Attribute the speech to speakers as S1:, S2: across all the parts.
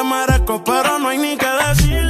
S1: te merezco, pero no hay ni que decirlo.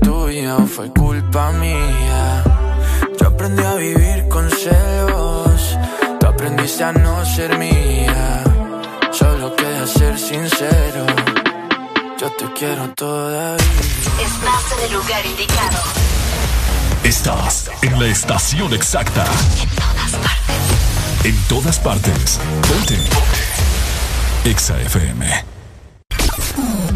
S2: tuya o fue culpa mía. Yo aprendí a vivir con celos, tú aprendiste a no ser mía. Solo queda ser sincero, yo te quiero todavía.
S3: Estás en el lugar indicado.
S4: Estás en la estación exacta.
S3: En todas partes.
S4: En todas partes. Ponte. Exa FM.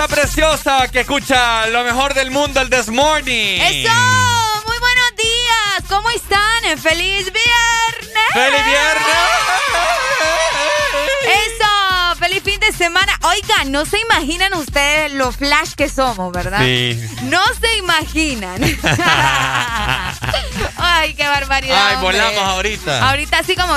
S5: hermosa, preciosa, que escucha lo mejor del mundo, el This Morning?
S6: ¡Eso! Muy buenos días. ¿Cómo están? ¡Feliz viernes!
S5: ¡Feliz viernes!
S6: ¡Eso! ¡Feliz fin de semana. Oigan, no se imaginan ustedes lo flash que somos, ¿verdad?
S5: Sí.
S6: No se imaginan. Ay, qué barbaridad.
S5: Ay,
S6: hombre.
S5: volamos ahorita.
S6: Ahorita así como.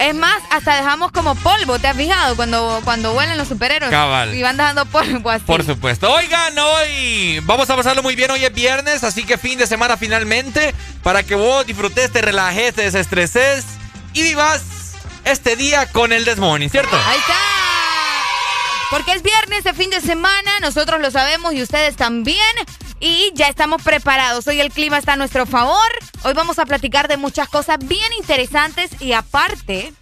S6: Es más, hasta dejamos como polvo, ¿te has fijado? Cuando, cuando vuelan los superhéroes.
S5: Cabal.
S6: Y van dejando polvo así.
S5: Por supuesto. Oigan, hoy vamos a pasarlo muy bien. Hoy es viernes, así que fin de semana finalmente. Para que vos disfrutes, te relajes, te desestreses y vivas este día con el Desmorning, ¿cierto?
S6: Ahí está. Porque es viernes de fin de semana, nosotros lo sabemos y ustedes también. Y ya estamos preparados. Hoy el clima está a nuestro favor. Hoy vamos a platicar de muchas cosas bien interesantes y aparte,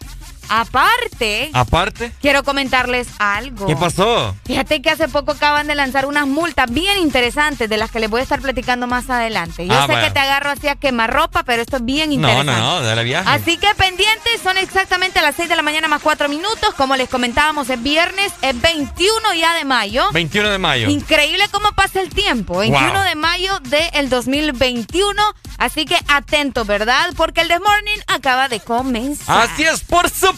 S6: aparte,
S5: Aparte,
S6: quiero comentarles algo.
S5: ¿qué pasó?
S6: Fíjate que hace poco acaban de lanzar unas multas bien interesantes de las que les voy a estar platicando más adelante. Yo
S5: Ah,
S6: sé que te agarro así a quemarropa, pero esto es bien
S5: No,
S6: interesante.
S5: no, no, dale viaje.
S6: Así que pendientes, son exactamente las 6 de la mañana más 4 minutos. Como les comentábamos, es viernes, es 21 ya de mayo.
S5: 21 de mayo.
S6: Increíble cómo pasa el tiempo. 21
S5: Wow.
S6: de mayo del 2021. Así que atentos, ¿verdad? Porque el The Morning acaba de comenzar.
S5: Así es, por supuesto,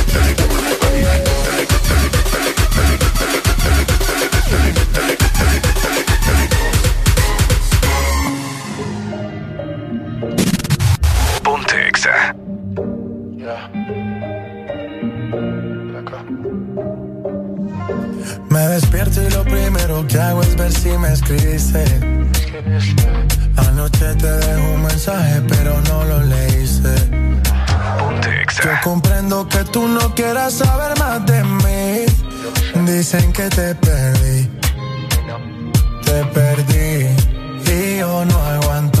S7: Me despierto y lo primero que hago es ver si me escribiste. Anoche te dejo un mensaje, pero no lo leíste. Yo comprendo que tú no quieras saber más de mí. Dicen que te perdí. Te perdí. Y yo no aguanto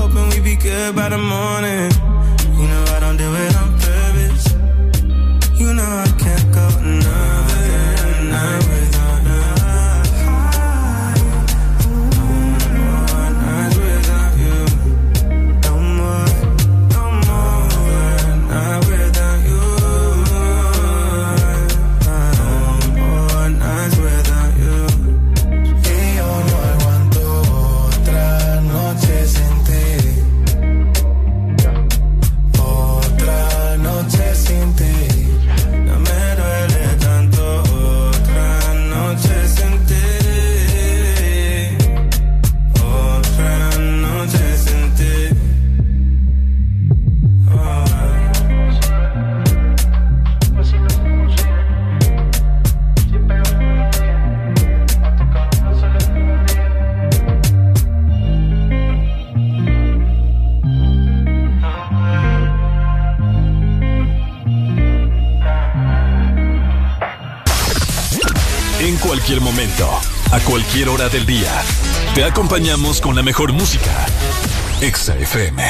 S8: Hoping we be good by the morning. You know I don't do it on
S4: del día. Te acompañamos con la mejor música. Exa FM.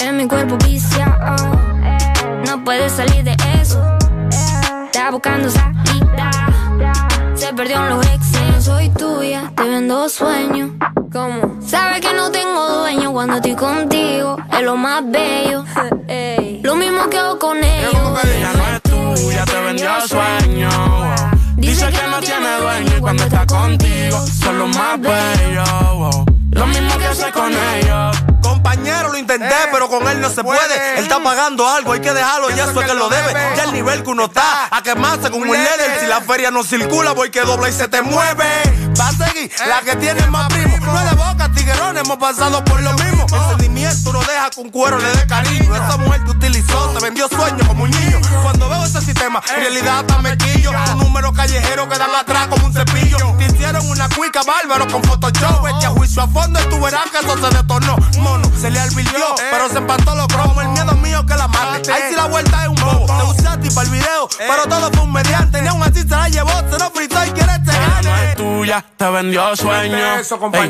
S9: En mi cuerpo viciado. No puedes salir de eso. Está buscando salida. Se perdió en los exes. No soy tuya, te vendo sueños. ¿Cómo? Sabes que no tengo dueño cuando estoy contigo. Es lo más bello. Lo mismo que hago con ellos.
S1: Ella no es tuya, te vendió sueño. wow. Dice que no tiene dueño y cuando está contigo son los más bellos. wow. Lo mismo que hace con ellos.
S10: Compañero, lo intenté, pero con él no se puede. Él está pagando algo, hay que dejarlo, y eso es que lo debe. Ya el nivel que uno está, a quemarse como un líder. Si la feria no circula, voy que dobla y se te mueve. Va a seguir la que tiene más primo. No es de boca, tiguerón, hemos pasado por lo mismo. El sentimiento no deja que un cuero le dé cariño. Esa mujer te utilizó, te vendió sueños como un niño. Cuando veo ese sistema, en realidad hasta me quillo. Un número callejero que dan atrás como un cepillo. Te hicieron una cuica bárbaro con Photoshop. Vete a juicio a fondo y tú verás que eso se detornó. Mono, se le advirtió, pero se empató los cromos. El miedo mío que la mate. Ahí sí la vuelta es un bobo. Te usaste para el video, pero todo fue un mediante. Ni aún así se la llevó, se lo fritó y quiere este
S1: no
S10: gane.
S1: es tuya, te vendió sueño.
S11: Eso, compañero,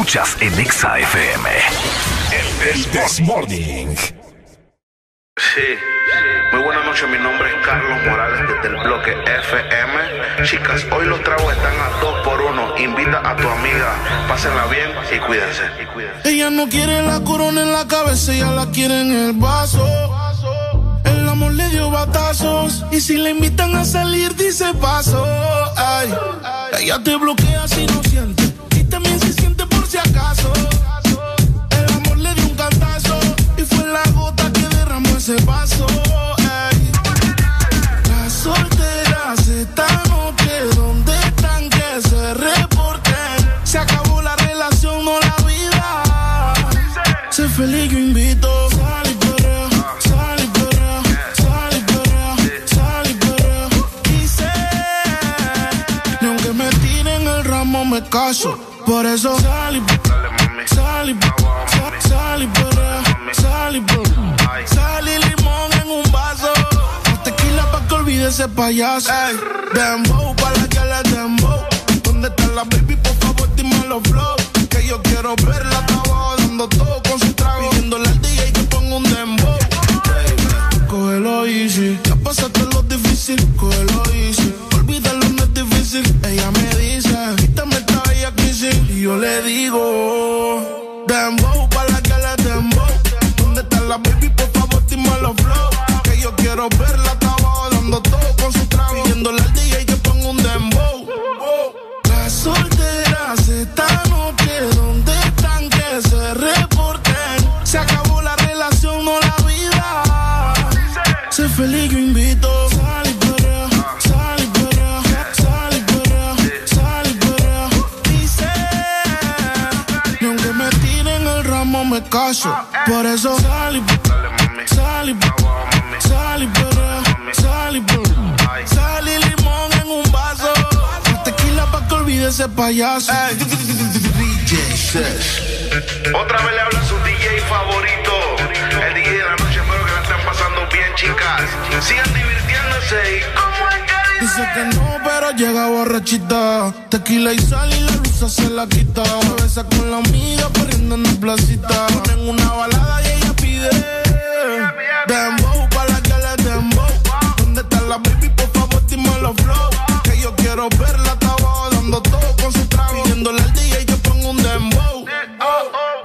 S4: Escuchas en Exa FM. El This Morning.
S12: Sí, muy buenas noches, mi nombre es Carlos Morales desde el bloque FM. Chicas, hoy los tragos están a 2 por 1 Invita a tu amiga, pásenla bien y cuídense. Y cuídense.
S1: Ella no quiere la corona en la cabeza, ella la quiere en el vaso. El amor le dio batazos. Y si le invitan a salir, dice paso. Ay, ella te bloquea si no siente. Por. El amor le dio un cantazo. Y fue la gota que derramó ese vaso. Ay. Las solteras noche, ¿dónde están que se reporten? Se acabó la relación, no la vida. Sé feliz, yo invito. Sal y perrea, sal y ese payaso. Ey, dembow, para la que le dembow. ¿Dónde está la baby? Por favor, dime los flow. Que yo quiero verla abajo dando todo con su trago. Pidiéndole al DJ que ponga un dembow. Hey, cógelo easy. Ya pasaste lo difícil, cógelo easy. Olvídalo, no es difícil. Ella me dice, quítame esta bella crisis.
S13: Y yo le digo, dembow, para la que le dembow. ¿Dónde está la baby? Por favor, dime los flow. Que yo quiero verla abajo trago. Pidiéndole al DJ que ponga un dembow. Las solteras esta noche, ¿dónde están? Que se reporten. Se acabó la relación, no la vida. Sé feliz, yo invito. Sal y perrea, sal y ese payaso.
S12: DJ Otra vez le habla su DJ favorito. El DJ de la noche, espero que la estén pasando bien, chicas. Sigan divirtiéndose y como
S13: Dice que no, pero llega borrachita. Tequila y sal y la luz se la quita. Se besa con la amiga corriendo en la placita. Ponen una balada y ella pide. Dembow, pa' la que le dembow. ¿Dónde está la baby? Por favor, dime los flow. Que yo quiero verla, estaba Yendo la DJ y yo pongo un dembo.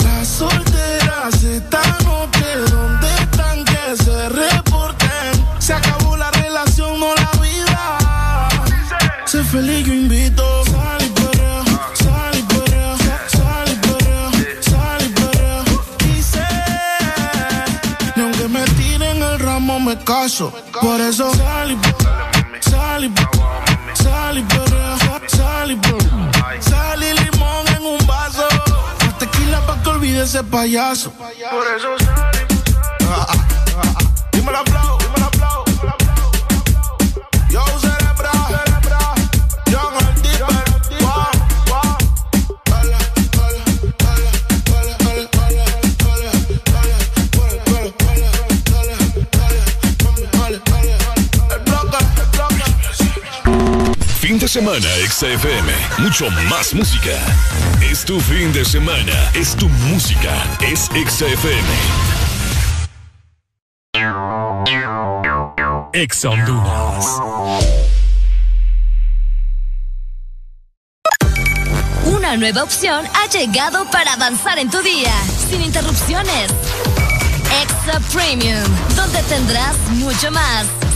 S13: Las solteras están por de están, que se reporten. Se acabó la relación no la vida. Se feliz, yo invito. Sal y correo, salí, perreo. Salí, perreo. Sal y perreo. Aunque me tiren el ramo, me caso. Por eso salí. ese payaso. Por eso salimos, salimos. Aplauso.
S14: Fin de semana, XFM. Mucho más música. Es tu fin de semana. Es tu música. Es XFM. Ex Honduras.
S15: Una nueva opción ha llegado para avanzar en tu día, sin interrupciones. Extra Premium, donde tendrás mucho más,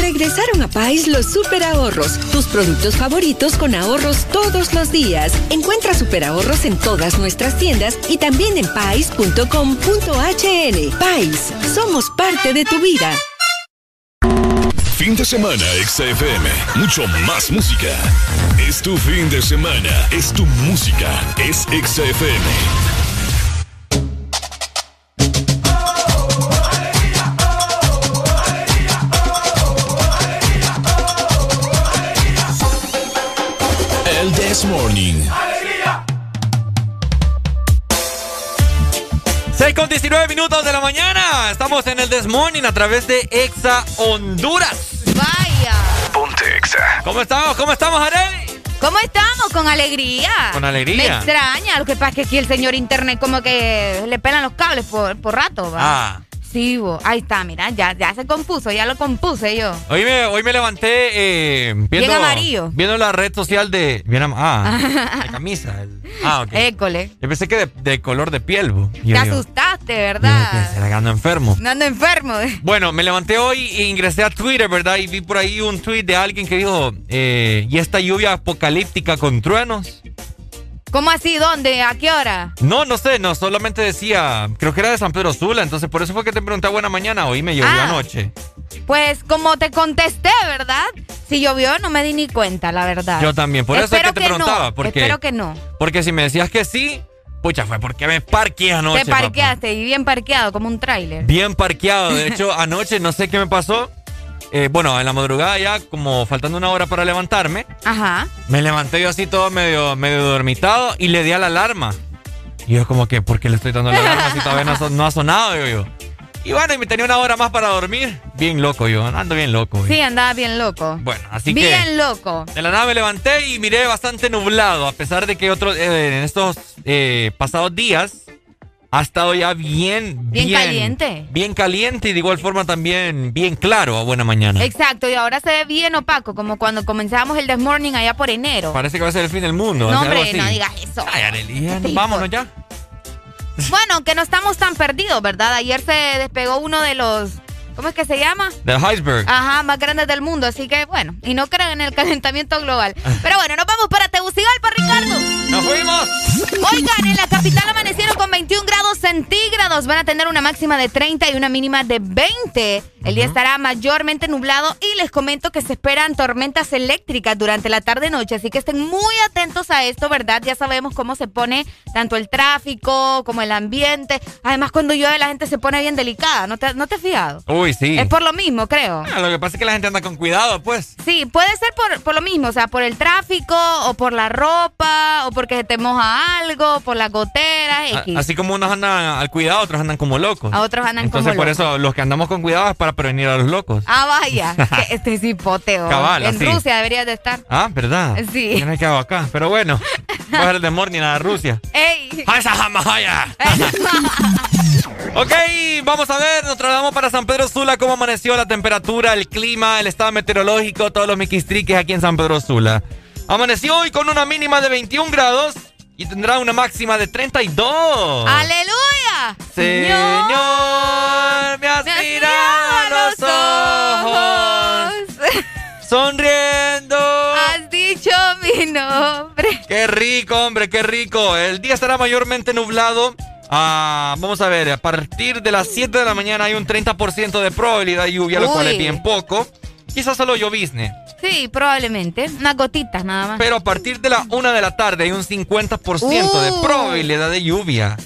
S16: Regresaron a Pais los super ahorros, tus productos favoritos con ahorros todos los días. Encuentra super ahorros en todas nuestras tiendas y también en pais.com.hn. Pais, somos parte de tu vida.
S14: Fin de semana, XFM. Mucho más música. Es tu fin de semana. Es tu música. Es XFM. This Morning.
S5: 6 con 19 minutos de la mañana. Estamos en el This Morning a través de Exa Honduras.
S6: Vaya.
S14: Ponte Exa.
S5: ¿Cómo estamos? ¿Cómo estamos, Arely?
S6: ¿Cómo estamos? Con alegría.
S5: Con alegría.
S6: Me extraña. Lo que pasa es que aquí el señor internet como que le pelan los cables por, por rato. ¿va?
S5: Ah.
S6: Sí, ahí está, mira, ya, ya se compuso, ya lo compuse yo.
S5: Hoy me, hoy me levanté eh, viendo,
S6: bien amarillo.
S5: viendo la red social de... Bien ah, la camisa. ah, ok.
S6: École.
S5: Yo pensé que de, color de piel.
S6: Te asustaste, ¿verdad?
S5: Se ando enfermo.
S6: No ando enfermo.
S5: Bueno, me levanté hoy e ingresé a Twitter, ¿verdad? Y vi por ahí un tweet de alguien que dijo, eh, ¿y esta lluvia apocalíptica con truenos?
S6: ¿Cómo así? ¿Dónde? ¿A qué hora?
S5: No, no sé, no, solamente decía, creo que era de San Pedro Sula, entonces por eso fue que te pregunté buena mañana, hoy me llovió ah. anoche.
S6: Pues como te contesté, ¿verdad? Si llovió no me di ni cuenta, la verdad.
S5: Yo también, por eso es que te preguntaba. Porque,
S6: Espero que no.
S5: Porque si me decías que sí, pucha, fue porque me parqué anoche.
S6: Te parqueaste y bien parqueado, como un tráiler.
S5: Bien parqueado, de hecho anoche no sé qué me pasó, eh, bueno, en la madrugada ya, como faltando una hora para levantarme.
S6: Ajá.
S5: Me levanté yo así todo medio, medio dormitado y le di a la alarma. Y yo como que, ¿por qué le estoy dando la alarma si todavía no, ha sonado? Digo yo. Y bueno, y me tenía una hora más para dormir. Bien loco yo, ando bien loco.
S6: Sí, andaba bien loco.
S5: Bueno, así
S6: que...
S5: Bien
S6: loco.
S5: De la nada me levanté y miré bastante nublado, a pesar de que otros, eh, en estos eh, pasados días ha estado ya bien,
S6: bien, bien, caliente.
S5: Bien caliente y de igual forma también bien claro a buena mañana.
S6: Exacto, y ahora se ve bien opaco, como cuando comenzamos el This Morning allá por enero.
S5: Parece que va a ser el fin del mundo.
S6: No, hombre, no digas eso.
S5: Ay, vámonos ya.
S6: Bueno, que no estamos tan perdidos, ¿verdad? Ayer se despegó uno de los ¿Cómo es que se llama?
S5: The iceberg.
S6: Ajá, más grande del mundo. Así que, bueno, y no crean en el calentamiento global. Pero bueno, nos vamos para Tegucigalpa, Ricardo.
S5: ¡Nos fuimos!
S6: Oigan, en la capital amanecieron con 21 grados centígrados. Van a tener una máxima de 30 y una mínima de 20. El día estará mayormente nublado y les comento que se esperan tormentas eléctricas durante la tarde-noche. Así que estén muy atentos a esto, ¿verdad? Ya sabemos cómo se pone tanto el tráfico como el ambiente. Además, cuando llueve la gente se pone bien delicada. ¿No te, no te has fijado?
S5: Uy, sí.
S6: Es por lo mismo, creo.
S5: Ah, lo que pasa es que la gente anda con cuidado, pues.
S6: Sí, puede ser por, lo mismo, o sea, por el tráfico, o por la ropa, o porque se te moja algo, por las goteras,
S5: Así como unos andan al cuidado, otros andan como locos.
S6: A otros andan
S5: como
S6: locos.
S5: Entonces, por eso, los que andamos con cuidado es para prevenir a los locos.
S6: Ah, vaya. este es hipoteo.
S5: Cabal,
S6: En Rusia deberías de estar.
S5: Ah, ¿verdad?
S6: Sí.
S5: Yo no he quedado acá, pero bueno. Voy a de morning a Rusia.
S6: ¡Ey!
S5: ¡Esa ok, vamos a ver, nos trasladamos para San Pedro Sula, cómo amaneció la temperatura, el clima, el estado meteorológico, todos los miquistriques aquí en San Pedro Sula. Amaneció hoy con una mínima de 21 grados y tendrá una máxima de 32.
S6: ¡Aleluya!
S5: Señor, me has, mirado los ojos. Sonriendo.
S6: Has dicho mi nombre.
S5: Qué rico, hombre, qué rico. El día estará mayormente nublado Ah, vamos a ver, a partir de las 7 de la mañana hay un 30% de probabilidad de lluvia, lo cual es bien poco. Quizás solo llovizne.
S6: Sí, probablemente. Unas gotitas nada más.
S5: Pero a partir de la 1 de la tarde hay un 50% de uh. probabilidad de lluvia.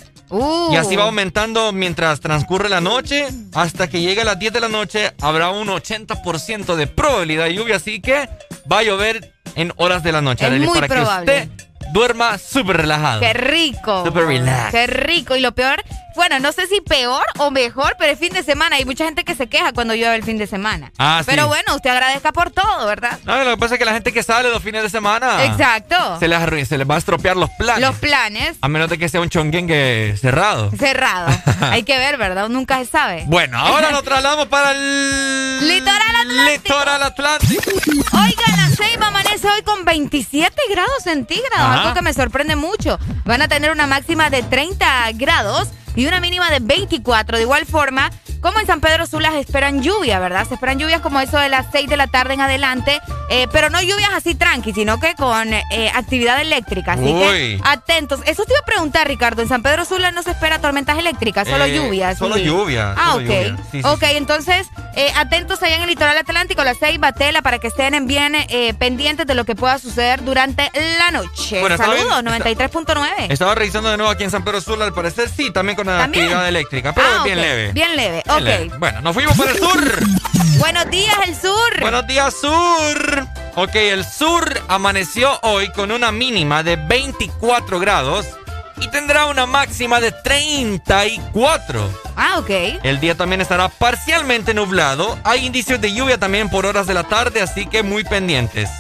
S5: Y así va uh. aumentando mientras transcurre la noche. Hasta que llegue a las 10 de la noche habrá un 80% de probabilidad de lluvia. Así que va a llover en horas de la noche.
S6: Es muy probable
S5: duerma súper relajado.
S6: Qué rico.
S5: Súper relax.
S6: Qué rico. Y lo peor, bueno, no sé si peor o mejor, pero es fin de semana. Hay mucha gente que se queja cuando llueve el fin de semana.
S5: Ah,
S6: pero bueno, usted agradezca por todo, ¿verdad?
S5: No, lo que pasa es que la gente que sale los fines de semana.
S6: Exacto.
S5: Se les, se les va a estropear los planes.
S6: Los planes.
S5: A menos de que sea un chonguengue cerrado.
S6: Cerrado. Hay que ver, ¿verdad? Nunca se sabe.
S5: Bueno, ahora nos trasladamos para el.
S6: Litoral Atlántico.
S5: Litoral Atlántico.
S6: Oigan, la Ceiba amanece hoy con 27 grados centígrados algo que me sorprende mucho. Van a tener una máxima de 30 grados y una mínima de 24. De igual forma, como en San Pedro Sula se esperan lluvia, ¿verdad? Se esperan lluvias como eso de las 6 de la tarde en adelante, eh, pero no lluvias así tranqui, sino que con eh, actividad eléctrica. Así que atentos. Eso te iba a preguntar, Ricardo. En San Pedro Sula no se espera tormentas eléctricas, solo
S5: eh,
S6: lluvias.
S5: Solo lluvia.
S6: Ah, ok. ok, entonces atentos allá en el litoral atlántico, la 6 Batela, para que estén bien pendientes de lo que pueda suceder durante la noche. Saludos, 93.9.
S5: Estaba revisando de nuevo aquí en San Pedro Sula, al parecer sí, también con la actividad eléctrica, pero
S6: ah,
S5: bien leve.
S6: Bien leve. Ok.
S5: Bueno, nos fuimos para el sur.
S6: Buenos días, el sur.
S5: Buenos días, sur. Ok, el sur amaneció hoy con una mínima de 24 grados y tendrá una máxima de 34.
S6: Ah, ok.
S5: El día también estará parcialmente nublado. Hay indicios de lluvia también por horas de la tarde, así que muy pendientes.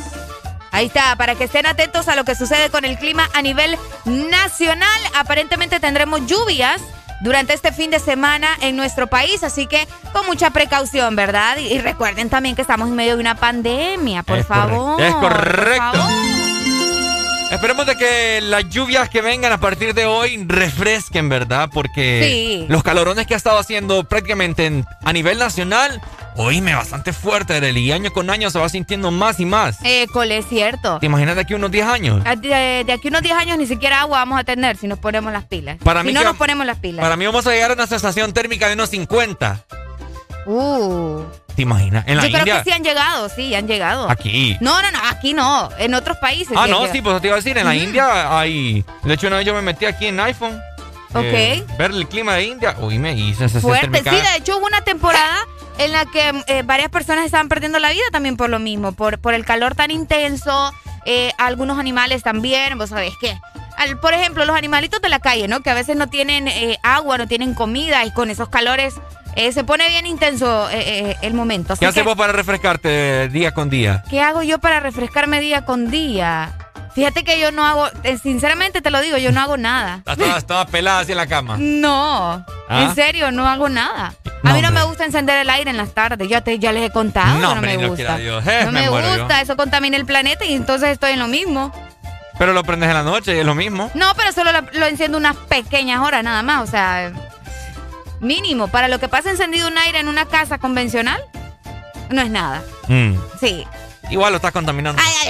S6: Ahí está, para que estén atentos a lo que sucede con el clima a nivel nacional. Aparentemente tendremos lluvias durante este fin de semana en nuestro país, así que con mucha precaución, ¿verdad? Y, recuerden también que estamos en medio de una pandemia, por favor.
S5: es correcto. Esperemos de que las lluvias que vengan a partir de hoy refresquen, ¿verdad? Porque los calorones que ha estado haciendo prácticamente a nivel nacional, oíme, bastante fuerte, y año con año se va sintiendo más y más.
S6: Eh, cole, es cierto.
S5: ¿Te imaginas de aquí unos 10 años?
S6: Ah, de, aquí unos 10 años ni siquiera agua vamos a tener si nos ponemos las pilas.
S5: Para
S6: si
S5: mí
S6: no nos ponemos las pilas.
S5: Para mí vamos a llegar a una sensación térmica de unos 50.
S6: Uh.
S5: ¿Te imaginas?
S6: En la Yo creo que sí han llegado, sí, han llegado.
S5: Aquí.
S6: No, no, no, aquí no. En otros países.
S5: Ah, no, sí, pues te iba a decir, en la India hay. De hecho, una vez yo me metí aquí en iPhone.
S6: Ok.
S5: Eh, ver el clima de India. Uy, me hice
S6: Fuerte, sí, de hecho hubo una temporada en la que eh, varias personas estaban perdiendo la vida también por lo mismo, por, por el calor tan intenso. Eh, algunos animales también, vos sabés qué. por ejemplo, los animalitos de la calle, ¿no? Que a veces no tienen agua, no tienen comida y con esos calores eh, se pone bien intenso eh, eh, el momento.
S5: ¿Qué haces vos para refrescarte día con día?
S6: ¿Qué hago yo para refrescarme día con día? Fíjate que yo no hago, sinceramente te lo digo, yo no hago nada.
S5: ¿Estás toda, pelada así en la cama?
S6: No, ¿Ah? en serio, no hago nada. a mí no me gusta encender el aire en las tardes, ya, te, ya les he contado, no, no me gusta. no me, gusta, eso contamina el planeta y entonces estoy en lo mismo.
S5: Pero lo prendes en la noche y es lo mismo.
S6: No, pero solo lo, lo enciendo unas pequeñas horas nada más, o sea, Mínimo, para lo que pasa encendido un aire en una casa convencional, no es nada.
S5: Mm.
S6: Sí.
S5: Igual lo estás contaminando.
S6: Ay, ay,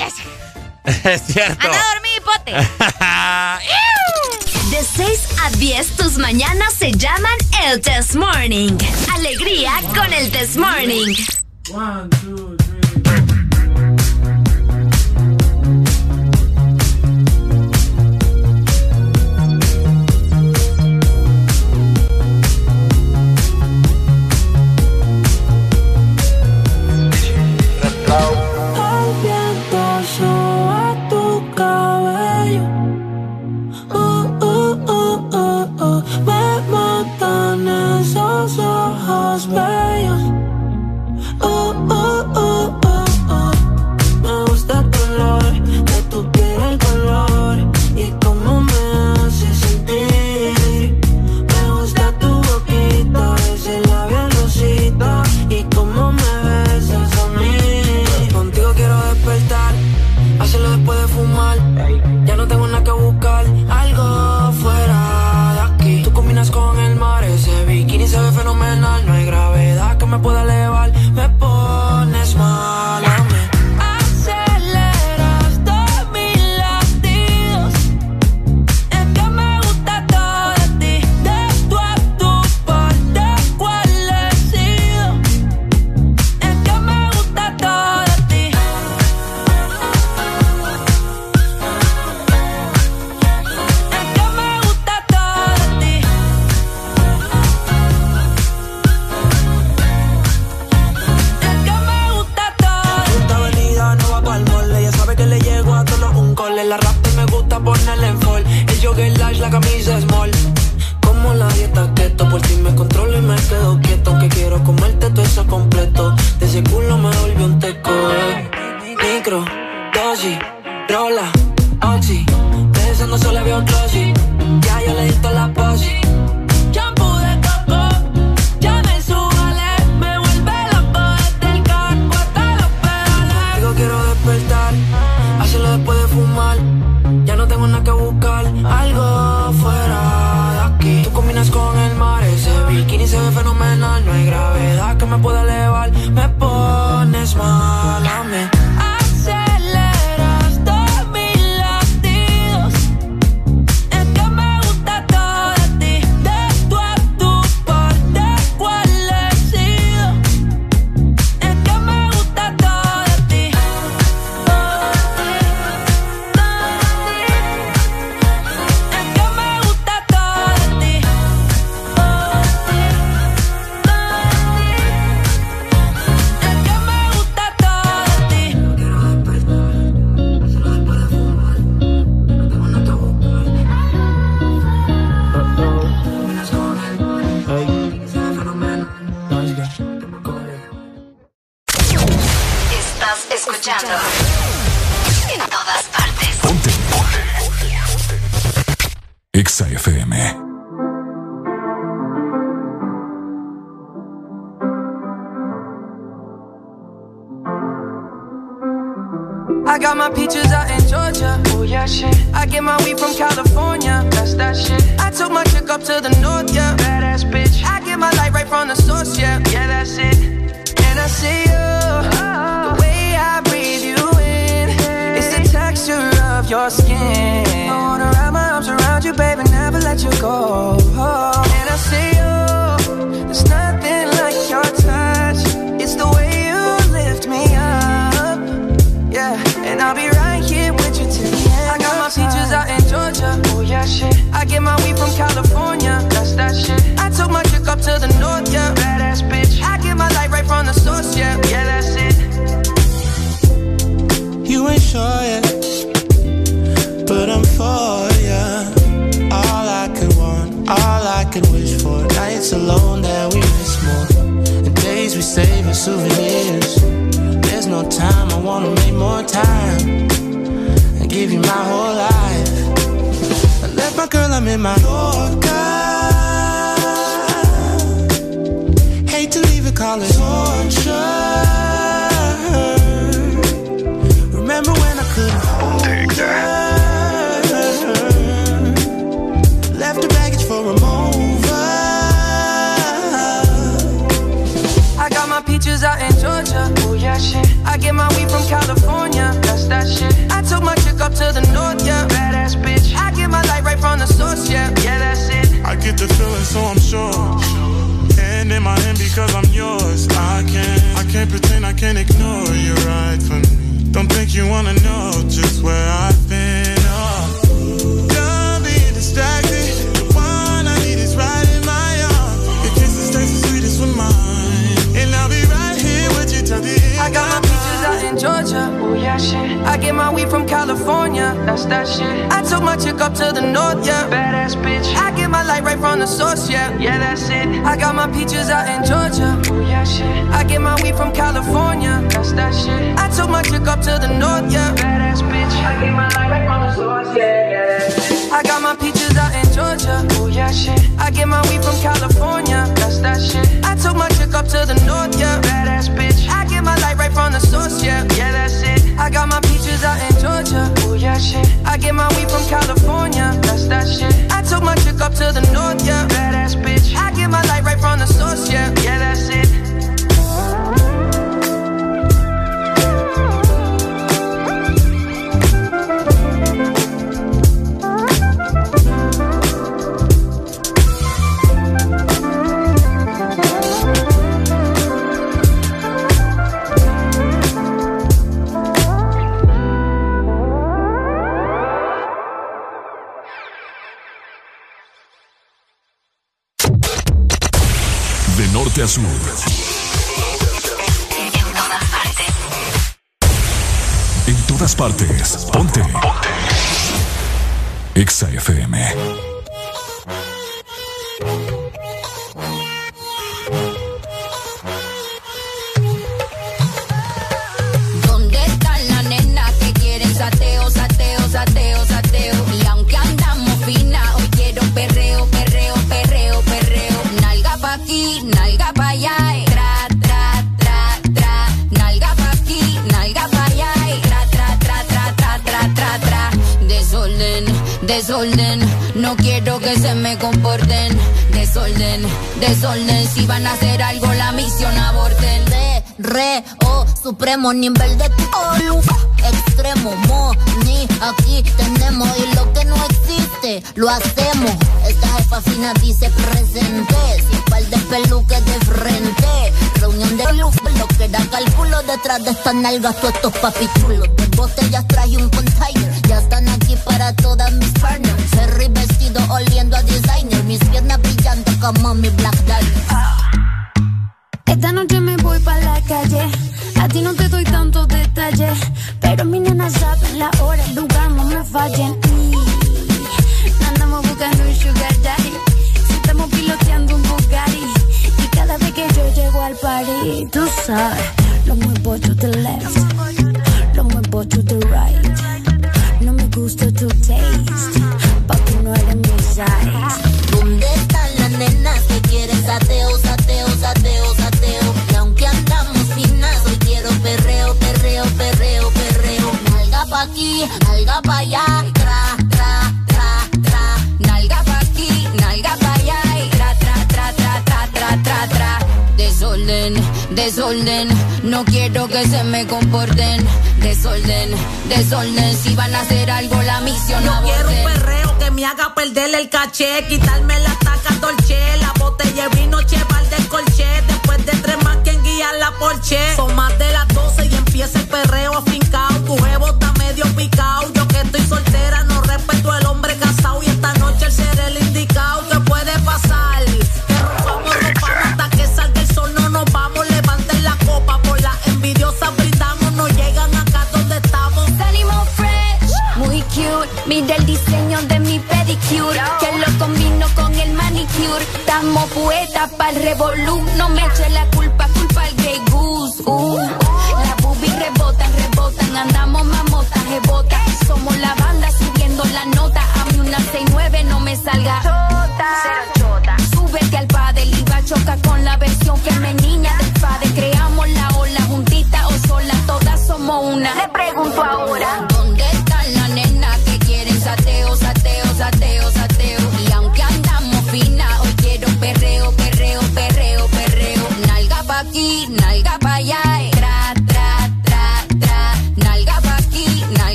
S5: ay. es cierto.
S6: Anda a dormir, pote.
S17: De 6 a 10, tus mañanas se llaman el Test Morning. Alegría con el Test Morning. One, two,
S18: lado. El viento sube tu
S19: cabello. Uh, uh, uh, uh, uh. Me
S20: matan
S14: esos ojos verdes. mal.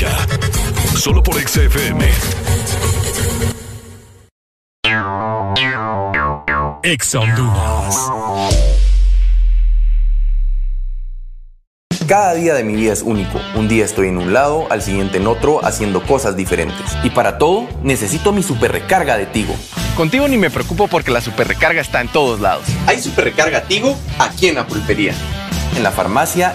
S14: Música. Solo por XFM. Ex.
S21: Cada día de mi vida es único. Un día estoy en un lado, al siguiente en otro, haciendo cosas diferentes. Y para todo, necesito mi super recarga de Tigo. Contigo ni me preocupo porque la super recarga está en todos lados. Hay super recarga Tigo aquí en la pulpería, en la farmacia,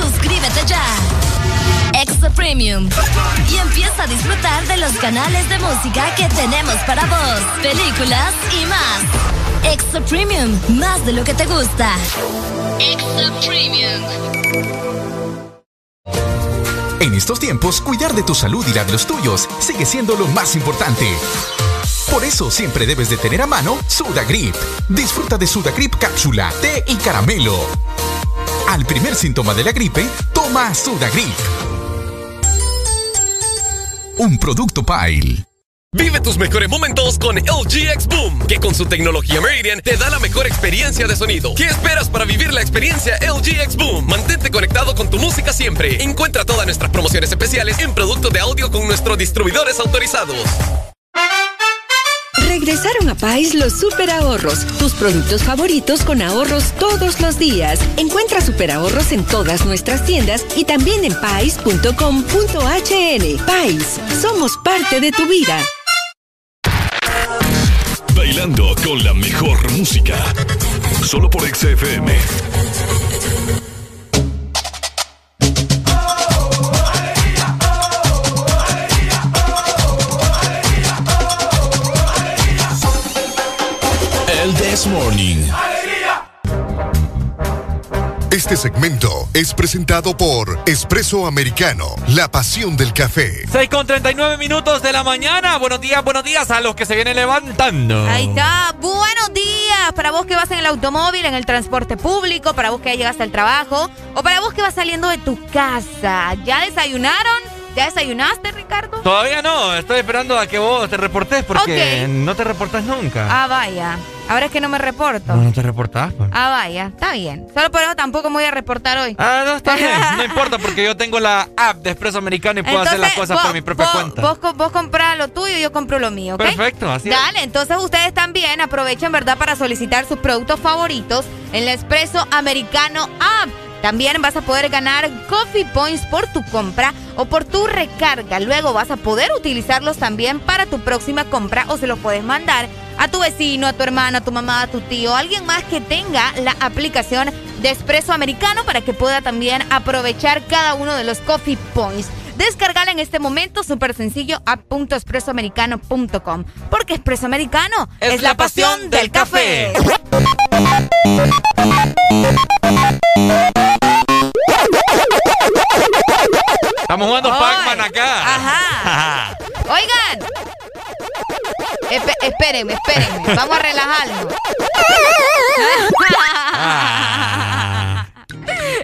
S15: Suscríbete ya. Extra Premium. Y empieza a disfrutar de los canales de música que tenemos para vos, películas y más. Extra Premium, más de lo que te gusta. Extra Premium.
S22: En estos tiempos, cuidar de tu salud y la de los tuyos sigue siendo lo más importante. Por eso siempre debes de tener a mano Sudagrip. Disfruta de Sudagrip cápsula, té y caramelo. Al primer síntoma de la gripe, toma Sudagrip. Un producto Pile.
S23: Vive tus mejores momentos con LG X Boom, que con su tecnología Meridian te da la mejor experiencia de sonido. ¿Qué esperas para vivir la experiencia LG X Boom? Mantente conectado con tu música siempre. Encuentra todas nuestras promociones especiales en productos de audio con nuestros distribuidores autorizados.
S16: Regresaron a Pais los super ahorros, tus productos favoritos con ahorros todos los días. Encuentra super ahorros en todas nuestras tiendas y también en pais.com.hn. Pais, somos parte de tu vida.
S14: Bailando con la mejor música. Solo por XFM. This Morning.
S24: Este segmento es presentado por Espresso Americano, la pasión del café.
S5: 6 con 39 minutos de la mañana. Buenos días, buenos días a los que se vienen levantando.
S6: Ahí está. Buenos días para vos que vas en el automóvil, en el transporte público, para vos que ya llegaste al trabajo o para vos que vas saliendo de tu casa. ¿Ya desayunaron? ¿Ya desayunaste, Ricardo?
S5: Todavía no, estoy esperando a que vos te reportes porque no te reportas nunca.
S6: Ah, vaya. Ahora es que no me reporto.
S5: No, no te reportás, pues.
S6: Ah, vaya, está bien. Solo por eso tampoco me voy a reportar hoy.
S5: Ah, no, está bien. No importa porque yo tengo la app de Expreso Americano y puedo hacer las cosas por mi propia
S6: vos,
S5: cuenta.
S6: Vos, vos comprás lo tuyo y yo compro lo mío, ¿ok?
S5: Perfecto, así es.
S6: Dale, entonces ustedes también aprovechen, ¿verdad?, para solicitar sus productos favoritos en la Expreso Americano App. También vas a poder ganar Coffee Points por tu compra o por tu recarga. Luego vas a poder utilizarlos también para tu próxima compra o se los puedes mandar a tu vecino, a tu hermana, a tu mamá, a tu tío, a alguien más que tenga la aplicación de Expreso Americano para que pueda también aprovechar cada uno de los Coffee Points. Descargala en este momento, súper sencillo, app.expresoamericano.com. Porque Expreso Americano es, la pasión del café.
S5: Estamos jugando. Pac-Man acá.
S6: Ajá. Oigan. Espe- espérenme, espérenme. Vamos a relajarnos.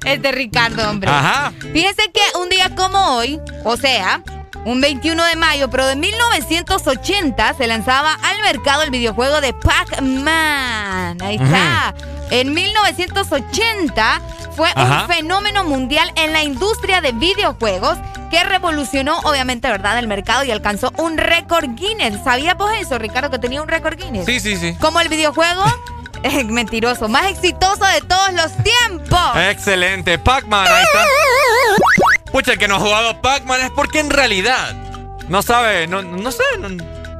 S6: Este Ricardo, hombre.
S5: Ajá.
S6: Fíjense que un día como hoy, o sea, un 21 de mayo, pero de 1980, se lanzaba al mercado el videojuego de Pac-Man. Ahí está. En 1980 fue
S25: Ajá.
S6: un fenómeno mundial en la industria de videojuegos que revolucionó, obviamente, ¿verdad?, el mercado y alcanzó un récord Guinness. ¿Sabías vos eso, Ricardo, que tenía un récord Guinness?
S5: Sí, sí, sí.
S6: Como el videojuego, mentiroso, más exitoso de todos los tiempos.
S5: Excelente. Pac-Man, ahí está. Pucha, el que no ha jugado Pac-Man es porque en realidad no sabe, no, no sé. No,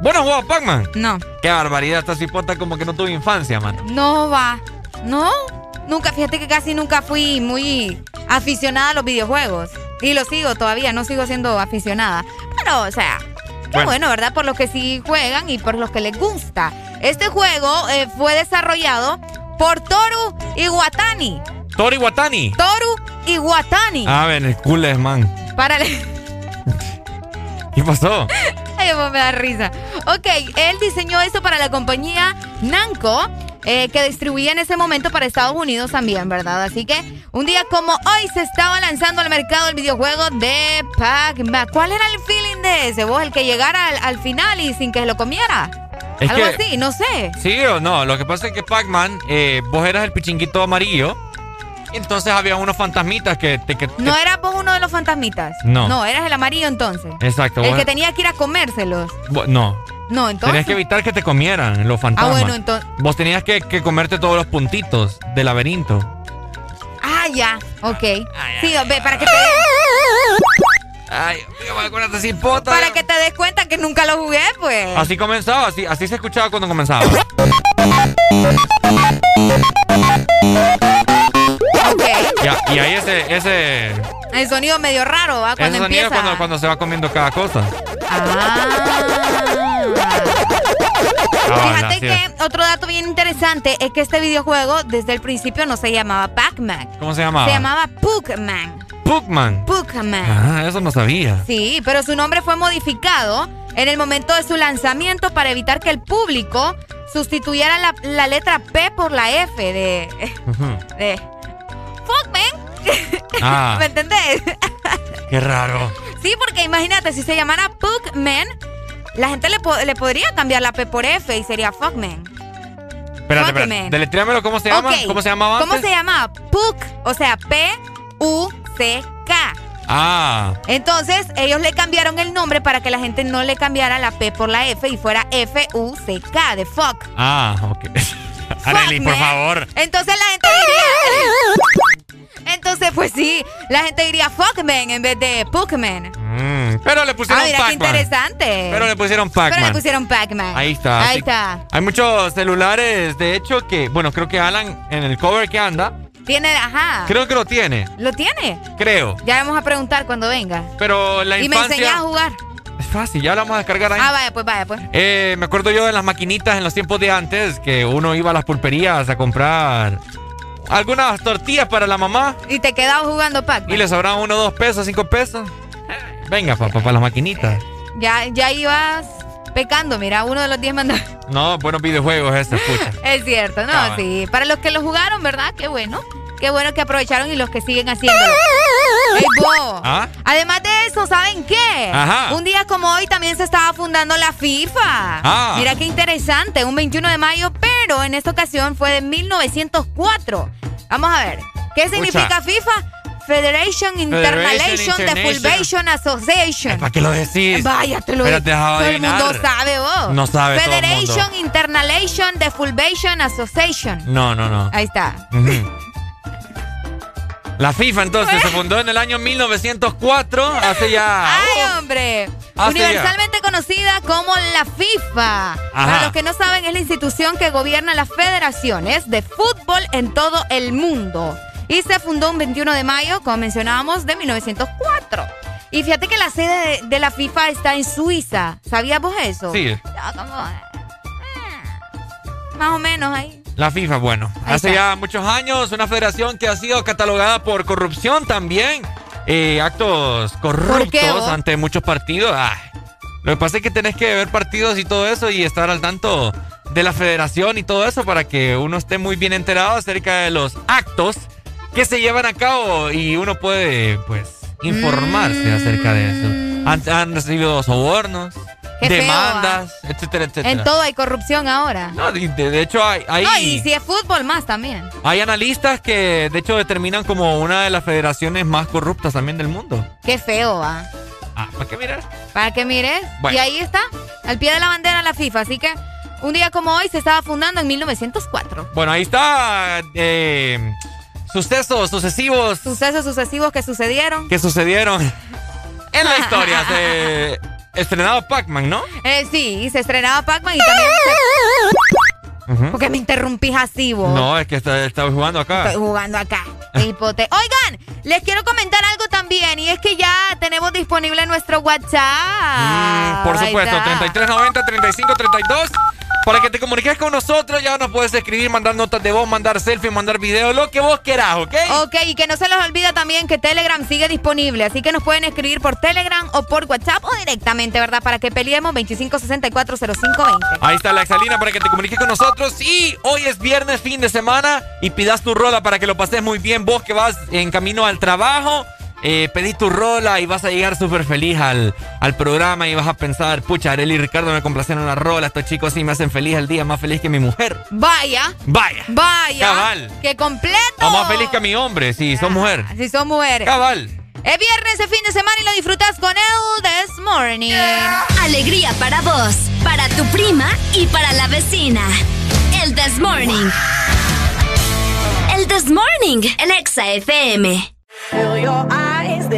S5: ¿Vos no has jugado Pac-Man?
S6: No.
S5: Qué barbaridad, esta cipota como que no tuvo infancia, mano.
S6: No va. ¿No? Nunca, fíjate que casi nunca fui muy aficionada a los videojuegos. Y lo sigo todavía, no sigo siendo aficionada. Pero, o sea, qué bueno,
S5: Bueno.
S6: ¿verdad? Por los que sí juegan y por los que les gusta. Este juego eh, fue desarrollado por Toru Iwatani.
S5: Tori Watani.
S6: Toru Iwatani.
S5: A ver, el cool es, man. ¿Qué pasó?
S6: Ay, me da risa. Ok, él diseñó eso para la compañía Namco, eh, que distribuía en ese momento para Estados Unidos también, ¿verdad? Así que un día como hoy se estaba lanzando al mercado el videojuego de Pac-Man. ¿Cuál era el feeling de ese? ¿Vos el que llegara al, al final y sin que se lo comiera?
S5: Es
S6: Algo
S5: que-
S6: así, no sé.
S5: Sí o no, lo que pasa es que Pac-Man, eh, vos eras el pichinguito amarillo. Entonces había unos fantasmitas que te. Que,
S6: ¿No eras vos uno de los fantasmitas?
S5: No.
S6: No, eras el amarillo entonces.
S5: Exacto.
S6: El
S5: vos-
S6: que tenía que ir a comérselos.
S5: no.
S6: No, entonces.
S5: Tenías que evitar que te comieran los fantasmas.
S6: Ah, bueno, entonces.
S5: Vos tenías que, que comerte todos los puntitos del laberinto.
S6: Ah, ya. Ok. Sí, ve, para que te.
S5: Ay, con esta cipota.
S6: Para que te des cuenta que nunca lo jugué, pues.
S5: Así comenzaba, así, así se escuchaba cuando comenzaba. Y ahí ese, ese,
S6: El sonido medio raro, ¿va?
S5: ese
S6: Cuando
S5: sonido
S6: empieza.
S5: cuando, cuando se va comiendo cada cosa. Ah,
S6: Fíjate
S5: así
S6: que otro dato bien interesante es que este videojuego desde el principio no se llamaba Pac-Man.
S5: ¿Cómo se llamaba?
S6: Se llamaba Puckman.
S5: Puckman.
S6: Puckman.
S5: Ah, eso no sabía.
S6: Sí, pero su nombre fue modificado en el momento de su lanzamiento para evitar que el público sustituyera la, la letra P por la F de.
S5: Ujú.
S6: De Puckman.
S5: Ah.
S6: ¿Me entendés?
S5: Qué raro.
S6: Sí, porque imagínate, si se llamara Puckman, la gente le, po- le podría cambiar la P por F y sería Fuckman.
S5: Espérate, espérate.
S6: Fuckman.
S5: Deletréamelo, ¿cómo se llama? ¿Cómo se llamaba
S6: ¿Cómo
S5: antes?
S6: se llamaba? Puck, o sea, P-U-C-K.
S5: Ah,
S6: Entonces, ellos le cambiaron el nombre para que la gente no le cambiara la P por la F y fuera F-U-C-K, de fuck.
S5: ah, ok. Arely, por favor.
S6: Entonces la gente diría. Entonces, pues sí, la gente diría Fuckman en vez de Puckman.
S5: Mm, pero le pusieron
S6: Ah, mira qué
S5: Pac-Man.
S6: interesante.
S5: Pero le pusieron
S6: Pero le
S5: Pac-Man.
S6: pusieron Pac-Man.
S5: Ahí está.
S6: Ahí está.
S5: Hay muchos celulares, de hecho, que, bueno, creo que Alan en el cover que anda,
S6: Tiene, ajá.
S5: creo que lo tiene.
S6: ¿Lo tiene?
S5: Creo.
S6: Ya vamos a preguntar cuando venga.
S5: Pero la
S6: y me
S5: infancia.
S6: enseñas a jugar.
S5: Es fácil, ya lo vamos a descargar ahí.
S6: Ah, vaya, pues vaya, pues.
S5: Eh, me acuerdo yo de las maquinitas en los tiempos de antes, que uno iba a las pulperías a comprar algunas tortillas para la mamá
S6: Y te quedabas jugando Pac-Man.
S5: y le sobraban uno, dos pesos, cinco pesos. Venga, papá, para las maquinitas.
S6: Ya, ya ibas pecando, mira, uno de los diez mandamientos.
S5: No, buenos videojuegos este, pucha.
S6: Es cierto, ¿no? Sí. Para los que lo jugaron, ¿verdad? Qué bueno. Qué bueno que aprovecharon y los que siguen haciéndolo. ¡Ey, bo!
S5: ¿Ah?
S6: Además de eso, ¿saben qué?
S5: Ajá.
S6: Un día como hoy también se estaba fundando la FIFA.
S5: Ah.
S6: Mira qué interesante, un 21 de mayo, pero en esta ocasión fue de 1904. Vamos a ver, ¿qué significa FIFA? Federation International de Association.
S5: ¿Para qué lo decís?
S6: Vaya, te lo
S5: Espérate,
S6: Todo el mundo sabe vos.
S5: No sabe
S6: Federation
S5: todo el mundo.
S6: International de Fulvation Association.
S5: No, no, no.
S6: Ahí está.
S5: La FIFA entonces se fundó en el año 1904, hace ya...
S6: ¡Ay, hombre!
S5: Ah,
S6: Universalmente conocida como la FIFA. Para los que no saben, es la institución que gobierna las federaciones de fútbol en todo el mundo. Y se fundó un 21 de mayo, como mencionábamos, de 1904. Y fíjate que la sede de, de la FIFA está en Suiza. ¿Sabías vos eso?
S5: Sí.
S6: Ya, como, eh, más o menos ahí.
S5: La FIFA, bueno,
S6: Ahí
S5: hace
S6: está.
S5: ya muchos años una federación que ha sido catalogada por corrupción también, eh, actos corruptos ante muchos partidos. Ay, lo que pasa es que tenés que ver partidos y todo eso y estar al tanto de la federación y todo eso para que uno esté muy bien enterado acerca de los actos que se llevan a cabo y uno puede, pues, informarse acerca de eso. Han, han recibido sobornos,
S6: Qué feo,
S5: demandas, etcétera, etcétera.
S6: En todo hay corrupción ahora.
S5: No, de, de hecho hay, hay,
S6: No, y si es fútbol más también.
S5: hay analistas que de hecho determinan como una de las federaciones más corruptas también del mundo.
S6: Qué feo, va.
S5: Ah, ¿para qué mirar?
S6: Para que mires.
S5: Bueno.
S6: Y ahí está, al pie de la bandera la FIFA. Así que un día como hoy se estaba fundando en 1904.
S5: Bueno, ahí está eh, sucesos sucesivos
S6: Sucesos sucesivos que sucedieron.
S5: que sucedieron en la historia. Se estrenado Pac-Man, ¿no?
S6: Eh, sí, se estrenaba Pac-Man y también... Se... Porque me interrumpís así, vos.
S5: No, es que estaba jugando acá.
S6: Estoy jugando acá. Hipote. Oigan, les quiero comentar algo también y es que ya tenemos disponible nuestro WhatsApp.
S5: Mm, por supuesto, 3390-3532. Para que te comuniques con nosotros, ya nos puedes escribir, mandar notas de voz, mandar selfie, mandar video, lo que vos querás, ¿ok?
S6: Ok, y que no se les olvide también que Telegram sigue disponible, así que nos pueden escribir por Telegram o por WhatsApp o directamente, ¿verdad? Para que peleemos 25640520.
S5: Ahí está la exalina para que te comuniques con nosotros. Y hoy es viernes, fin de semana, y pidas tu rola para que lo pases muy bien. Vos que vas en camino al trabajo, eh, pedís tu rola y vas a llegar súper feliz al, al programa y vas a pensar, pucha, Arely y Ricardo me complacieron la rola, estos chicos sí me hacen feliz el día, más feliz que mi mujer.
S6: Vaya,
S5: Vaya.
S6: vaya.
S5: Cabal.
S6: Que completo.
S5: O más feliz que mi hombre, si sos mujer.
S6: Si son mujeres.
S5: Cabal.
S6: Es viernes de fin de semana y lo disfrutas con el This Morning.
S15: Alegría para vos, para tu prima y para la vecina. El This Morning. El This Morning, el Exa FM.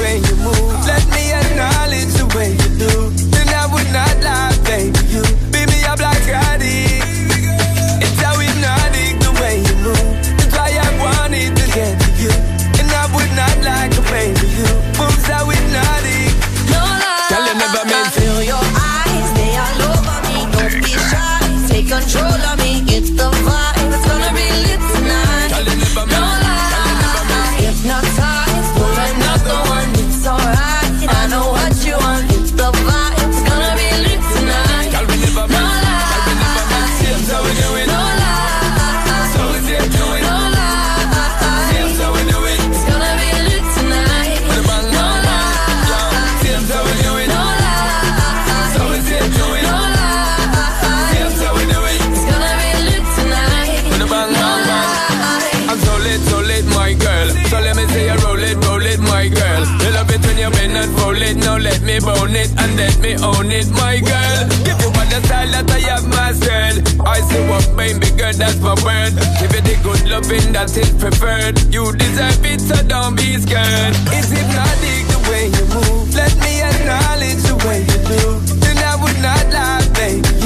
S26: way you move. Let me acknowledge the way you do. Then I would not lie, baby. You that's my word. Give you the good loving that is preferred. You deserve it, so don't be scared. It's hypnotic the way you move. Let me acknowledge the way you do. Then I would not lie, baby.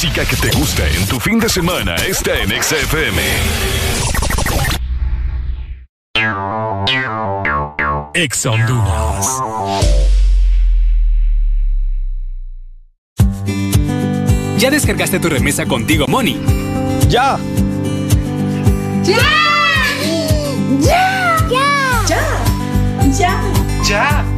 S4: Música que te gusta en tu fin de semana está en XFM. Ex Honduras.
S26: ¿Ya descargaste tu remesa contigo, Money?
S27: ¡Ya!
S28: ¡Ya! ¡Ya! ¡Ya! ¡Ya!
S26: ¡Ya!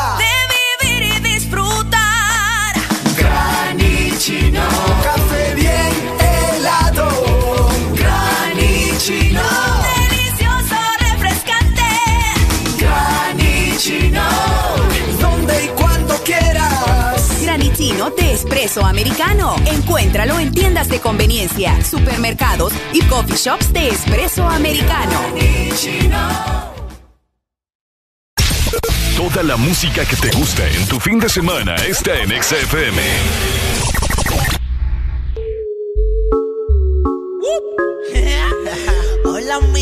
S28: De
S29: espresso americano. Encuéntralo en tiendas de conveniencia, supermercados y coffee shops de espresso americano.
S4: Toda la música que te gusta en tu fin de semana está en XFM.
S30: Hola, mi.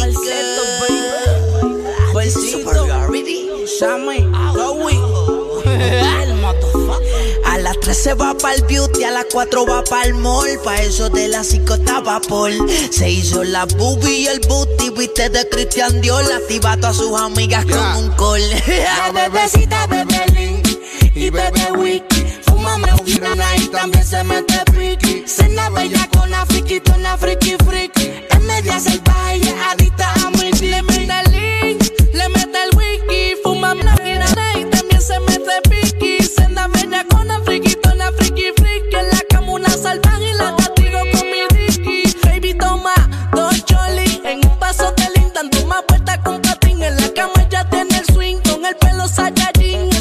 S30: Sammy. El motherfucker. A las 3 se va para el beauty, a las 4 va para el mall. Pa' eso de las 5 estaba Paul. Se hizo la boobie y el booty, viste de Christian Dior. Activa a sus amigas con un call.
S28: La bebecita bebe Link y bebe Wiki. Fúmame una y también se mete piqui. Cena bella con la friquitona friki friki. En media salvaje, adicta a mi Le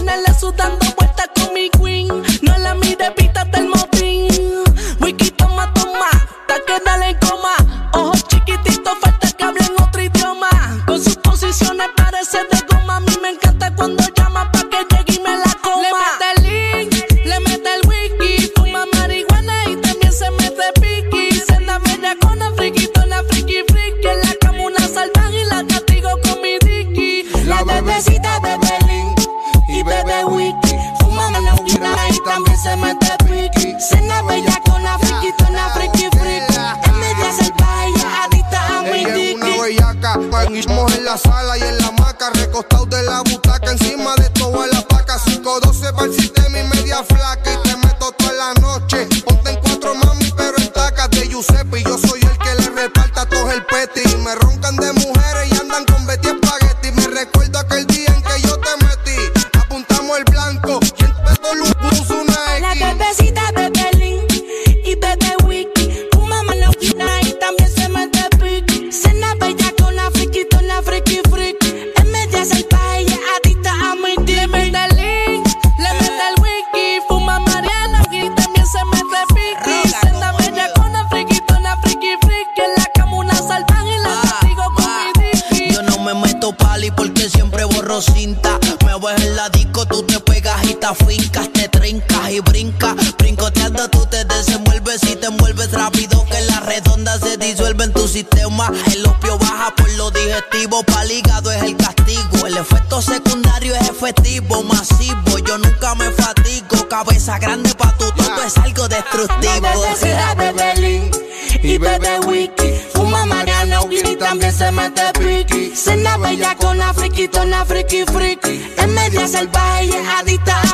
S28: Saiyajin. En el eso dando vueltas con mi
S30: sistema. El opio baja por lo digestivo, pa'l hígado es el castigo. El efecto secundario es efectivo, masivo. Yo nunca me fatigo, cabeza grande pa' tu todo es algo destructivo. bebé y bebe wiki. Fuma Mariana y también se mete piqui. Cena bella con la friquitona friki friki. En media salvaje y es adicta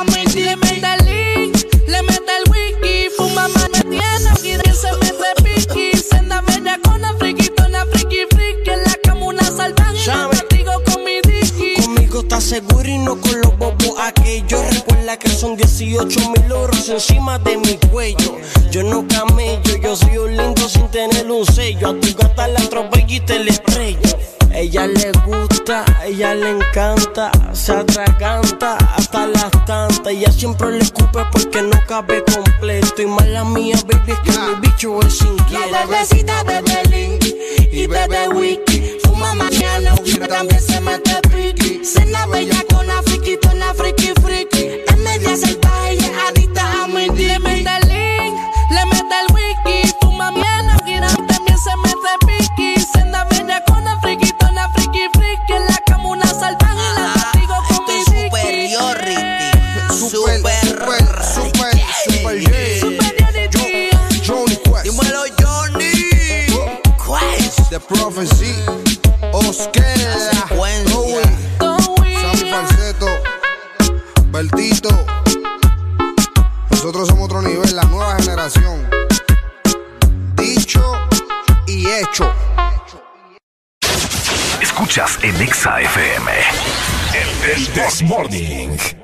S30: estás seguro y no con los bobos aquellos. Recuerda que son 18 mil euros encima de mi cuello. Yo no camello, yo soy un lindo sin tener un sello. A tu gata la atropello y te la estrello. Ella le gusta, ella le encanta, se atraganta hasta las tantas. Ella siempre le escupe porque no cabe completo. Y mala mía, baby, es que mi bicho es inquieto. La bebecita bebe link y bebe wiki. Y también se mete piqui. Cena bella con la friquitona friki friki. En media salvaje, adicta a mi
S28: Le mete el link, le mete el wiki. Fuma miel, también se mete piqui. Cena bella con la friquitona friki friki. En la cama una salvaje y la castigo con mi.
S30: Superiority. Super,
S31: super, super,
S28: Superiority.
S31: Johnny Quest.
S30: Dímelo, Johnny. Quest.
S31: The Prophecy. Osquela. Louis. Sammy Falseto. Bertito. Nosotros somos otro nivel, la nueva generación. Dicho y hecho.
S32: Escuchas en Exa FM. El, el This Morning.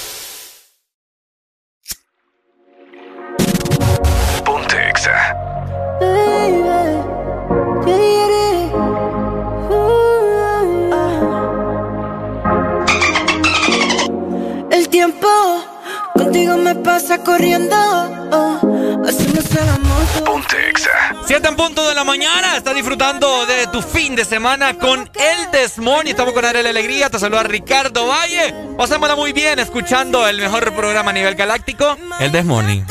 S32: Disfrutando de tu fin de semana con el Desmón. Estamos con Ariel Alegría. Te saluda Ricardo Valle. Pasémosla muy bien escuchando el mejor programa a nivel galáctico, el Desmorning.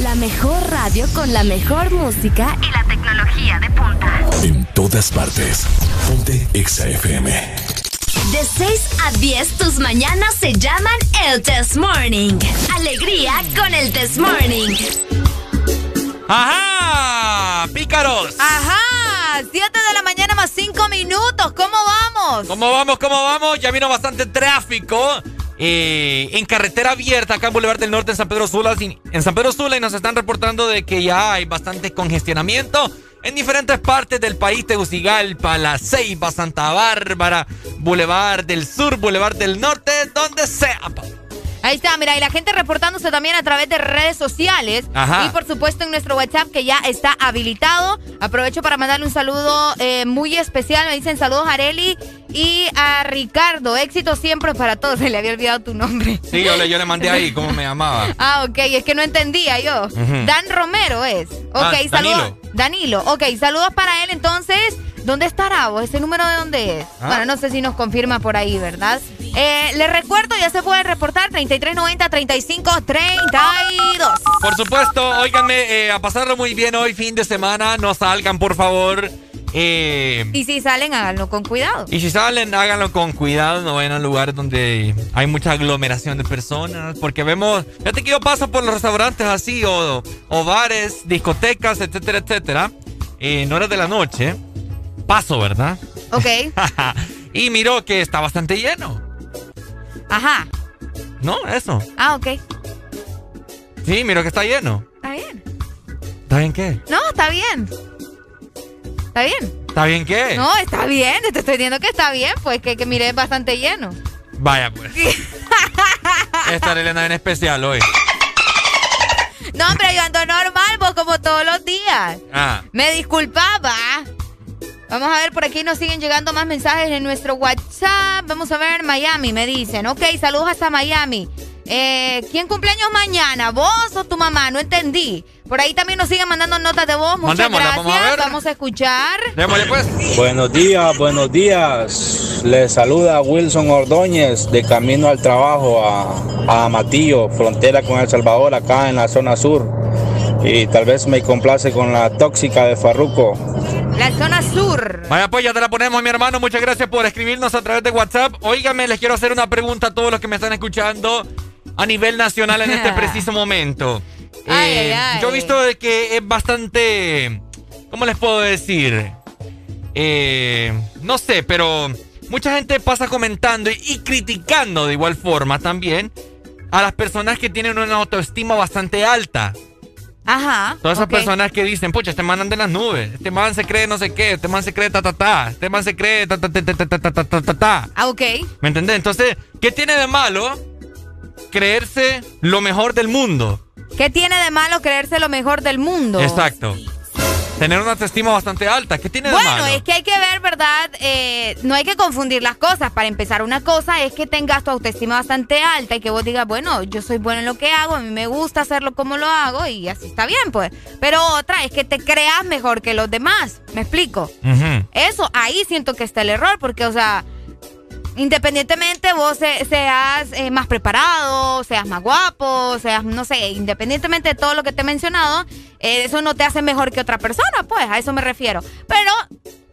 S33: La mejor radio con la mejor música y la tecnología de punta.
S4: En todas partes. Ponte Exa FM.
S33: De 6 a 10 tus mañanas se llaman el Test Morning. Alegría con el Test Morning.
S32: ¡Ajá! ¡Pícaros!
S6: Ajá, 7 de la mañana más 5 minutos. ¿Cómo vamos?
S32: ¿Cómo vamos? ¿Cómo vamos? Ya vino bastante tráfico.
S5: Eh, en carretera abierta acá en Boulevard del Norte en San Pedro Sula, en San Pedro Sula y nos están reportando de que ya hay bastante congestionamiento en diferentes partes del país, Tegucigalpa, La Ceiba, Santa Bárbara, Boulevard del Sur, Boulevard del Norte, donde sea.
S6: Ahí está, mira, y la gente reportándose también a través de redes sociales.
S5: Ajá.
S6: Y por supuesto en nuestro WhatsApp que ya está habilitado. Aprovecho para mandarle un saludo eh, muy especial. Me dicen saludos Areli y a Ricardo. Éxito siempre para todos. Se le había olvidado tu nombre.
S5: Sí, yo le, yo le mandé ahí cómo me llamaba.
S6: Ah, ok, es que no entendía yo. Dan Romero es. Ok,
S5: Ah,
S6: saludos.
S5: Danilo.
S6: Danilo. Ok, saludos para él entonces. ¿Dónde estará vos? ¿Ese número de dónde es?
S5: Ah.
S6: Bueno, no sé si nos confirma por ahí, ¿verdad? Eh, les recuerdo, ya se puede reportar 3390-3532.
S5: Por supuesto, óiganme, eh, a pasarlo muy bien hoy, fin de semana. No salgan, por favor. Eh,
S6: Y si salen, háganlo con cuidado.
S5: y si salen, háganlo con cuidado. No vayan a lugares donde hay mucha aglomeración de personas. Porque vemos, fíjate que yo paso por los restaurantes así, o, o bares, discotecas, etcétera, etcétera. en horas de la noche. Paso, ¿verdad?
S6: Ok.
S5: y miro que está bastante lleno.
S6: Ajá.
S5: ¿No? Eso.
S6: Ah, ok.
S5: Sí, miro que está lleno.
S6: Está bien.
S5: ¿Está bien qué?
S6: No, está bien. Está bien.
S5: ¿Está bien qué?
S6: No, está bien. Te estoy diciendo que está bien, pues que, que mire bastante lleno.
S5: Vaya pues. Esta Elena en especial hoy.
S6: No, hombre, yo ando normal, vos como todos los días.
S5: Ah.
S6: Me disculpaba. Vamos a ver, por aquí nos siguen llegando más mensajes en nuestro WhatsApp. Vamos a ver, Miami, me dicen. Ok, saludos hasta Miami. Eh, ¿Quién cumpleaños mañana? ¿Vos o tu mamá? No entendí. Por ahí también nos siguen mandando notas de voz. Muchas
S34: Mandémosla,
S6: gracias.
S34: vamos a ver.
S6: Vamos a escuchar.
S5: Démosle pues.
S34: Buenos días, buenos días. Les saluda Wilson Ordóñez de camino al trabajo a, a Matillo, frontera con El Salvador, acá en la zona sur. Y tal vez me complace con la tóxica de Farruco.
S6: La zona sur.
S5: Vaya pues, ya te la ponemos, mi hermano. Muchas gracias por escribirnos a través de WhatsApp. Óigame, les quiero hacer una pregunta a todos los que me están escuchando a nivel nacional en este preciso momento.
S6: Ay,
S5: Eh,
S6: ay, ay.
S5: Yo he visto de que es bastante... ¿Cómo les puedo decir? Eh, no sé, pero mucha gente pasa comentando y, y criticando de igual forma también a las personas que tienen una autoestima bastante alta.
S6: Ajá.
S5: Todas esas personas que dicen, pucha, este man anda en las nubes, este man se cree no sé qué, este man se cree ta ta ta, este man se cree ta ta ta ta ta ta ta ta ta.
S6: Ah, ok.
S5: ¿Me entendés? Entonces, ¿qué tiene de malo creerse lo mejor del mundo?
S6: ¿Qué tiene de malo creerse lo mejor del mundo?
S5: Exacto. Tener una autoestima bastante alta, ¿qué tiene de
S6: Bueno,
S5: malo?
S6: es que hay que ver, ¿verdad? Eh, no hay que confundir las cosas. Para empezar, una cosa es que tengas tu autoestima bastante alta y que vos digas, bueno, yo soy bueno en lo que hago, a mí me gusta hacerlo como lo hago y así está bien, pues. Pero otra es que te creas mejor que los demás. ¿Me explico? Eso, ahí siento que está el error, porque, o sea, independientemente vos se- seas eh, más preparado, seas más guapo, seas, no sé, independientemente de todo lo que te he mencionado, eh, eso no te hace mejor que otra persona, pues, a eso me refiero. Pero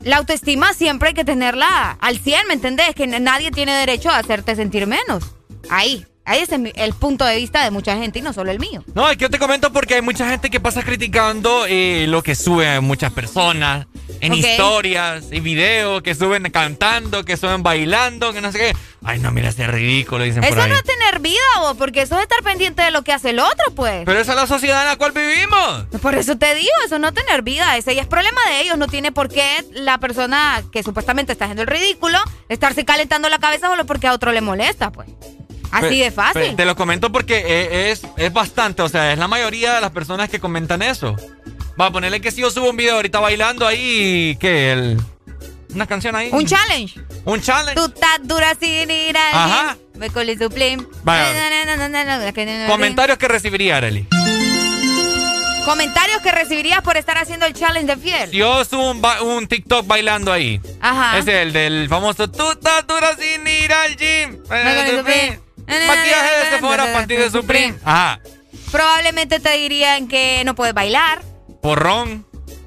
S6: la autoestima siempre hay que tenerla al 100, ¿me entendés? Que nadie tiene derecho a hacerte sentir menos. Ahí, ahí es el, punto de vista de mucha gente y no solo el mío.
S5: No, es que yo te comento porque hay mucha gente que pasa criticando eh, lo que suben muchas personas en historias y videos, que suben cantando, que suben bailando, que no sé qué. Ay, no, mira, ese ridículo, dicen por
S6: Eso
S5: ahí.
S6: no es tener vida, vos, porque eso es estar pendiente de lo que hace el otro, pues.
S5: Pero esa es la sociedad en la cual vivimos.
S6: Por eso te digo, eso no es tener vida, ese ya es problema de ellos, no tiene por qué la persona que supuestamente está haciendo el ridículo estarse calentando la cabeza solo porque a otro le molesta, pues. Así de fácil.
S5: te lo comento porque eh, es, es bastante, o sea, es la mayoría de las personas que comentan eso. Va a ponerle que si yo subo un video ahorita bailando ahí, ¿qué? El, una canción ahí.
S6: Un challenge.
S5: Un challenge.
S6: Tú estás dura sin ir al
S5: Ajá.
S6: Me colé que no-
S5: Comentarios que recibiría, Arely.
S6: Comentarios que recibirías por estar haciendo el challenge de fiel.
S5: Yo subo un, TikTok bailando ahí.
S6: Ajá.
S5: Es el del famoso Tú estás dura sin ir al gym.
S6: colé supreme.
S5: Maquillaje de Sephora, panty de Supreme. Ajá.
S6: Probablemente te dirían que no puedes bailar.
S5: Porrón.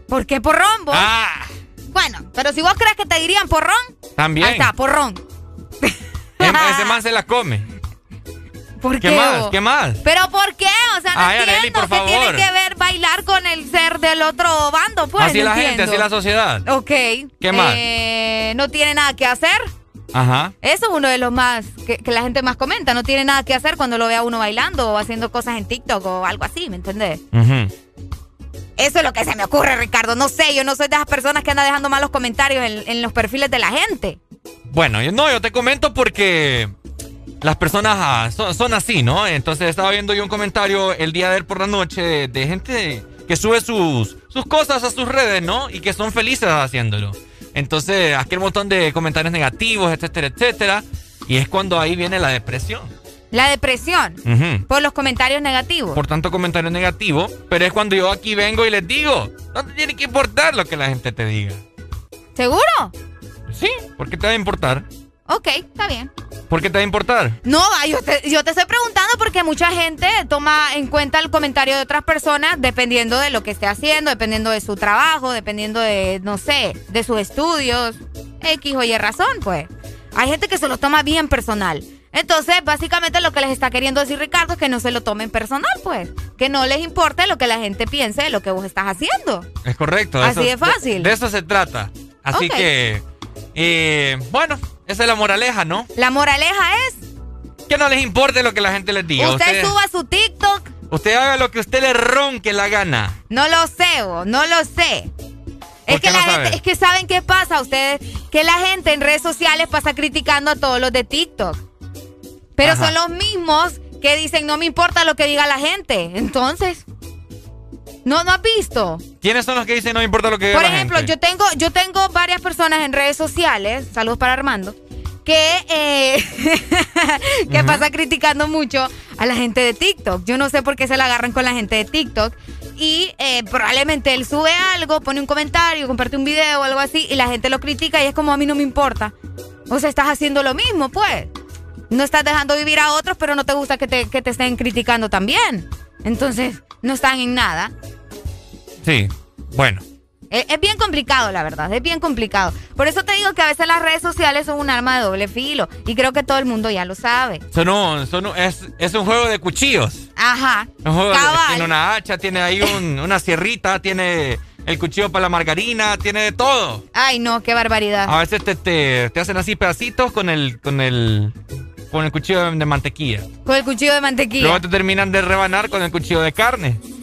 S6: ¿Por qué porrón, vos?
S5: Ah.
S6: Bueno, pero si vos crees que te dirían porrón,
S5: También.
S6: ahí está, porrón.
S5: Em- Ese man se la come.
S6: ¿Por
S5: ¿Qué
S6: qué,
S5: más? ¿Qué más?
S6: ¿Pero por qué? O sea, no
S5: Ay, Arely,
S6: entiendo
S5: por
S6: tiene
S5: favor.
S6: que ver bailar con el ser del otro bando, pues.
S5: así
S6: no
S5: la gente, así la sociedad.
S6: Ok.
S5: ¿Qué más?
S6: Eh, no tiene nada que hacer.
S5: Ajá.
S6: Eso es uno de los más que, que, la gente más comenta. No tiene nada que hacer cuando lo ve a uno bailando o haciendo cosas en TikTok o algo así, ¿me entendés? Eso es lo que se me ocurre, Ricardo. No sé, yo no soy de esas personas que andan dejando malos comentarios en, en los perfiles de la gente.
S5: Bueno, yo no, yo te comento porque las personas ah, son, así, ¿no? Entonces estaba viendo yo un comentario el día de él por la noche de, gente que sube sus, sus cosas a sus redes, ¿no? Y que son felices haciéndolo. Entonces, aquel montón de comentarios negativos, etcétera, etcétera. Y es cuando ahí viene la depresión.
S6: La depresión. Por los comentarios negativos.
S5: Por tanto comentario negativo. Pero es cuando yo aquí vengo y les digo, no te tiene que importar lo que la gente te diga.
S6: ¿Seguro?
S5: Sí, ¿por qué te va a importar?
S6: Ok, está bien.
S5: ¿Por qué te va a importar?
S6: No, yo te, yo te estoy preguntando porque mucha gente toma en cuenta el comentario de otras personas dependiendo de lo que esté haciendo, dependiendo de su trabajo, dependiendo de, no sé, de sus estudios, X o Y razón, pues. Hay gente que se lo toma bien personal. Entonces, básicamente lo que les está queriendo decir Ricardo es que no se lo tomen personal, pues. Que no les importe lo que la gente piense de lo que vos estás haciendo.
S5: Es correcto.
S6: Así de fácil.
S5: De, eso se trata. Así que, eh, bueno, esa es la moraleja, ¿no?
S6: La moraleja es...
S5: Que no les importe lo que la gente les diga.
S6: Usted, suba su TikTok.
S5: Usted haga lo que usted le ronque la gana.
S6: No lo sé, no lo sé. Es que, la gente, es que saben qué pasa ustedes, que la gente en redes sociales pasa criticando a todos los de TikTok. Pero son los mismos que dicen no me importa lo que diga la gente. Entonces, no, no has visto.
S5: ¿Quiénes son los que dicen no importa lo que diga
S6: Por
S5: la
S6: ejemplo, yo tengo, yo tengo varias personas en redes sociales, saludos para Armando, que, eh, que pasa criticando mucho a la gente de TikTok. Yo no sé por qué se la agarran con la gente de TikTok. Y eh, probablemente él sube algo, pone un comentario, comparte un video o algo así, y la gente lo critica y es como a mí no me importa. O sea, estás haciendo lo mismo, pues. No estás dejando vivir a otros, pero no te gusta que te, que te estén criticando también. Entonces, no están en nada.
S5: Sí, bueno.
S6: Es, bien complicado, la verdad, es bien complicado. Por eso te digo que a veces las redes sociales son un arma de doble filo y creo que todo el mundo ya lo sabe.
S5: Eso no, es, es un juego de cuchillos.
S6: Ajá.
S5: Un juego tiene una hacha, tiene ahí una sierrita, tiene el cuchillo para la margarina, tiene de todo.
S6: Ay, no, qué barbaridad.
S5: A veces te, te, hacen así pedacitos con el, con el, con el cuchillo de, mantequilla.
S6: Con el cuchillo de mantequilla.
S5: Luego te terminan de rebanar con el cuchillo de carne.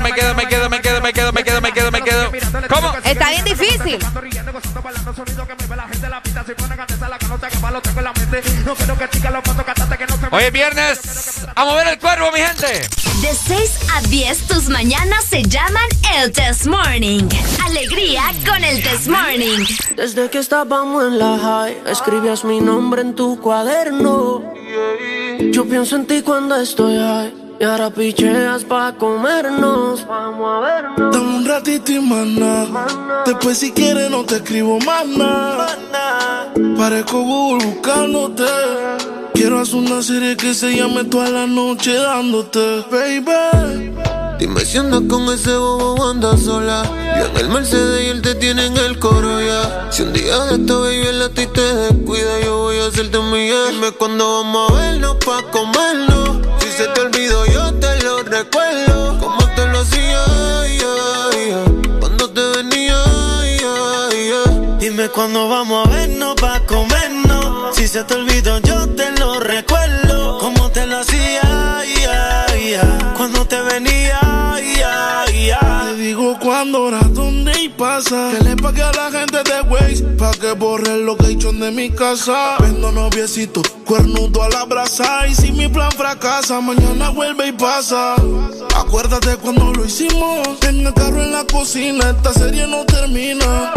S5: me quedo, me quedo, me quedo, me quedo, me quedo, me quedo, me quedo. ¿Cómo?
S6: Está bien difícil.
S5: Hoy es viernes. A mover el cuervo, mi gente.
S15: De 6 a 10, tus mañanas se llaman el Test Morning. Alegría con el Test Morning.
S34: Desde que estábamos en la high, escribías mi nombre en tu cuaderno. Yo pienso en ti cuando estoy high. Y ahora picheas pa' comernos. Vamos a vernos.
S13: Dame un ratito y mana. Después, si quieres, no te escribo más nada. Parezco Google buscándote. Quiero hacer una serie que se llame toda la noche dándote, baby.
S34: Dime si andas con ese bobo anda sola. Yo en el Mercedes y él te tiene en el coro ya. Si un día de esto baby el a ti te descuida, yo voy a hacerte mía. Dime cuándo vamos a vernos pa' comernos. Si se te olvidó, recuerdo. Como te lo hacía, cuando te venía, Dime cuándo vamos a vernos pa' comernos. Si se te olvidó, yo te lo recuerdo. Como te lo hacía, cuando te venía,
S13: Cuándo, hora, dónde y pasa. Que le pague a la gente de Waze pa' que borre el location de mi casa. Vendo noviecito, cuernudo a la brasa. Y si mi plan fracasa, mañana vuelve y pasa. Acuérdate cuando lo hicimos. En el carro en la cocina, esta serie no termina.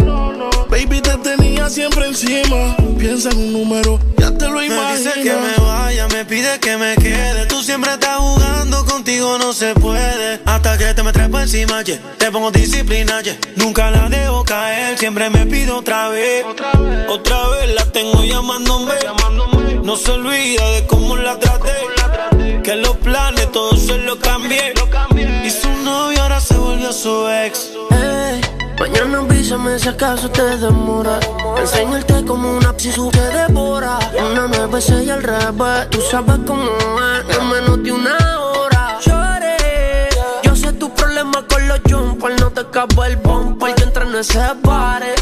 S13: Baby, te tenía siempre encima. Piensa en un número, ya te lo imaginas.
S34: Me dice que me vaya, me pide que me quede. Tú siempre estás jugando, contigo no se puede. Hasta que te me trepo encima, yeah. Te pongo disciplina, yeah. Nunca la dejo caer, siempre me pido otra vez. Otra vez, la tengo llamándome. No se olvida de cómo la traté. Que los planes todos se los cambié. Y su novio ahora se volvió su ex.
S35: Hey, mañana avísame si acaso te demora. Enseñarte como una psisu que devora. Una me besé y al revés. Tú sabes cómo es, en menos de una hora. Lloré. Yo sé tu problema con los jumpers. No te acabo el bumper. Yo entré en ese pare.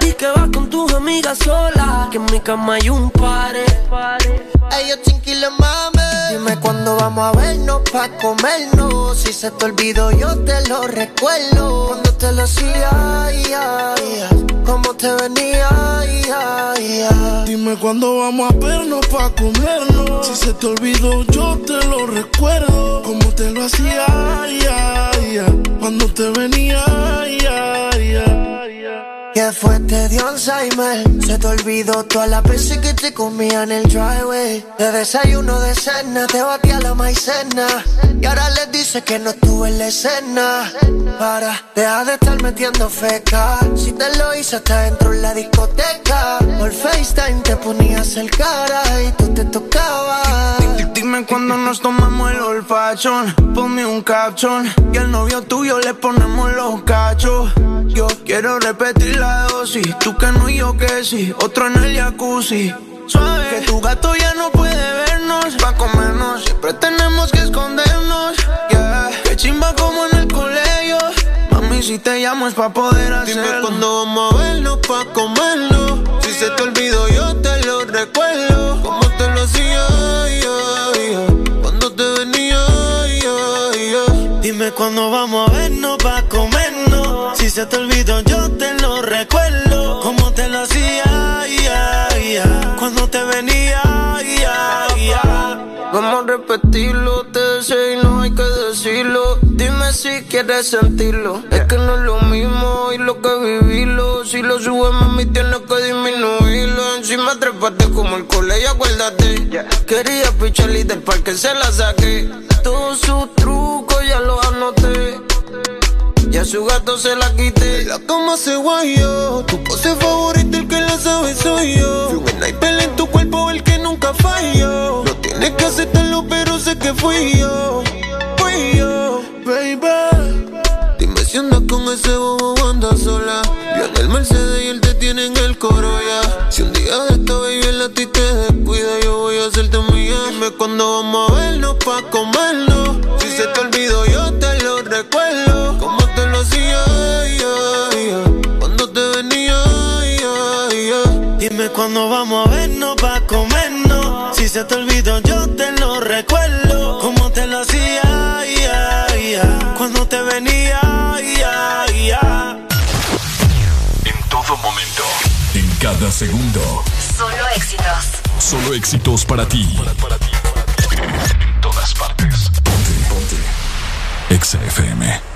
S35: Di que vas con tus amigas sola. Que en mi cama hay un pare.
S34: Ellos chinquiles, mami.
S35: Dime cuándo vamos a vernos pa' comernos. Si se te olvidó, yo te lo recuerdo. Cuando te lo hacía, ay, ay. Cómo te venía, ay.
S13: Dime cuándo vamos a vernos pa' comernos. Si se te olvidó, yo te lo recuerdo. Como te lo hacía. Cuando te venía.
S35: ¿Qué fue? Te dio Alzheimer. Se te olvidó todas las veces que te comía en el driveway. De desayuno de cena, te batía la maicena. Y ahora les dice que no estuve en la escena. Para, deja de estar metiendo feca. Si te lo hice hasta dentro en la discoteca. Por FaceTime te ponías el cara y tú te tocabas.
S34: Dime cuando nos tomamos el olfachón. Ponme un caption. Y al novio tuyo le ponemos los cachos. Yo quiero repetir la dosis. Tú que no y yo que sí. Otro en el jacuzzi. Suave. Que tu gato ya no puede vernos. Pa' comernos. Siempre tenemos que escondernos. Yeah. Que chimba como en el colegio. Mami, si te llamo es pa' poder hacerlo. Dime cuando vamos a vernos pa' comerlo. Si se te olvidó, yo te lo recuerdo. Como te lo hacía. Cuando te venía. Dime cuándo vamos a vernos pa' comernos. Se te olvidó, yo te lo recuerdo. Como te lo hacía, ay, ay. Cuando te venía, ay.
S35: Vamos a repetirlo, te deseo y no hay que decirlo. Dime si quieres sentirlo. Es que no es lo mismo y lo que vivirlo. Si lo subes, mami, tienes que disminuirlo. Encima trepaste como el colegio, acuérdate. Quería pichar y del parque se la saqué. Todos sus trucos ya los anoté. Ya su gato se la quité.
S34: La cama se guayó. Tu pose favorita, el que la sabe soy yo. Fui un sniper en tu cuerpo, el que nunca falló. No tienes que aceptarlo, pero sé que fui yo. Fui yo, baby. Dime si andas con ese bobo andas sola. Yo en el Mercedes y él te tiene en el coro ya. Si un día de esta baby él a ti te descuida, yo voy a hacerte mía. Dime cuándo vamos a vernos pa' comernos. Cuándo vamos a vernos pa' comernos. Si se te olvidó, yo te lo recuerdo. Como te lo hacía, ay, ay. Cuando te venía, ay.
S4: En todo momento, en cada segundo.
S15: Solo éxitos.
S4: Solo éxitos para ti. En todas partes. Ponte, ponte. Exa FM.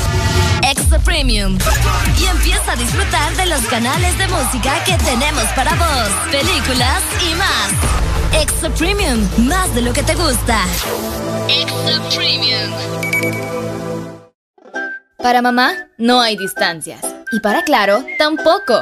S15: Extra Premium. Y empieza a disfrutar de los canales de música que tenemos para vos, películas y más. Extra Premium, más de lo que te gusta. Extra Premium.
S36: Para mamá no hay distancias. Y para Claro, tampoco.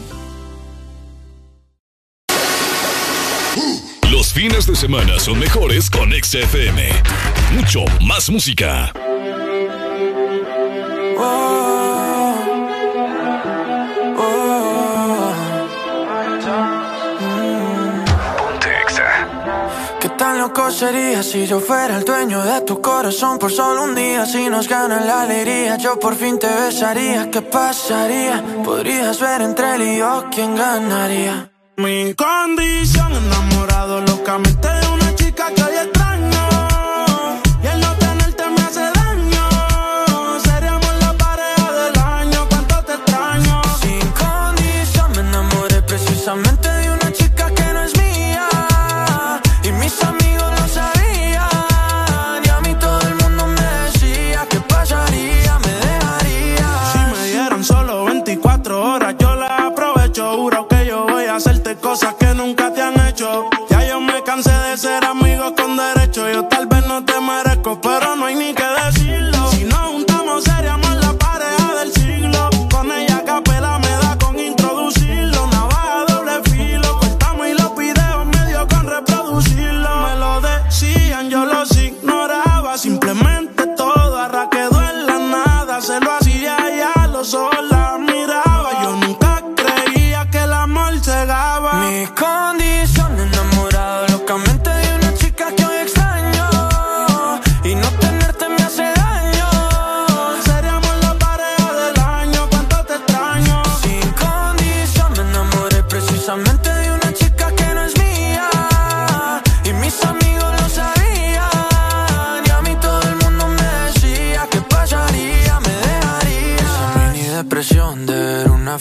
S4: Los fines de semana son mejores con XFM. Mucho más música.
S2: ¿Qué tan loco sería si yo fuera el dueño de tu corazón por solo un día? Si nos gana la alegría, yo por fin te besaría. ¿Qué pasaría? Podrías ver entre él y yo quién ganaría.
S1: Mi condición enamorado locamente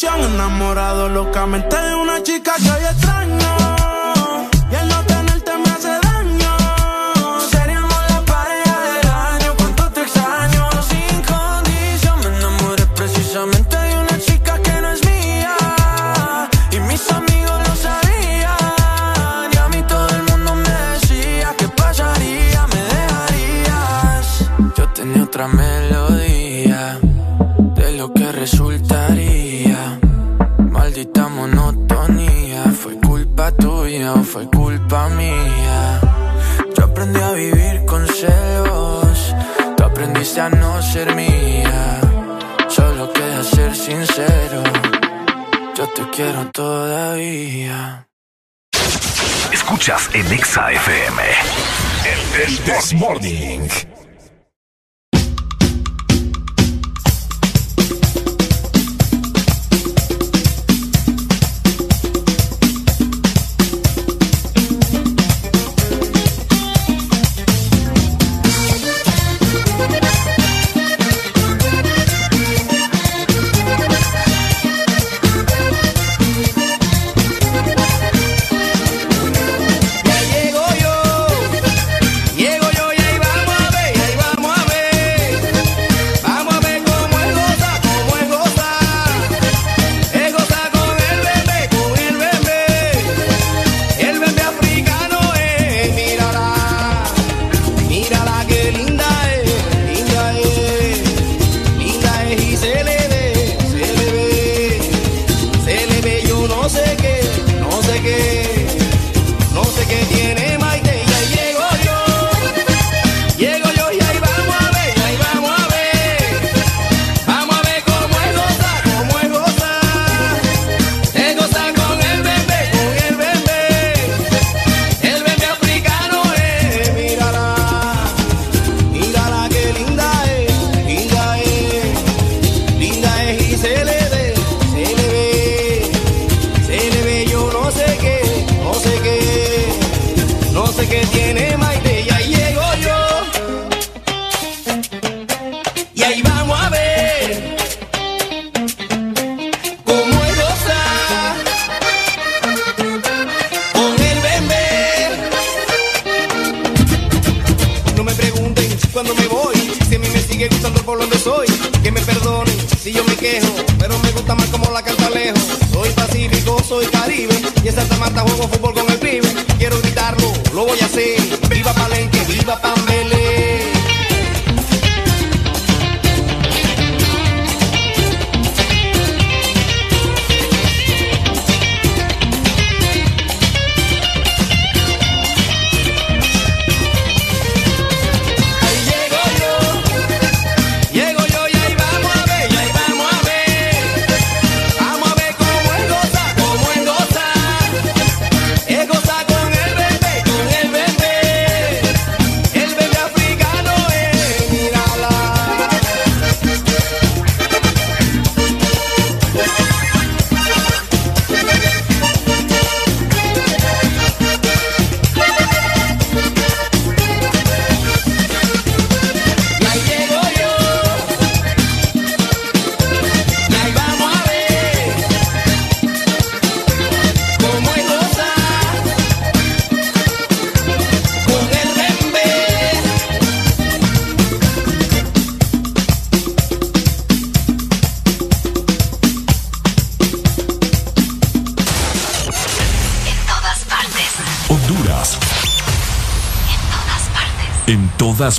S1: Condición enamorado locamente de una chica que
S2: tuya o fue culpa mía? Yo aprendí a vivir con celos. Tú aprendiste a no ser mía. Solo queda ser sincero. Yo te quiero todavía.
S4: Escuchas en Exa FM. El This Morning.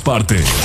S37: parte.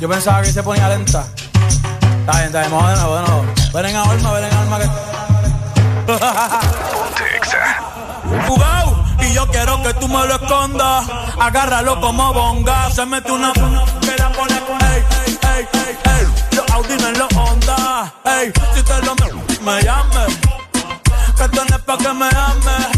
S37: Yo
S38: pensaba que se ponía lenta. Está bien, está bien, vamos de nuevo. Ven en alma, ven en alma que. Jugao, y yo quiero que tú me lo escondas. Agárralo como bonga. Se mete una que la pone con ey, ey, ey, ey. Los Audi en los Honda. Ey, si te lo me, me llame. Que pa' que me ames.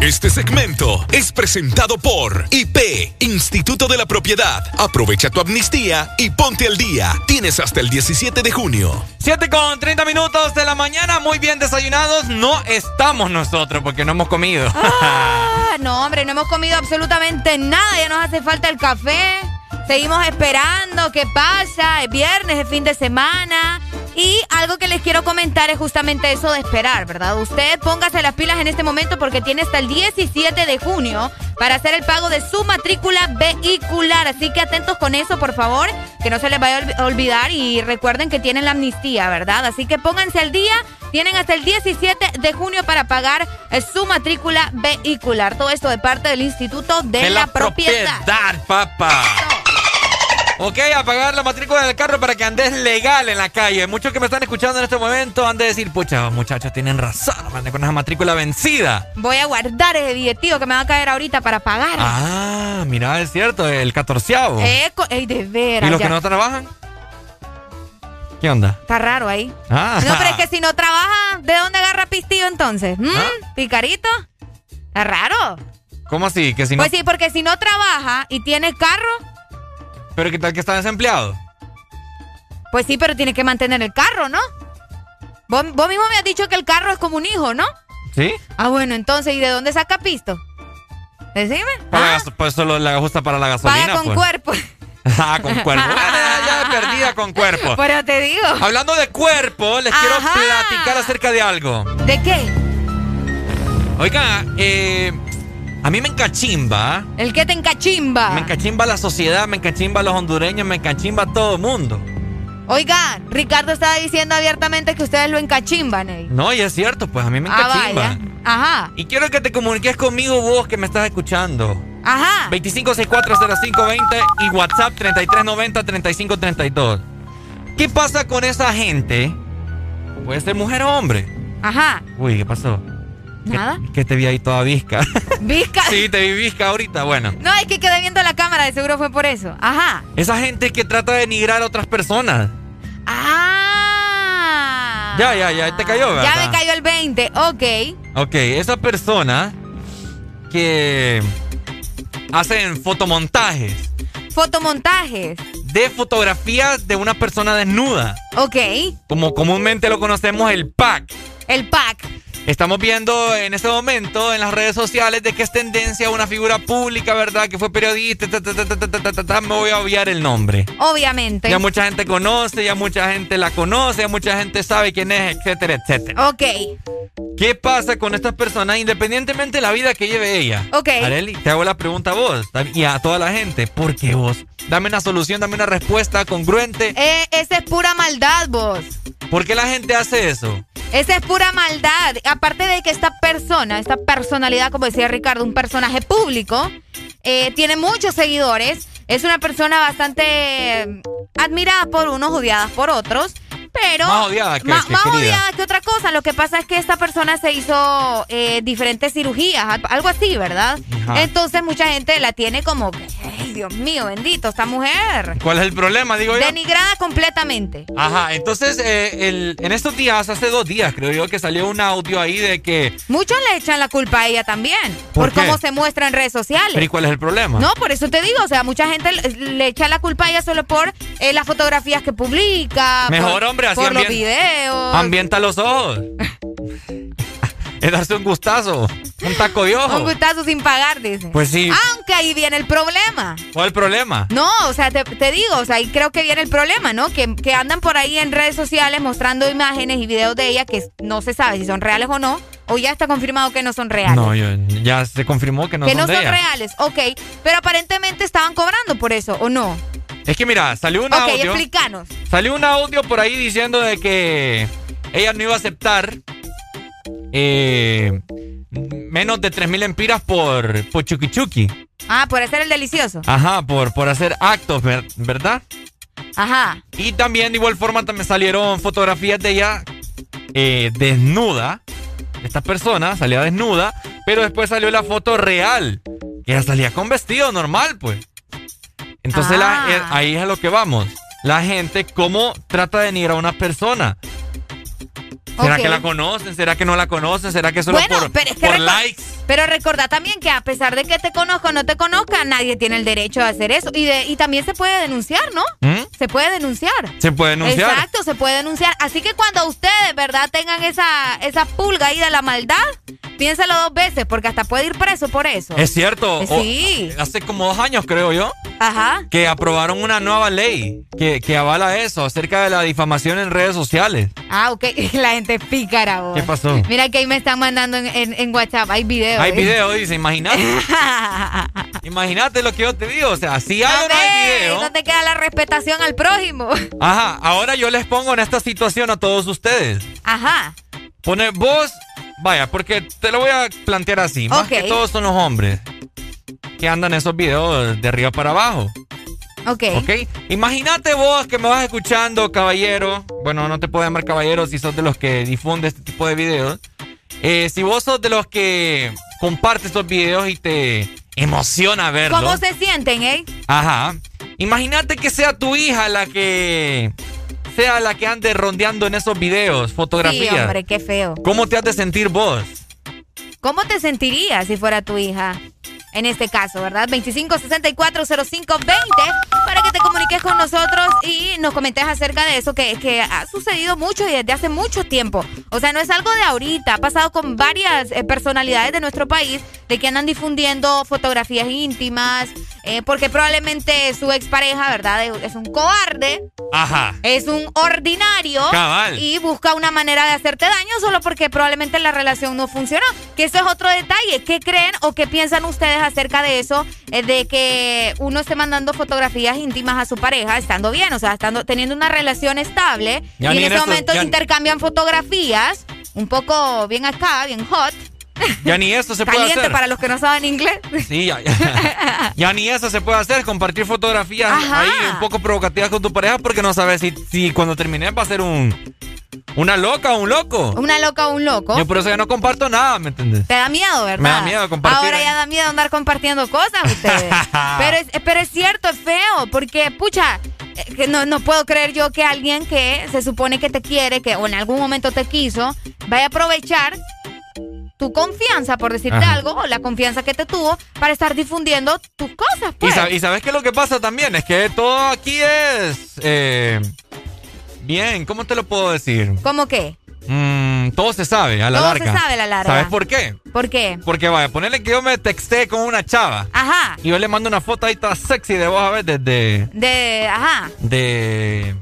S4: Este segmento es presentado por IP, Instituto de la Propiedad. Aprovecha tu amnistía y ponte al día. Tienes hasta el 17 de junio.
S5: 7 con 30 minutos de la mañana, muy bien desayunados. No estamos nosotros porque no hemos comido.
S6: Ah, no, hombre, no hemos comido absolutamente nada. Ya nos hace falta el café. Seguimos esperando qué pasa. Es viernes, es fin de semana algo que les quiero comentar es justamente eso de esperar, ¿verdad? Usted póngase las pilas en este momento porque tiene hasta el 17 de junio para hacer el pago de su matrícula vehicular. Así que atentos con eso, por favor, que no se les vaya a olvidar y recuerden que tienen la amnistía, ¿verdad? Así que pónganse al día. Tienen hasta el 17 de junio para pagar eh, su matrícula vehicular. Todo esto de parte del Instituto de, la, Propiedad.
S5: propiedad, papá. Ok, a pagar la matrícula del carro para que andes legal en la calle. Muchos que me están escuchando en este momento han de decir, pucha, muchachos, tienen razón, ande con esa matrícula vencida.
S6: Voy a guardar ese billetío que me va a caer ahorita para pagar.
S5: Ah, mira, es cierto, el catorceavo.
S6: Ey, de veras.
S5: ¿Y los
S6: ya.
S5: que no trabajan? ¿Qué onda?
S6: Está raro ahí.
S5: Ah.
S6: No, pero es que si no trabaja, ¿de dónde agarra pistillo entonces? ¿Mm? ¿Picarito? Está raro.
S5: ¿Cómo así? Que si no...
S6: Pues sí, porque si no trabaja y tiene carro,
S5: Pero ¿qué tal que está desempleado?
S6: pues sí, pero tiene que mantener el carro, ¿no? Vos, vos mismo me has dicho que el carro es como un hijo, ¿no?
S5: ¿Sí?
S6: Ah, bueno, entonces, ¿y de dónde saca pisto? Decime.
S5: Gas- pues solo la ajusta para la gasolina.
S6: Paga con
S5: pues.
S6: cuerpo.
S5: ah, con cuerpo. Ah, ya perdida con cuerpo.
S6: Pero te digo.
S5: Hablando de cuerpo, les quiero platicar acerca de algo.
S6: ¿De qué?
S5: Oiga, eh, a mí me encachimba.
S6: El que te encachimba.
S5: Me encachimba la sociedad, me encachimba los hondureños, me encachimba todo el mundo.
S6: Oiga, Ricardo estaba diciendo abiertamente que ustedes lo encachimban, ey.
S5: No, y es cierto, pues a mí me
S6: Ah,
S5: encachimba.
S6: vaya. Ajá,
S5: y quiero que te comuniques conmigo vos que me estás escuchando.
S6: ajá.
S5: 25640520 y WhatsApp 3390-3532. ¿Qué pasa con esa gente? Puede ser mujer o hombre.
S6: Ajá.
S5: Uy, ¿qué pasó?
S6: Nada.
S5: Que te vi ahí toda visca.
S6: Vizca.
S5: sí, te vi visca ahorita. Bueno,
S6: No, es que quedé viendo la cámara, de seguro fue por eso. Ajá.
S5: esa gente que trata de denigrar a otras personas.
S6: Ah.
S5: Ya, ya, ya, te cayó, ¿verdad?
S6: Ya me cayó el 20, ok.
S5: Ok, esa persona que hacen fotomontajes
S6: Fotomontajes.
S5: de fotografías de una persona desnuda.
S6: Ok.
S5: Como comúnmente lo conocemos el pack.
S6: El pack.
S5: Estamos viendo en este momento en las redes sociales de que es tendencia una figura pública, ¿verdad? Que fue periodista, ta, ta, ta, me voy a obviar el nombre.
S6: Obviamente.
S5: Ya mucha gente conoce, ya mucha gente la conoce, ya mucha gente sabe quién es, etcétera, etcétera.
S6: Ok.
S5: ¿Qué pasa con estas personas independientemente de la vida que lleve ella?
S6: Ok.
S5: Areli, te hago la pregunta a vos y a toda la gente. ¿Por qué vos? Dame una solución, dame una respuesta congruente.
S6: Eh, esa es pura maldad, vos.
S5: ¿Por qué la gente hace eso?
S6: Esa es pura maldad. Aparte de que esta persona, esta personalidad, como decía Ricardo, un personaje público, eh, tiene muchos seguidores. Es una persona bastante eh, admirada por unos, odiada por otros. Pero
S5: Más odiada que-
S6: ma-
S5: que
S6: más odiada que otra cosa. Lo que pasa es que esta persona se hizo eh, diferentes cirugías, al- algo así, ¿verdad?
S5: Ajá.
S6: Entonces mucha gente la tiene como, Dios mío, bendito, esta mujer.
S5: ¿Cuál es el problema, digo yo?
S6: Denigrada completamente.
S5: Ajá, entonces eh, el- en estos días, hace dos días creo yo que salió un audio ahí de que...
S6: Muchos le echan la culpa a ella también.
S5: ¿Por
S6: cómo se muestra en redes sociales.
S5: ¿Pero y cuál es el problema?
S6: No, por eso te digo, o sea, mucha gente le, echa la culpa a ella solo por eh, las fotografías que publica.
S5: Mejor,
S6: por,
S5: hombre, así
S6: Por los videos.
S5: Ambienta los ojos. es darse un gustazo, un taco de ojo.
S6: Un gustazo sin pagar, dice.
S5: Pues sí.
S6: Aunque ahí viene el problema.
S5: ¿Cuál problema?
S6: No, o sea, te, te digo, o sea, ahí creo que viene el problema, ¿no? Que, que andan por ahí en redes sociales mostrando imágenes y videos de ella que no se sabe si son reales o no, o ya está confirmado que no son reales.
S5: No, yo- ya se confirmó que no
S6: que
S5: son
S6: no
S5: de
S6: son
S5: ella.
S6: reales, ok. Pero aparentemente estaban cobrando por eso, ¿o no?
S5: Es que mira, salió un
S6: ok,
S5: audio.
S6: explícanos.
S5: Salió un audio por ahí diciendo de que ella no iba a aceptar eh, menos de 3.000 empiras por, por chuki chuki.
S6: Ah, por hacer el delicioso.
S5: Ajá, por, por hacer actos, ver- ¿verdad?
S6: Ajá.
S5: Y también de igual forma también salieron fotografías de ella eh, desnuda. Esta persona salía desnuda, pero después salió la foto real. Que ella salía con vestido normal, pues. Entonces
S6: Ah.
S5: eh, ahí es a lo que vamos. La gente, ¿cómo trata de denigrar a una persona? ¿Será que la conocen? ¿Será que no la conocen? ¿Será que solo
S6: Bueno,
S5: por,
S6: pero es que
S5: por
S6: reco-
S5: likes?
S6: Pero recordá también que a pesar de que te conozca o no te conozca, nadie tiene el derecho de hacer eso. Y, de, y también se puede denunciar, ¿no?
S5: ¿Mm?
S6: Se puede denunciar.
S5: Se puede denunciar.
S6: Exacto, se puede denunciar. Así que cuando ustedes, ¿verdad?, tengan esa, esa pulga ahí de la maldad, piénsalo dos veces, porque hasta puede ir preso por eso.
S5: Es cierto.
S6: Eh,
S5: O-
S6: Sí.
S5: hace como dos años, creo yo,
S6: Ajá.
S5: que aprobaron una nueva ley que, que avala eso acerca de la difamación en redes sociales.
S6: Ah, ok. La gente es pícara, vos.
S5: ¿Qué pasó?
S6: Mira que ahí me están mandando en, en- en WhatsApp. Hay videos.
S5: Hay
S6: ¿eh?
S5: video, dice, imagínate. imagínate lo que yo te digo. O sea, si no hay video.
S6: ¿Dónde queda la respetación al prójimo?
S5: Ajá, ahora yo les pongo en esta situación a todos ustedes.
S6: Ajá.
S5: Pone vos, vaya, porque te lo voy a plantear así. Más que todos son los hombres que andan esos videos de arriba para abajo.
S6: Ok.
S5: ¿Ok? Imagínate vos que me vas escuchando, caballero. Bueno, no te puedo llamar caballero si sos de los que difunde este tipo de videos. Eh, si vos sos de los que comparte estos videos y te emociona verlos.
S6: ¿Cómo se sienten, eh?
S5: Ajá. Imagínate que sea tu hija la que sea la que ande rondeando en esos videos,
S6: Sí,
S5: fotografías.
S6: hombre, qué feo.
S5: ¿Cómo te has de sentir vos?
S6: ¿Cómo te sentirías si fuera tu hija? En este caso, ¿verdad? 25640520 para que te comuniques con nosotros y nos comentes acerca de eso que, que ha sucedido mucho y desde hace mucho tiempo. O sea, no es algo de ahorita, ha pasado con varias eh, personalidades de nuestro país de que andan difundiendo fotografías íntimas, eh, porque probablemente su expareja, ¿verdad? Es- un cobarde,
S5: Ajá.
S6: es un ordinario
S5: Cabal.
S6: y busca una manera de hacerte daño solo porque probablemente la relación no funcionó. Que eso es otro detalle. ¿Qué creen o qué piensan ustedes acerca de eso? eh, de que uno esté mandando fotografías íntimas a su pareja estando bien, o sea, estando teniendo una relación estable
S5: Ya
S6: y en ese momento
S5: ya-
S6: intercambian fotografías un poco bien acá, bien hot,
S5: Ya ni eso se puede
S6: caliente
S5: hacer.
S6: para los que no saben inglés.
S5: Sí, ya, ya. Ya ni eso se puede hacer, compartir fotografías
S6: Ajá.
S5: ahí un poco provocativas con tu pareja porque no sabes si, si cuando termines va a ser un una loca o un loco.
S6: Una loca o un loco.
S5: Yo por eso ya no comparto nada, ¿me entiendes?
S6: Te da miedo, ¿verdad?
S5: Me da miedo compartir.
S6: Ahora ya da miedo andar compartiendo cosas ustedes. pero, es, pero es cierto, es feo, porque, pucha, eh, que no, no puedo creer yo que alguien que se supone que te quiere, que o en algún momento te quiso, vaya a aprovechar tu confianza, por decirte
S5: Ajá.
S6: algo, o la confianza que te tuvo para estar difundiendo tus cosas,
S5: Y,
S6: pues.
S5: sa- y sabes qué es lo que pasa también, es que todo aquí es eh, bien, ¿cómo te lo puedo decir?
S6: ¿Cómo qué?
S5: Mm, todo se sabe a la
S6: Todo se
S5: larga.
S6: sabe a la larga.
S5: ¿Sabes por qué?
S6: ¿Por qué?
S5: Porque vaya, ponerle que yo me texté con una chava
S6: Ajá.
S5: y yo le mando una foto ahí toda sexy de vos a ver desde
S6: De, ajá.
S5: de,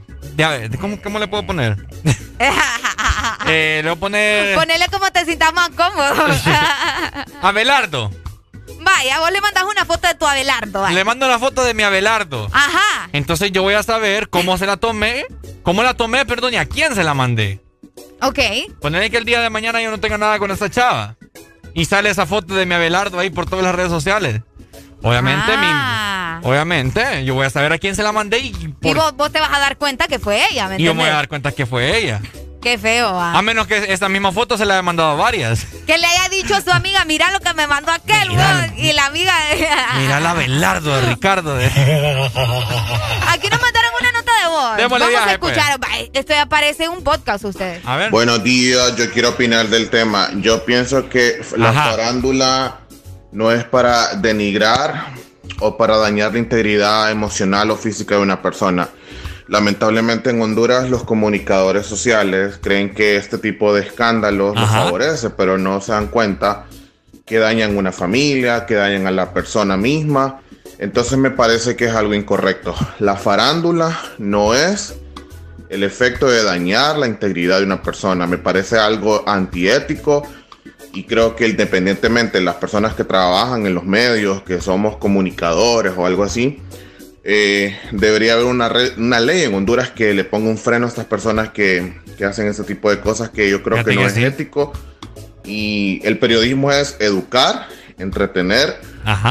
S5: ¿cómo, cómo le puedo poner? eh, le voy a poner
S6: Ponele como te sientas más cómodo.
S5: Abelardo.
S6: Vaya, vos le mandas una foto de tu Abelardo. vaya.
S5: Le mando una foto de mi Abelardo.
S6: Ajá.
S5: Entonces yo voy a saber cómo se la tomé, cómo la tomé, perdón, y a quién se la mandé.
S6: Ok.
S5: Ponerle que el día de mañana yo no tenga nada con esa chava. Y sale esa foto de mi Abelardo ahí por todas las redes sociales. Obviamente,
S6: Ah.
S5: mi, obviamente, yo voy a saber a quién se la mandé y,
S6: Y vos, vos te vas a dar cuenta que fue ella, ¿me
S5: y yo me voy a dar cuenta que fue ella.
S6: Qué feo, ah.
S5: A menos que esa misma foto se la haya mandado a varias.
S6: Que le haya dicho a su amiga, mira lo que me mandó aquel, weón. Y la amiga...
S5: Mira la Abelardo de Ricardo. De...
S6: Aquí nos mandaron una nota de voz.
S5: Démosle
S6: Vamos a
S5: viaje, pues.
S6: escuchar. Esto ya parece un podcast ustedes.
S5: A ver.
S39: Buenos días, yo quiero opinar del tema. Yo pienso que la
S5: Ajá.
S39: farándula no es para denigrar o para dañar la integridad emocional o física de una persona. Lamentablemente en Honduras los comunicadores sociales creen que este tipo de escándalos los favorece, pero no se dan cuenta que dañan una familia, que dañan a la persona misma. Entonces me parece que es algo incorrecto. La farándula no es el efecto de dañar la integridad de una persona. Me parece algo antiético y creo que independientemente de las personas que trabajan en los medios, que somos comunicadores o algo así, eh, debería haber una, una ley en Honduras que le ponga un freno a estas personas que, que hacen ese tipo de cosas que yo creo que no
S5: que
S39: es
S5: sí.
S39: ético. Y el periodismo es educar, entretener,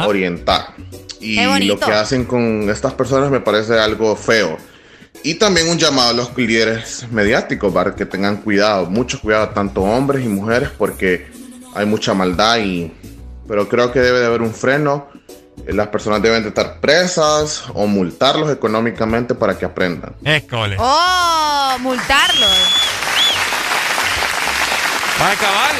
S39: orientar. Y lo que hacen con estas personas me parece algo feo. Y también un llamado a los líderes mediáticos para que tengan cuidado, mucho cuidado, tanto hombres y mujeres, porque hay mucha maldad y... Pero creo que debe de haber un freno. Eh, Las personas deben de estar presas o multarlos económicamente para que aprendan.
S5: École.
S6: Oh, multarlo.
S5: Va a acabar.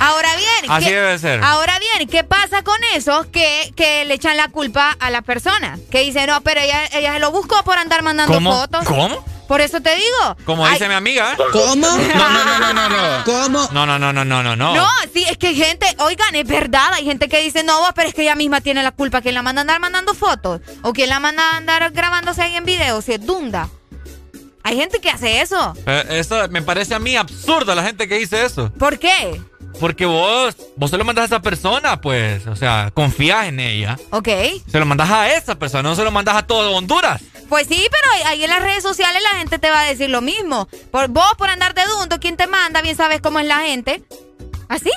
S6: Ahora bien,
S5: Así
S6: ¿qué-
S5: debe ser.
S6: Ahora bien, ¿qué pasa con esos que, que le echan la culpa a la persona? Que dicen, no, pero ella, ella se lo buscó por andar mandando
S5: ¿Cómo?
S6: fotos.
S5: ¿Cómo?
S6: Por eso te digo.
S5: Como
S6: Ay,
S5: dice mi amiga. ¿eh?
S40: ¿Cómo?
S5: No, no, no, no, no, no.
S40: ¿Cómo?
S5: No, no, no, no, no, no, no.
S6: No, sí, es que hay gente, oigan, es verdad, hay gente que dice, no, pero es que ella misma tiene la culpa, ¿quién la manda a andar mandando fotos? ¿O quién la manda a andar grabándose ahí en video? Si es Dunda. Hay gente que hace eso.
S5: Eh, Eso me parece a mí absurdo la gente que dice eso.
S6: ¿Por qué?
S5: Porque vos, vos se lo mandas a esa persona, pues. O sea, confías en ella.
S6: Ok.
S5: Se lo mandas a esa persona, no se lo mandas a todo Honduras.
S6: Pues sí, pero ahí- en las redes sociales la gente te va a decir lo mismo. Por vos por andar de dundo, ¿quién te manda? Bien sabes cómo es la gente. ¿Así?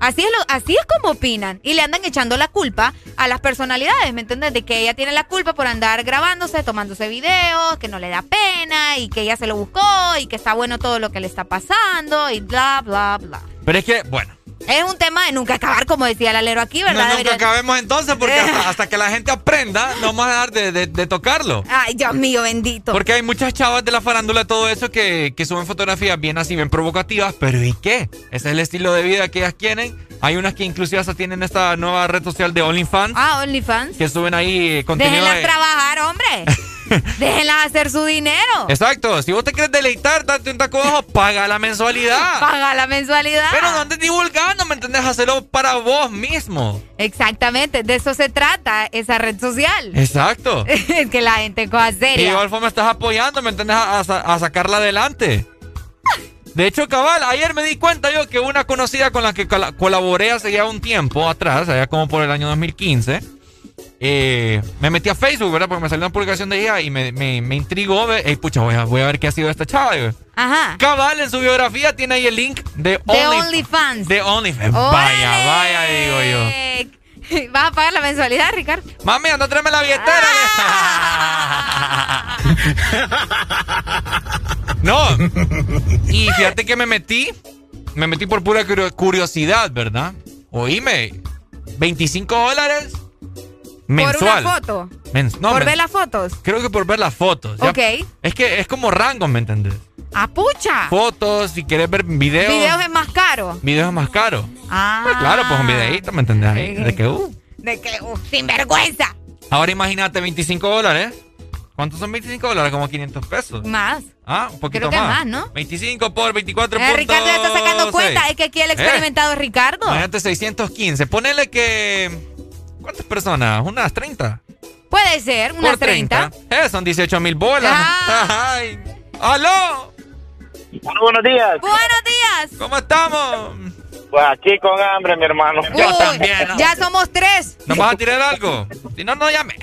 S6: Así es, lo, así es como opinan. Y le andan echando la culpa a las personalidades, ¿me entiendes? De que ella tiene la culpa por andar grabándose, tomándose videos, que no le da pena y que ella se lo buscó y que está bueno todo lo que le está pasando y bla, bla, bla.
S5: Pero es que, bueno,
S6: Es un tema de nunca acabar, como decía el alero aquí,
S5: no,
S6: ¿verdad?
S5: nunca
S6: Debería-
S5: acabemos entonces porque hasta, hasta que la gente aprenda, no vamos a dejar de, de- de tocarlo.
S6: Ay, Dios mío, bendito.
S5: Porque hay muchas chavas de la farándula, todo eso, que, que suben fotografías bien así, bien provocativas, pero ¿y qué? Ese es el estilo de vida que ellas quieren. Hay unas que inclusive hasta tienen esta nueva red social de OnlyFans,
S6: Ah, OnlyFans.
S5: que suben ahí contenido
S6: Déjenlas
S5: de-
S6: trabajar, hombre. Déjenlas hacer su dinero.
S5: Exacto, si vos te quieres deleitar, date un taco ojo, paga la mensualidad.
S6: Paga la mensualidad.
S5: Pero no andes divulgando, ¿me entendés? Hacerlo para vos mismo.
S6: Exactamente, de eso se trata esa red social.
S5: Exacto.
S6: Es que la gente coja
S5: Y de
S6: seria.
S5: igual forma estás apoyando, ¿me entendés? A, a sa- a sacarla adelante. De hecho, cabal, ayer me di cuenta yo que una conocida con la que cola- colaboré hace ya un tiempo atrás, allá como por el año 2015, eh, me metí a Facebook, ¿verdad? Porque me salió una publicación de ella y me, me, me intrigó. Ey, pucha, voy a, voy a ver qué ha sido esta chava. yo.
S6: Ajá.
S5: Cabal, en su biografía tiene ahí el link de, Only-
S6: OnlyFans.
S5: De OnlyFans. Vaya, vaya, digo yo.
S6: ¿Vas a pagar la mensualidad, Ricardo?
S5: Mami, anda, tráeme la billetera. no. Y fíjate que me metí. Me metí por pura curio- curiosidad, ¿verdad? Oíme. 25 dólares mensual.
S6: Por una foto.
S5: Mens- no,
S6: por ver las fotos.
S5: Creo que por ver las fotos. ya.
S6: Ok.
S5: Es que es como rango, ¿me entendés?
S6: ¡A pucha!
S5: Fotos, si quieres ver videos.
S6: Videos es más caro.
S5: Videos es más caro.
S6: Ah.
S5: Pues claro, pues un videíto, ¿me entendés? Ahí, de que, uh.
S6: De que, uh, sin vergüenza.
S5: Ahora imagínate 25 dólares. ¿Cuántos son 25 dólares? Como 500 pesos.
S6: Más.
S5: Ah, un poquito
S6: Creo que
S5: más.
S6: más, ¿no?
S5: 25 por 24
S6: Eh, Ricardo ya está sacando cuenta. Es que aquí el experimentado es Ricardo.
S5: Imagínate 615. Ponele que... ¿Cuántas personas? ¿Unas 30?
S6: Puede ser, unas
S5: por
S6: 30.
S5: Eh, son 18 mil bolas.
S6: Ah.
S5: Ay. ¡Aló!
S41: buenos días.
S6: Buenos días.
S5: ¿Cómo estamos?
S41: Pues aquí con hambre, mi hermano.
S5: Yo
S6: Uy,
S5: también. ¿no?
S6: Ya somos tres.
S5: ¿Nos vas a tirar algo? Si no, no llame.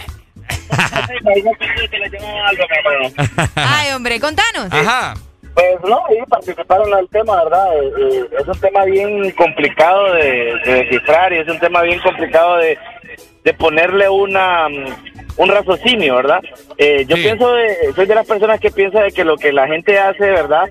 S6: Ay, hombre, contanos.
S5: Ajá.
S41: Pues no, y participaron el tema, ¿verdad? Eh, eh, es un tema bien complicado de, de descifrar y es un tema bien complicado de, de ponerle una mm, un raciocinio, ¿verdad? Eh, yo pienso, de, soy de las personas que piensa de que lo que la gente hace, ¿verdad?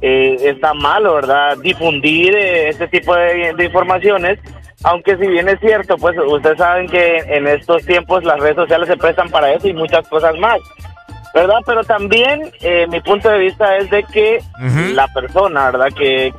S41: Eh, está malo, ¿verdad? Difundir eh, este tipo de, de informaciones, aunque si bien es cierto, pues ustedes saben que en estos tiempos las redes sociales se prestan para eso y muchas cosas más. ¿verdad? Pero también eh, mi punto de vista es de que la persona, ¿verdad? Que,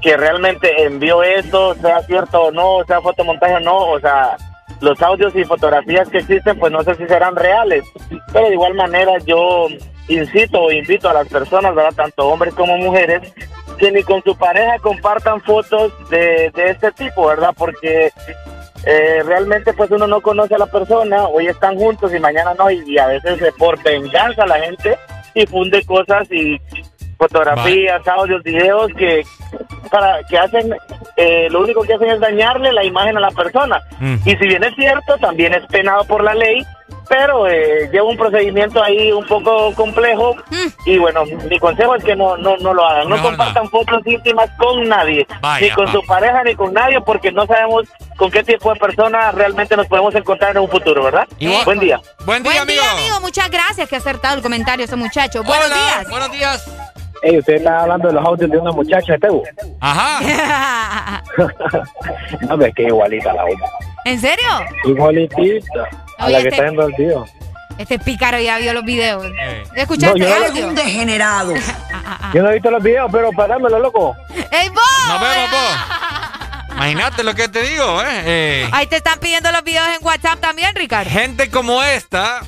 S41: que realmente envió esto, sea cierto o no, sea fotomontaje o no, o sea, los audios y fotografías que existen, pues no sé si serán reales. Pero de igual manera yo incito o invito a las personas, ¿verdad? Tanto hombres como mujeres, que ni con su pareja compartan fotos de, de este tipo, ¿verdad? Porque eh, realmente pues uno no conoce a la persona, hoy están juntos y mañana no, y, a veces eh, por venganza la gente difunde cosas y fotografías, audios, videos que para que hacen, eh, lo único que hacen es dañarle la imagen a la persona. Y si bien es cierto, también es penado por la ley, pero eh, lleva un procedimiento ahí un poco complejo y bueno, mi consejo es que no no, no lo hagan, no
S5: Mejor
S41: compartan fotos íntimas con nadie,
S5: Vaya,
S41: ni con su
S5: vaya.
S41: pareja ni con nadie, porque no sabemos con qué tipo de persona realmente nos podemos encontrar en un futuro, ¿verdad? Buen día.
S5: Buen
S6: Buen día, amigo. Muchas gracias que ha acertado el comentario ese muchacho. Buenos días.
S5: Buenos días.
S42: Ey, usted está hablando de los audios de una muchacha de Tegu.
S5: Ajá.
S42: no, hombre, es que igualita la otra.
S6: ¿En serio?
S42: Igualitita. A
S6: Oye,
S42: la que
S6: este-
S42: está en el video.
S6: Este pícaro ya vio los videos. ¿Escuchaste
S42: No, yo no-
S6: audio?
S42: Un
S6: degenerado.
S42: Yo no he visto los videos, pero parámelo, loco.
S6: ¡Ey, vos!
S5: Nos vemos, vos. Imagínate lo que te digo, ¿eh? Eh,
S6: Ahí te están pidiendo los videos en WhatsApp también, Ricardo.
S5: gente como esta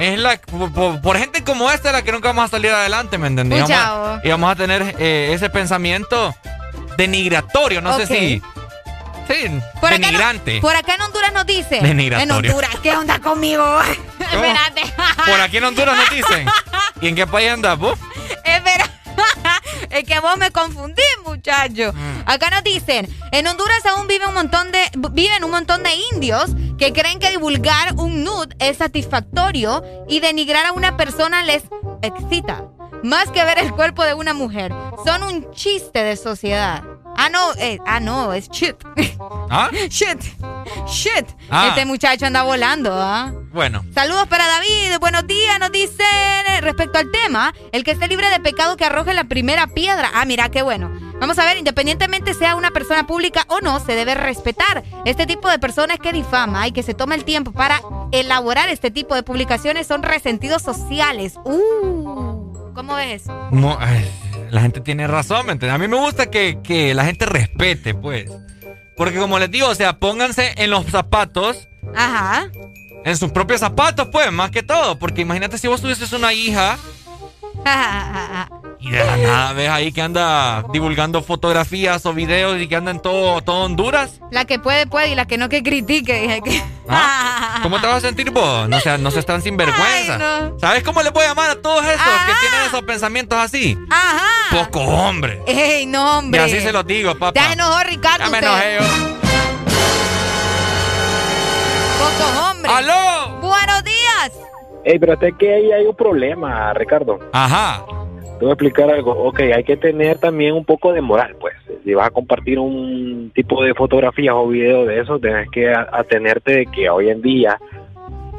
S5: Es la, por, gente como esta es la que nunca vamos a salir adelante, ¿me
S6: Pucha,
S5: vamos,
S6: oh.
S5: y vamos a tener eh, ese pensamiento denigratorio, no sé si... Sí,
S6: Por acá, no-
S5: denigrante.
S6: por acá en Honduras nos dicen.
S5: Denigratorio.
S6: En Honduras, ¿qué onda conmigo? Espérate.
S5: Por aquí en Honduras nos dicen. ¿Y en qué país andas vos?
S6: Espera. Es que vos me confundí, muchacho.
S5: Mm.
S6: Acá nos dicen, en Honduras aún vive un montón de viven un montón de indios que creen que divulgar un nude es satisfactorio y denigrar a una persona les excita, más que ver el cuerpo de una mujer. Son un chiste de sociedad. Ah, no, eh, ah, no, es shit.
S5: ¿Ah?
S6: Shit. Shit.
S5: Ah.
S6: Este muchacho anda volando, ¿ah?
S5: Bueno.
S6: Saludos para David, buenos días, nos dicen eh, respecto al tema, el que esté libre de pecado que arroje la primera piedra. Ah, mira, qué bueno. Vamos a ver, independientemente sea una persona pública o no, se debe respetar. Este tipo de personas que difama y que se toma el tiempo para elaborar este tipo de publicaciones son resentidos sociales. Uh, ¿cómo ves?
S5: No, ay, la gente tiene razón, ¿me entiendes? A mí me gusta que, que la gente respete, pues. Porque como les digo, o sea, pónganse en los zapatos,
S6: Ajá.
S5: en sus propios zapatos, pues, más que todo. Porque imagínate si vos tuvieses una hija y de la nada ves ahí que anda divulgando fotografías o videos y que anda en todo, todo Honduras.
S6: La que puede, puede y la que no que critique. Dije que...
S5: ¿Ah? ¿Cómo te vas a sentir vos? No seas, no seas tan sinvergüenza.
S6: Ay, no.
S5: ¿Sabes cómo le voy a llamar a todos esos que tienen esos pensamientos así?
S6: Ajá.
S5: Poco hombre.
S6: Ey, no,
S5: Y
S6: hombre.
S5: así se los digo, papá.
S6: Ya enojó Ricardo.
S5: Ya me enojé yo.
S6: Poco hombre.
S5: ¡Aló!
S6: Buenos días.
S42: Ey, pero es que ahí hay un problema, Ricardo.
S5: Ajá.
S42: Te voy a explicar algo. Ok, hay que tener también un poco de moral, pues. Si vas a compartir un tipo de fotografías o video de eso, tienes que atenerte de que hoy en día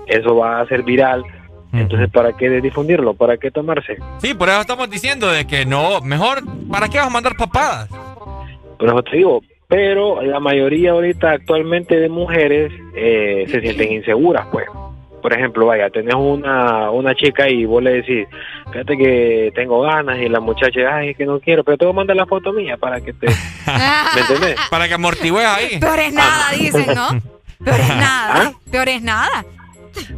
S42: eso va a ser viral. Entonces, ¿para qué difundirlo? ¿Para qué tomarse?
S5: Sí, por eso estamos diciendo de que no, mejor, ¿para qué vas a mandar papadas?
S42: Por eso te digo, pero la mayoría ahorita actualmente de mujeres eh, se sienten inseguras, pues. Por ejemplo, vaya, tenés una, una chica y vos le decís, fíjate que tengo ganas y la muchacha, ay, es que no quiero, pero te voy a mandar la foto mía para que te... ¿Me entendés?
S5: Para que amortigües ahí.
S6: Peor es nada, dicen, ¿no? Peor es nada.
S42: ¿Ah?
S6: Peor es nada.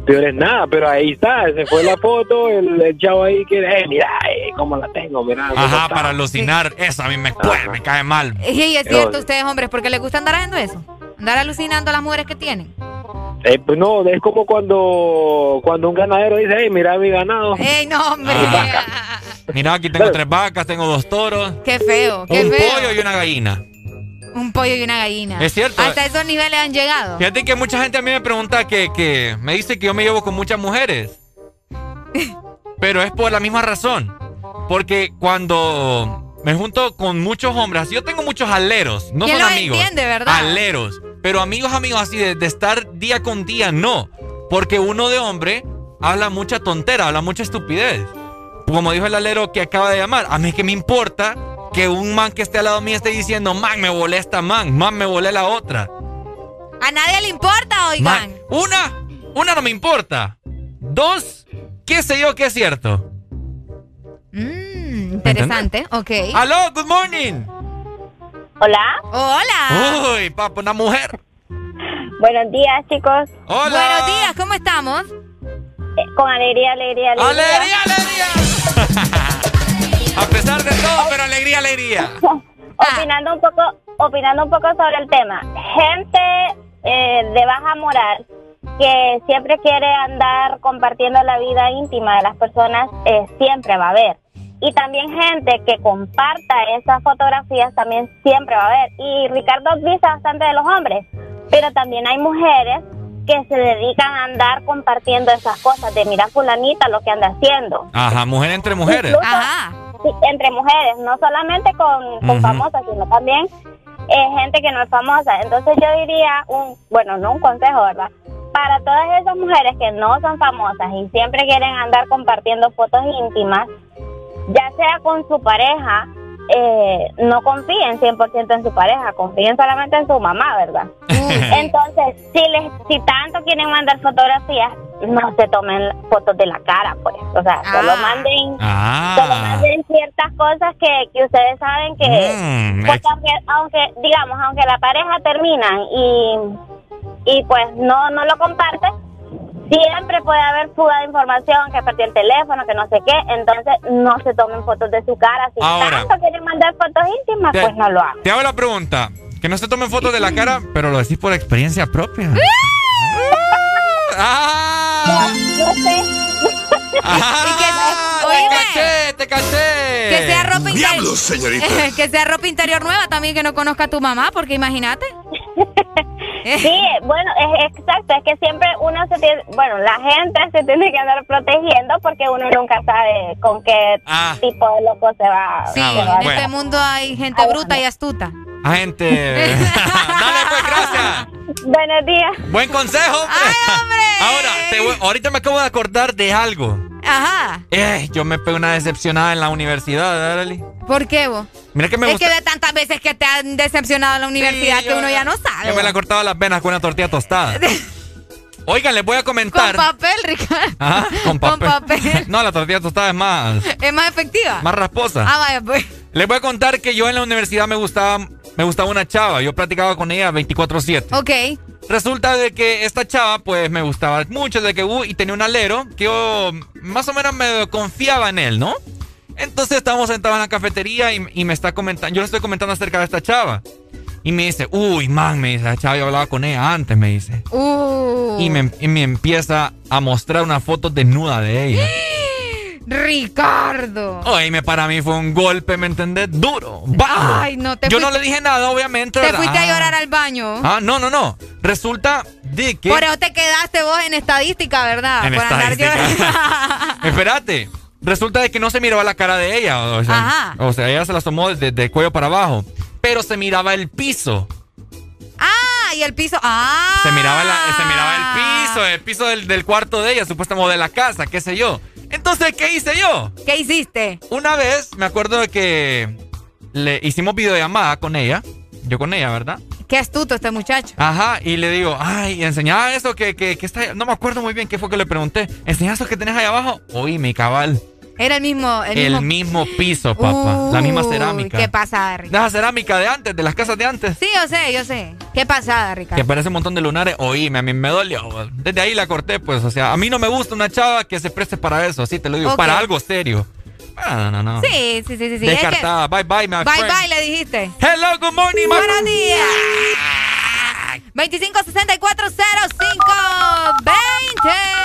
S42: Peor es nada, pero ahí está, se fue la foto, el, el chavo ahí que, eh, mira, eh, cómo la tengo, mira.
S5: Ajá,
S42: está".
S5: para alucinar. Eso a mí me cae mal.
S6: Y es cierto, ustedes, hombres, porque les gusta andar haciendo eso. Andar alucinando a las mujeres que tienen.
S42: Eh, pues no, es como cuando, cuando un ganadero dice, hey, mira mi ganado.
S6: ¡Ey, no, hombre!
S5: Mira, aquí tengo tres vacas, tengo dos toros,
S6: ¡Qué feo! ¡Qué
S5: un
S6: feo!
S5: pollo y una gallina.
S6: Un pollo y una gallina.
S5: Es cierto.
S6: Hasta esos niveles han llegado.
S5: Fíjate que mucha gente a mí me pregunta que, que me dice que yo me llevo con muchas mujeres. Pero es por la misma razón. Porque cuando me junto con muchos hombres, yo tengo muchos aleros, no
S6: ¿Quién
S5: son amigos.
S6: entiende, verdad?
S5: Aleros. Pero amigos, amigos, así de, de estar día con día, no. Porque uno de hombre habla mucha tontera, habla mucha estupidez. Como dijo el alero que acaba de llamar, a mí que me importa que un man que esté al lado mío esté diciendo, man, me volé esta man, man, me volé la otra.
S6: A nadie le importa, oigan.
S5: Man, una, una no me importa. Dos, qué sé yo que es cierto.
S6: Mm, interesante, ok.
S5: Aló, good morning.
S6: Hola. Hola.
S5: Uy, papo, una mujer.
S43: Buenos días, chicos.
S5: Hola.
S6: Buenos días, ¿cómo estamos?
S43: Eh, con alegría, alegría, alegría.
S5: ¡Alegría, alegría! A pesar de todo, pero alegría, alegría.
S43: opinando un poco, opinando un poco sobre el tema. Gente eh, de baja moral que siempre quiere andar compartiendo la vida íntima de las personas, eh, siempre va a haber. Y también gente que comparta esas fotografías también siempre va a haber. Y Ricardo dice bastante de los hombres, pero también hay mujeres que se dedican a andar compartiendo esas cosas, de mira fulanita lo que anda haciendo.
S5: Ajá, mujer entre mujeres.
S43: Incluso, sí, entre mujeres, no solamente con, famosas, sino también eh, gente que no es famosa. Entonces yo diría, un bueno, no un consejo, ¿verdad? Para todas esas mujeres que no son famosas y siempre quieren andar compartiendo fotos íntimas, ya sea con su pareja, eh, no confíen 100% en su pareja, confíen solamente en su mamá, ¿verdad? Entonces, si les, si tanto quieren mandar fotografías, no se tomen fotos de la cara, pues. O sea, solo
S6: Ah.
S43: manden,
S5: Ah.
S43: solo manden ciertas cosas que, que ustedes saben que,
S5: Mm,
S43: porque aunque, aunque, digamos, aunque la pareja terminan y, y pues no, no lo comparte, siempre puede haber fuga de información, que perdió el teléfono, que no sé qué, entonces no se tomen fotos de su cara. Si
S5: Ahora.
S43: tanto quieren mandar fotos íntimas,
S5: Te-
S43: pues no lo hagan.
S5: Te hago la pregunta. Que no se tomen fotos de la cara, pero lo decís por experiencia propia. ¡Ah!
S43: Sé.
S5: ¡Ah!
S6: Oíme.
S5: ¡Te caché! ¡Te caché!
S6: Que sea ropa interior.
S5: ¡Diablos, señorita!
S6: que sea ropa interior nueva también que no conozca a tu mamá, porque imagínate.
S43: Sí, bueno, es exacto, es que siempre uno se tiene, bueno, la gente se tiene que andar protegiendo porque uno nunca sabe con qué
S5: Ah.
S43: tipo de loco se va.
S6: Sí,
S5: Ah,
S43: se va
S6: en este mundo hay gente bruta y astuta.
S5: Agente. Dale, pues, gracias.
S43: Buenos días.
S5: Buen consejo. hombre. Ahora, te voy- ahorita me acabo de acordar de algo.
S6: Ajá.
S5: Eh, yo me pegué una decepcionada en la universidad, Arely.
S6: ¿Por qué vos?
S5: Mira que me
S6: es
S5: gusta.
S6: que de tantas veces que te han decepcionado en la universidad que uno ya no sabe.
S5: Yo me la cortaba las venas con una tortilla tostada. Oigan, les voy a
S6: Con
S5: comentar.
S6: papel, Ricardo.
S5: Ajá, con
S6: Con
S5: papel.
S6: papel.
S5: No, la tortilla tostada es más,
S6: Es más efectiva.
S5: más rasposa.
S6: Ah, vaya, pues.
S5: Les voy a contar que yo en la universidad me gustaba, me gustaba una chava. Yo practicaba con ella 24-7.
S6: Ok.
S5: Resulta de que esta chava, pues, me gustaba mucho de que, uh, y tenía un alero que yo más o menos me confiaba en él, ¿no? Entonces estábamos sentados en la cafetería y, y me está comentando, yo le estoy comentando acerca de esta chava. Y me dice, uy, man, me dice, la chava, yo hablaba con ella antes, me dice.
S6: Uh.
S5: Y me, y me empieza a mostrar una foto desnuda de ella.
S6: Ricardo.
S5: Oye, para mí fue un golpe, ¿me entendés? Duro, bajo.
S6: Ay, no, te
S5: Yo no le dije nada, obviamente.
S6: Te
S5: ¿verdad?
S6: fuiste a
S5: Ah.
S6: llorar al baño.
S5: Ah, no, no, no. Resulta de que...
S6: Por eso te quedaste vos en estadística, ¿verdad?
S5: En
S6: Por andar
S5: estadística.
S6: llorando.
S5: Espérate. Resulta de que no se miraba la cara de ella. O sea,
S6: Ajá.
S5: o sea, ella se la tomó desde de cuello para abajo. Pero se miraba el piso.
S6: ah, y el piso. Ah.
S5: Se miraba, la- se miraba el piso, el piso del, del cuarto de ella, supuestamente, de la casa, qué sé yo. Entonces, ¿qué hice yo?
S6: ¿Qué hiciste?
S5: Una vez me acuerdo de que le hicimos videollamada con ella. Yo con ella, ¿verdad?
S6: Qué astuto este muchacho.
S5: Ajá, y le digo, ay, enseñaba eso que, que, que está. No me acuerdo muy bien qué fue que le pregunté. ¿Enseñás eso que tenés ahí abajo? Oí, mi cabal.
S6: Era el mismo. El,
S5: El,
S6: mismo.
S5: mismo piso, papá. la misma
S6: Uy,
S5: cerámica.
S6: ¿Qué
S5: De
S6: Ricardo?
S5: esa cerámica de antes, de las casas de antes.
S6: Sí, yo sé, yo sé. Qué pasada, Ricardo.
S5: Que parece un montón de lunares. Oíme, a mí me dolió. Desde ahí la corté, pues. O sea, a mí no me gusta una chava que se preste para eso, así te lo digo. Para algo serio. Ah, no, no.
S6: Sí, sí, sí, sí. sí. Es que-
S5: Descartada. Bye, bye, my
S6: Bye,
S5: friend.
S6: bye, le dijiste.
S5: Hello, good morning, my
S6: Buenos días. 25640520.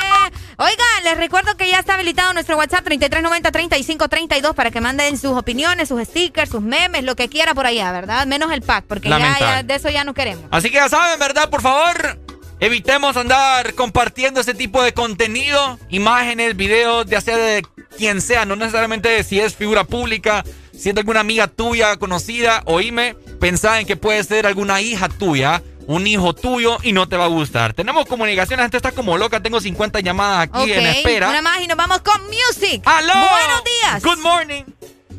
S6: Oigan, les recuerdo que ya está habilitado nuestro WhatsApp 3390-3532 para que manden sus opiniones, sus stickers, sus memes, lo que quiera por allá, ¿verdad? Menos el pack, porque ya, de eso ya no queremos.
S5: Así que ya saben, ¿verdad? Por favor, evitemos andar compartiendo ese tipo de contenido, imágenes, videos, ya sea de quien sea, no necesariamente si es figura pública, si es de alguna amiga tuya, conocida, oíme, pensá en que puede ser alguna hija tuya, un hijo tuyo y no te va a gustar. Tenemos comunicación, la gente está como loca, tengo 50 llamadas aquí
S6: Ok,
S5: en espera.
S6: una más y nos vamos con music.
S5: ¡Aló!
S6: Buenos días.
S5: Good morning.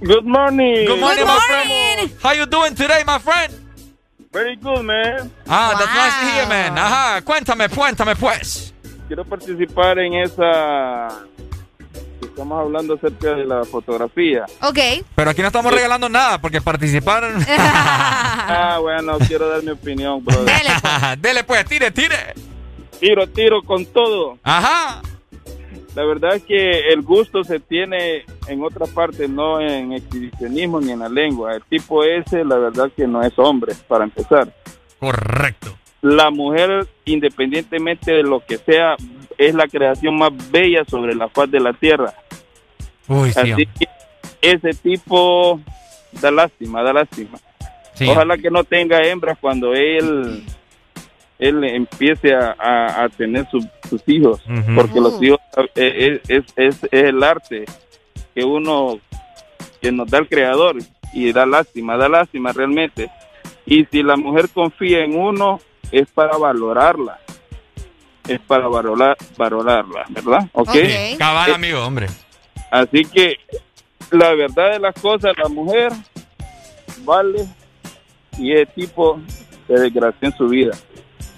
S44: Good morning.
S5: Good morning,
S6: Good
S5: my
S6: morning.
S5: friend. How you doing today, my friend?
S44: Very good, man.
S5: Ah, that's nice to hear, man. Ajá, cuéntame, cuéntame, pues.
S44: Quiero participar en esa. Estamos hablando acerca de la fotografía.
S6: Ok.
S5: Pero aquí no estamos regalando nada porque participaron.
S44: Ah, bueno, quiero dar mi opinión, brother.
S5: Dele pues, tire, tire.
S44: Tiro, tiro con todo.
S5: Ajá.
S44: La verdad es que el gusto se tiene en otra parte, no en exhibicionismo ni en la lengua. El tipo ese, la verdad que no es hombre, para empezar.
S5: Correcto.
S44: La mujer, independientemente de lo que sea, es la creación más bella sobre la faz de la tierra.
S5: Uy.
S44: Así que ese tipo da lástima, da lástima.
S5: Sí.
S44: Ojalá que no tenga hembras cuando él él empiece a, a- a tener su- sus hijos, porque los
S6: Uh.
S44: hijos eh, es, es, es, es el arte que uno que nos da el creador y da lástima, da lástima realmente. Y si la mujer confía en uno es para valorarla, es para valorar, valorarla, ¿verdad? ¿Ok?
S6: Ok.
S5: Cabal,
S44: Eh,
S5: amigo, hombre.
S44: Así que la verdad de las cosas, la mujer vale y ese tipo se desgració en su vida.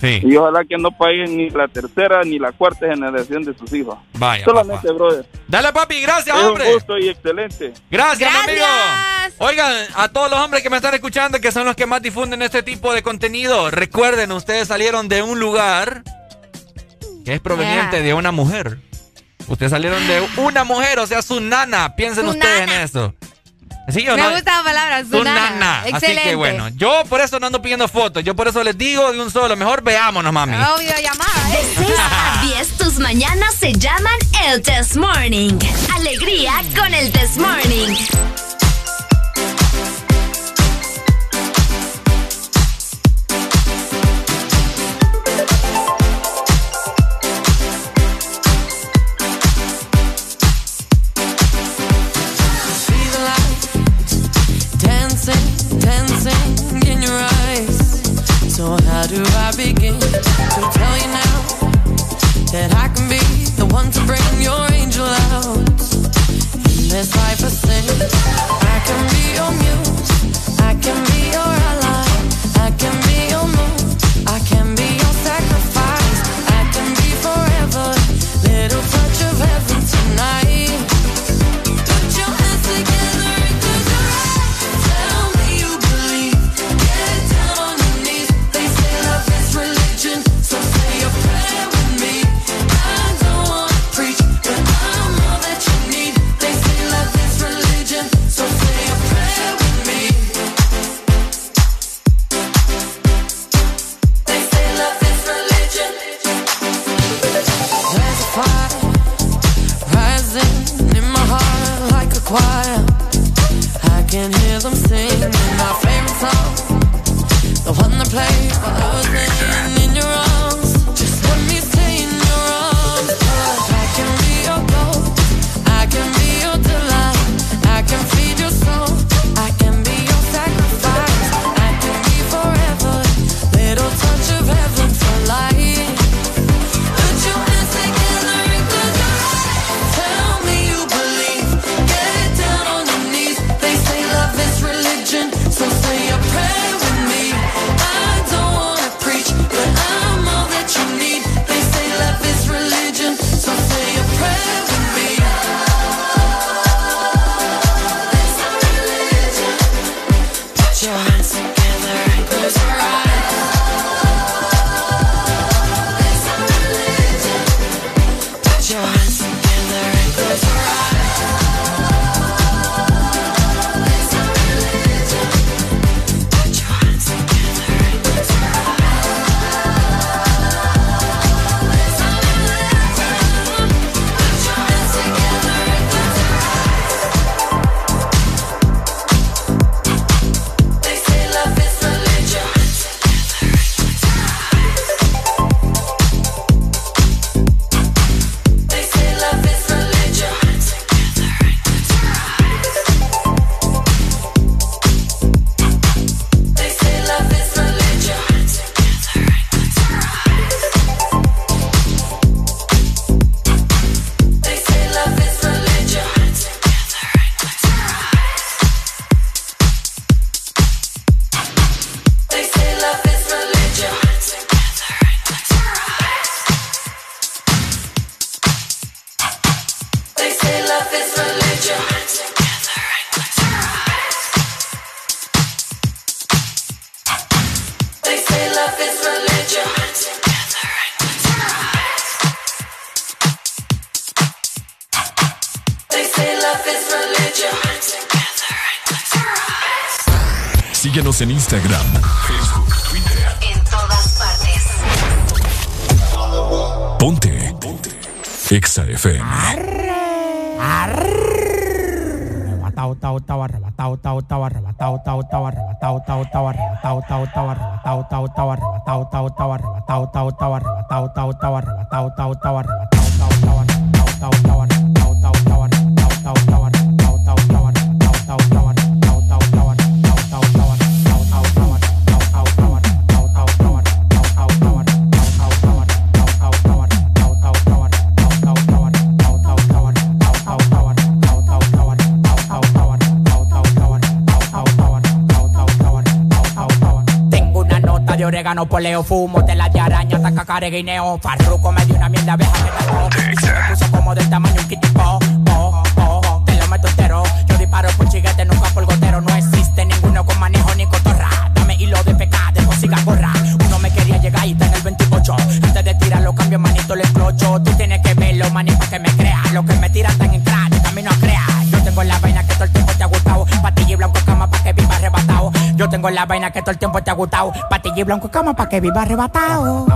S5: Sí.
S44: Y ojalá que no paguen ni la tercera ni la cuarta generación de sus hijos.
S5: Vaya.
S44: Solamente,
S5: papá.
S44: brother.
S5: Dale, papi, gracias,
S44: Es un
S5: hombre.
S44: gusto y excelente.
S5: Gracias, mi amigo.
S6: Gracias.
S5: Oigan, a todos los hombres que me están escuchando, que son los que más difunden este tipo de contenido, recuerden, ustedes salieron de un lugar que es proveniente de una mujer. Ustedes salieron de una mujer, o sea, su nana. Piensen ustedes en eso. ¿Sí o
S6: Me gusta la palabra,
S5: su,
S6: su
S5: nana.
S6: Excelente.
S5: Así que bueno, yo por eso no ando pidiendo fotos. Yo por eso les digo de un solo. Mejor veámonos, mami.
S6: Obvio, llamada. ¿eh?
S15: De 6 10, tus mañanas se llaman el Test Morning. Alegría con el Test Morning.
S45: do I begin to tell you now that I can be the one to bring your angel out? In this life I sing, I can be your muse, I can be your ally, I can
S46: fumo, tela de araña, tacacareguineo, farruco me tengo la vaina que todo el tiempo te ha gustado. Patilla y blanco como para que viva arrebatado.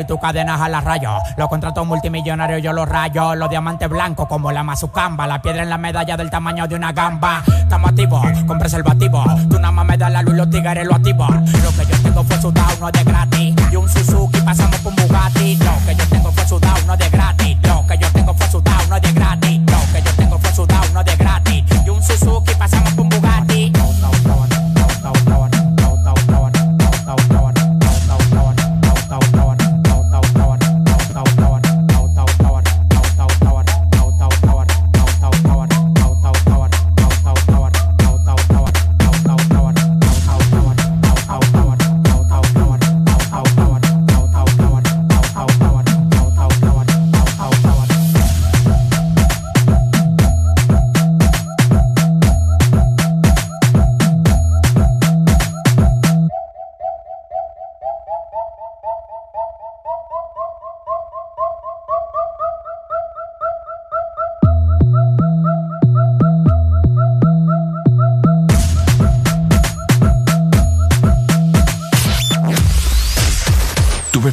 S46: y tus cadenas a la raya. Los contratos multimillonarios yo los rayo. Los diamantes blancos como la mazucamba. La piedra en la medalla del tamaño de una gamba. Estamos activos con preservativo. Tú nada más me das la luz los tigres lo activos. Lo que yo tengo fue sudado, no es de gratis. Y un Suzuki pasamos por Bugatti.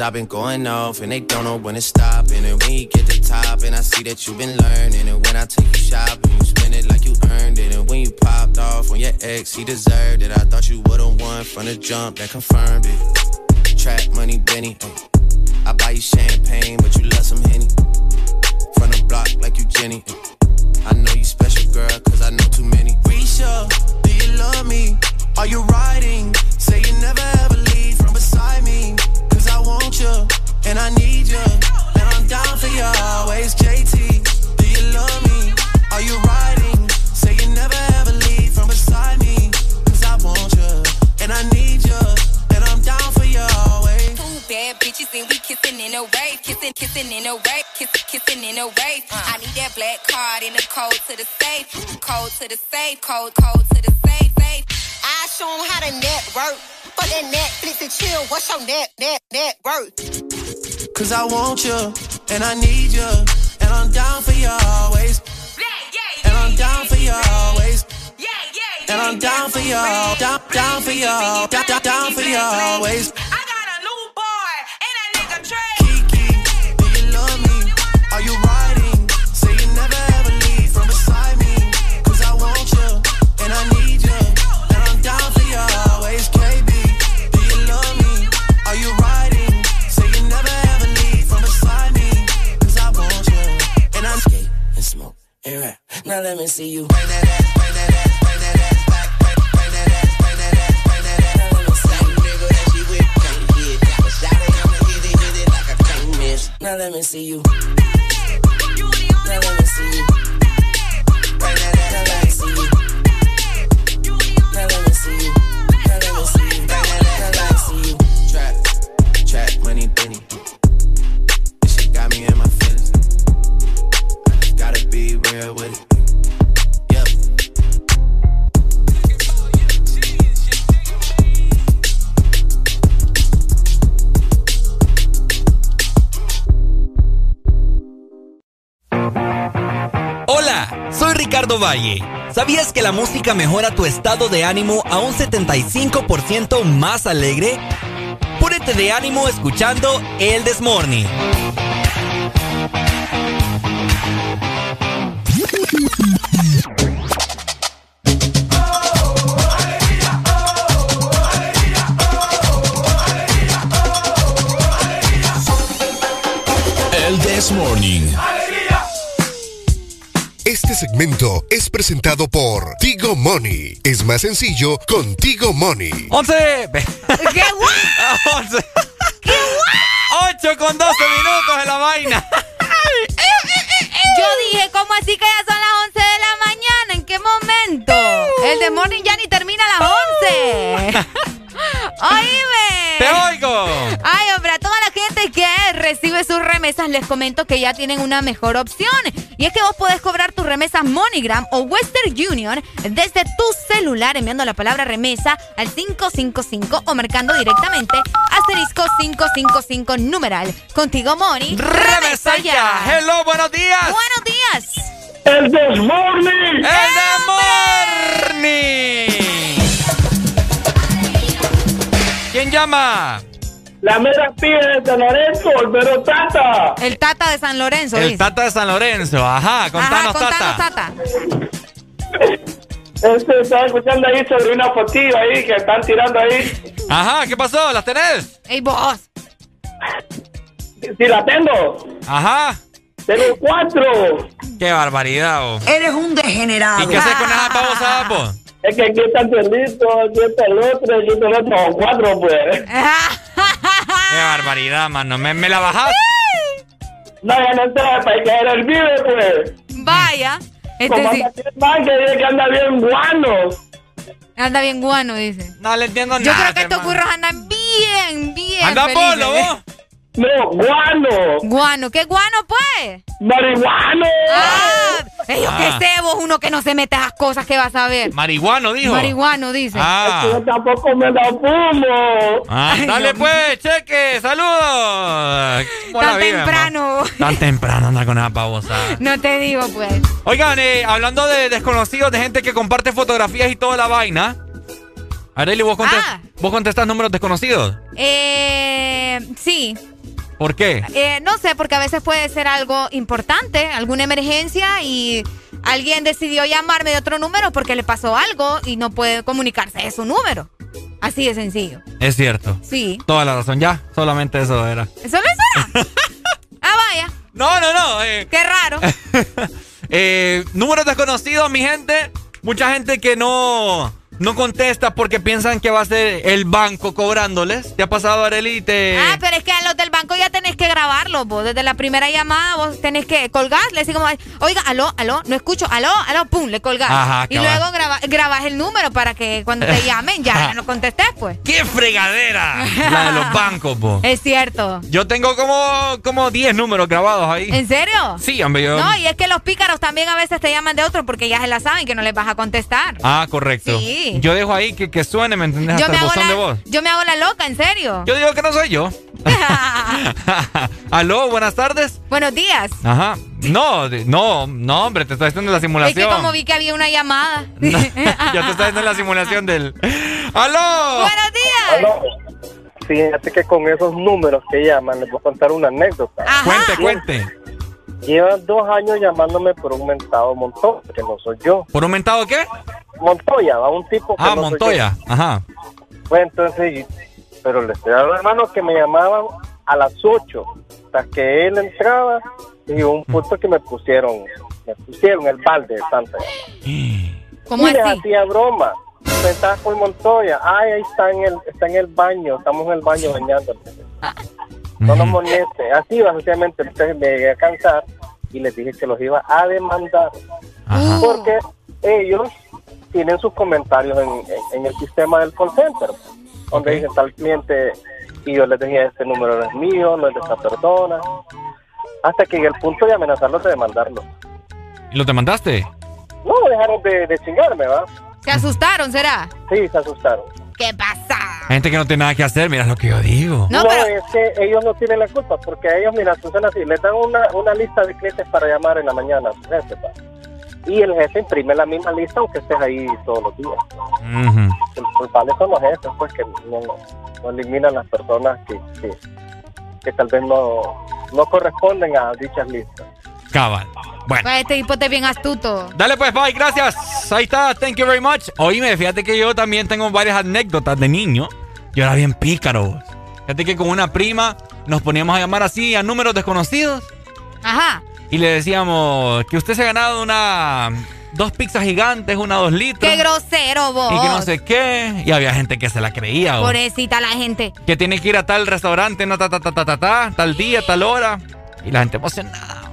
S47: I've been going off and they don't know when to stop. And when you get to top, and I see that you've been learning. And when I take you shopping, you spend it like you earned it. And when you popped off on your ex, he deserved it. I thought you would've won from the jump that confirmed it. Trap money, Benny.
S48: Uh. Code, code to the safe, safe.
S49: I show 'em how to network. For that Netflix and chill, what's your net, net, net worth?
S50: Cause I want you, and I need you, and I'm down for you always. And I'm down for you always. And I'm down for you, down, down for you, down, down, down for you always.
S51: ¿Sabías que la música mejora tu estado de ánimo a un 75% más alegre? Púrete de ánimo escuchando El Desmorning.
S14: This Morning. Segmento es presentado por Tigo Money. Es más sencillo con Tigo Money.
S5: 11.
S6: ¿Qué guay?
S5: 11. ¿Qué 8 con 12 minutos de la vaina.
S6: Yo dije, ¿cómo así que ya son las 11 de la mañana? ¿En qué momento? El de Morning ya ni termina a las 11. ¡Oíme!
S5: ¡Te oigo!
S6: Ay, hombre, a toda la gente que recibe sus remesas les comento que ya tienen una mejor opción. Y es que vos podés cobrar tus remesas MoneyGram o Western Union desde tu celular enviando la palabra remesa al 555 o marcando directamente asterisco 555 numeral. Contigo, Money.
S5: ¡Remesa ya! ¡Hello, buenos días!
S6: ¡Buenos días!
S5: ¡El Desmorning! ¡El Desmorning! ¿Quién llama?
S52: La mera pibe de San Lorenzo, el mero Tata.
S6: El Tata de San Lorenzo.
S5: El
S6: dice.
S5: Tata de San Lorenzo. Ajá, contanos,
S6: Ajá, contanos,
S5: Tata.
S6: Tata.
S52: Este, estaba escuchando ahí sobre una fotillo ahí que están tirando ahí.
S5: Ajá, ¿qué pasó? ¿Las tenés?
S6: ¡Ey, vos!
S52: Sí, la tengo.
S5: Ajá.
S52: Tengo cuatro.
S5: ¡Qué barbaridad, vos!
S52: Eres un degenerado.
S5: ¿Y qué haces con esas babosas, vos?
S52: Es que aquí está el aquí está el otro, aquí está el otro. Cuatro, pues.
S5: ¡Qué barbaridad, mano! ¿Me, me la bajás?
S52: No, ya no para que era el vive, pues.
S6: Vaya. Este
S52: Como
S6: sí.
S52: mal, que dice que anda bien guano.
S6: Anda bien guano, dice.
S5: No le entiendo
S6: Yo
S5: nada.
S6: creo que estos curros andan bien, bien.
S52: Anda
S6: felices.
S52: polo, vos. No, guano.
S6: Guano, ¿qué guano, pues?
S52: Marihuano.
S6: Ah, yo
S5: Ah.
S6: qué sé, vos, uno que no se mete a esas cosas que vas a ver.
S5: Marihuano, dijo.
S6: Marihuano, dice.
S5: Ah.
S52: Yo tampoco me la fumo.
S5: Ah,
S6: Ay,
S5: dale
S6: Dios
S5: pues, cheque, saludos. ¿Cómo la
S6: Tan temprano.
S5: ma? Tan temprano anda con esa babosa.
S6: No te digo, pues.
S5: Oigan, eh, hablando de desconocidos, de gente que comparte fotografías y toda la vaina. Areli, ¿vos, contest-
S6: Ah.
S5: ¿vos contestás números desconocidos?
S6: Eh, sí.
S5: ¿Por qué?
S6: Eh, no sé, porque a veces puede ser algo importante, alguna emergencia y alguien decidió llamarme de otro número porque le pasó algo y no puede comunicarse de su número. Así de sencillo.
S5: Es cierto.
S6: Sí.
S5: Toda la razón, ya. Solamente eso era.
S6: ¿Solo eso era? ah, vaya.
S5: No, no, no. eh,
S6: Qué raro.
S5: eh, números desconocidos, mi gente. Mucha gente que no. No contesta porque piensan que va a ser el banco cobrándoles. ¿Te ha pasado, Areli? Te...
S6: Ah, pero es que a los del banco ya tenés que grabarlo, vos. Desde la primera llamada vos tenés que colgar, le decís como, oiga, aló, aló, no escucho, aló, aló, pum, le colgás.
S5: Ajá,
S6: y luego graba- grabas el número para que cuando te llamen ya no contestes, pues.
S5: ¡Qué fregadera! La de los bancos, po.
S6: Es cierto.
S5: Yo tengo como, como 10 números grabados ahí.
S6: ¿En serio?
S5: Sí, hombre, yo...
S6: No, y es que los pícaros también a veces te llaman de otro porque ya se la saben que no les vas a contestar.
S5: Ah, correcto.
S6: Sí.
S5: Yo dejo ahí que, que suene, ¿me entendés?
S6: Yo
S5: Hasta
S6: me,
S5: el de voz.
S6: yo me hago la loca, en serio.
S5: Yo digo que no soy yo. Aló, buenas tardes.
S6: Buenos días.
S5: Ajá. No, no, no, hombre, te estoy haciendo la
S6: Es que
S5: simulación.
S6: como vi que había una llamada.
S5: Yo te estoy haciendo la simulación del. ¡Aló!
S6: Buenos días.
S53: Fíjate que con esos números que llaman, les voy a contar una anécdota.
S5: Cuente, cuente.
S53: Llevan dos años llamándome por un mentado Montoya, que no soy yo.
S5: ¿Por un mentado qué?
S53: Montoya, a un tipo que
S5: Ah,
S53: no soy
S5: Montoya. Ajá.
S53: Pues entonces, pero le estoy hablando, hermano, que me llamaban a las 8, hasta que él entraba, y un punto que me pusieron, me pusieron el balde de Santa.
S6: ¿Cómo
S53: y les
S6: así?
S53: hacía broma. Pensaba con Montoya, ay, ahí está en el, está en el baño, estamos en el baño bañándonos. No nos moleste. Así, básicamente, entonces me llegué a cansar y les dije que los iba a demandar. Porque ellos tienen sus comentarios en, en- en el sistema del call center, donde dicen tal cliente y yo les decía, este número no es mío, no es de esta persona. Hasta que llegué al punto de amenazarlos de demandarlos.
S5: ¿Y lo te mandaste?
S53: No, dejaron de, de chingarme, ¿va?
S6: ¿Se asustaron, será?
S53: Sí, se asustaron.
S6: ¿Qué pasa?
S5: Gente que no tiene nada que hacer, mira lo que yo digo.
S53: No, es que ellos no tienen la culpa, porque a ellos, mira, funciona así, les dan una, una lista de clientes para llamar en la mañana a su jefe, pa. y el jefe imprime la misma lista aunque estés ahí todos los días.
S5: Ujú.
S53: Los culpables son los jefes, pues, que no, no eliminan las personas que, que, que tal vez no, no corresponden a dichas listas.
S5: Cabal. Bueno.
S6: Pues este tipo es bien astuto.
S5: Dale pues, bye, gracias. Ahí está, thank you very much. Oíme, fíjate que yo también tengo varias anécdotas de niño. Yo era bien pícaro. Fíjate que con una prima nos poníamos a llamar así a números desconocidos
S6: Ajá.
S5: y le decíamos que usted se ha ganado una dos pizzas gigantes, una dos litros.
S6: Qué grosero vos.
S5: y que no sé qué. Y había gente que se la creía. vos.
S6: Pobrecita la gente.
S5: Que tiene que ir a tal restaurante, no, ta, ta, ta, ta, ta, ta, tal día, tal hora. Y la gente emocionada.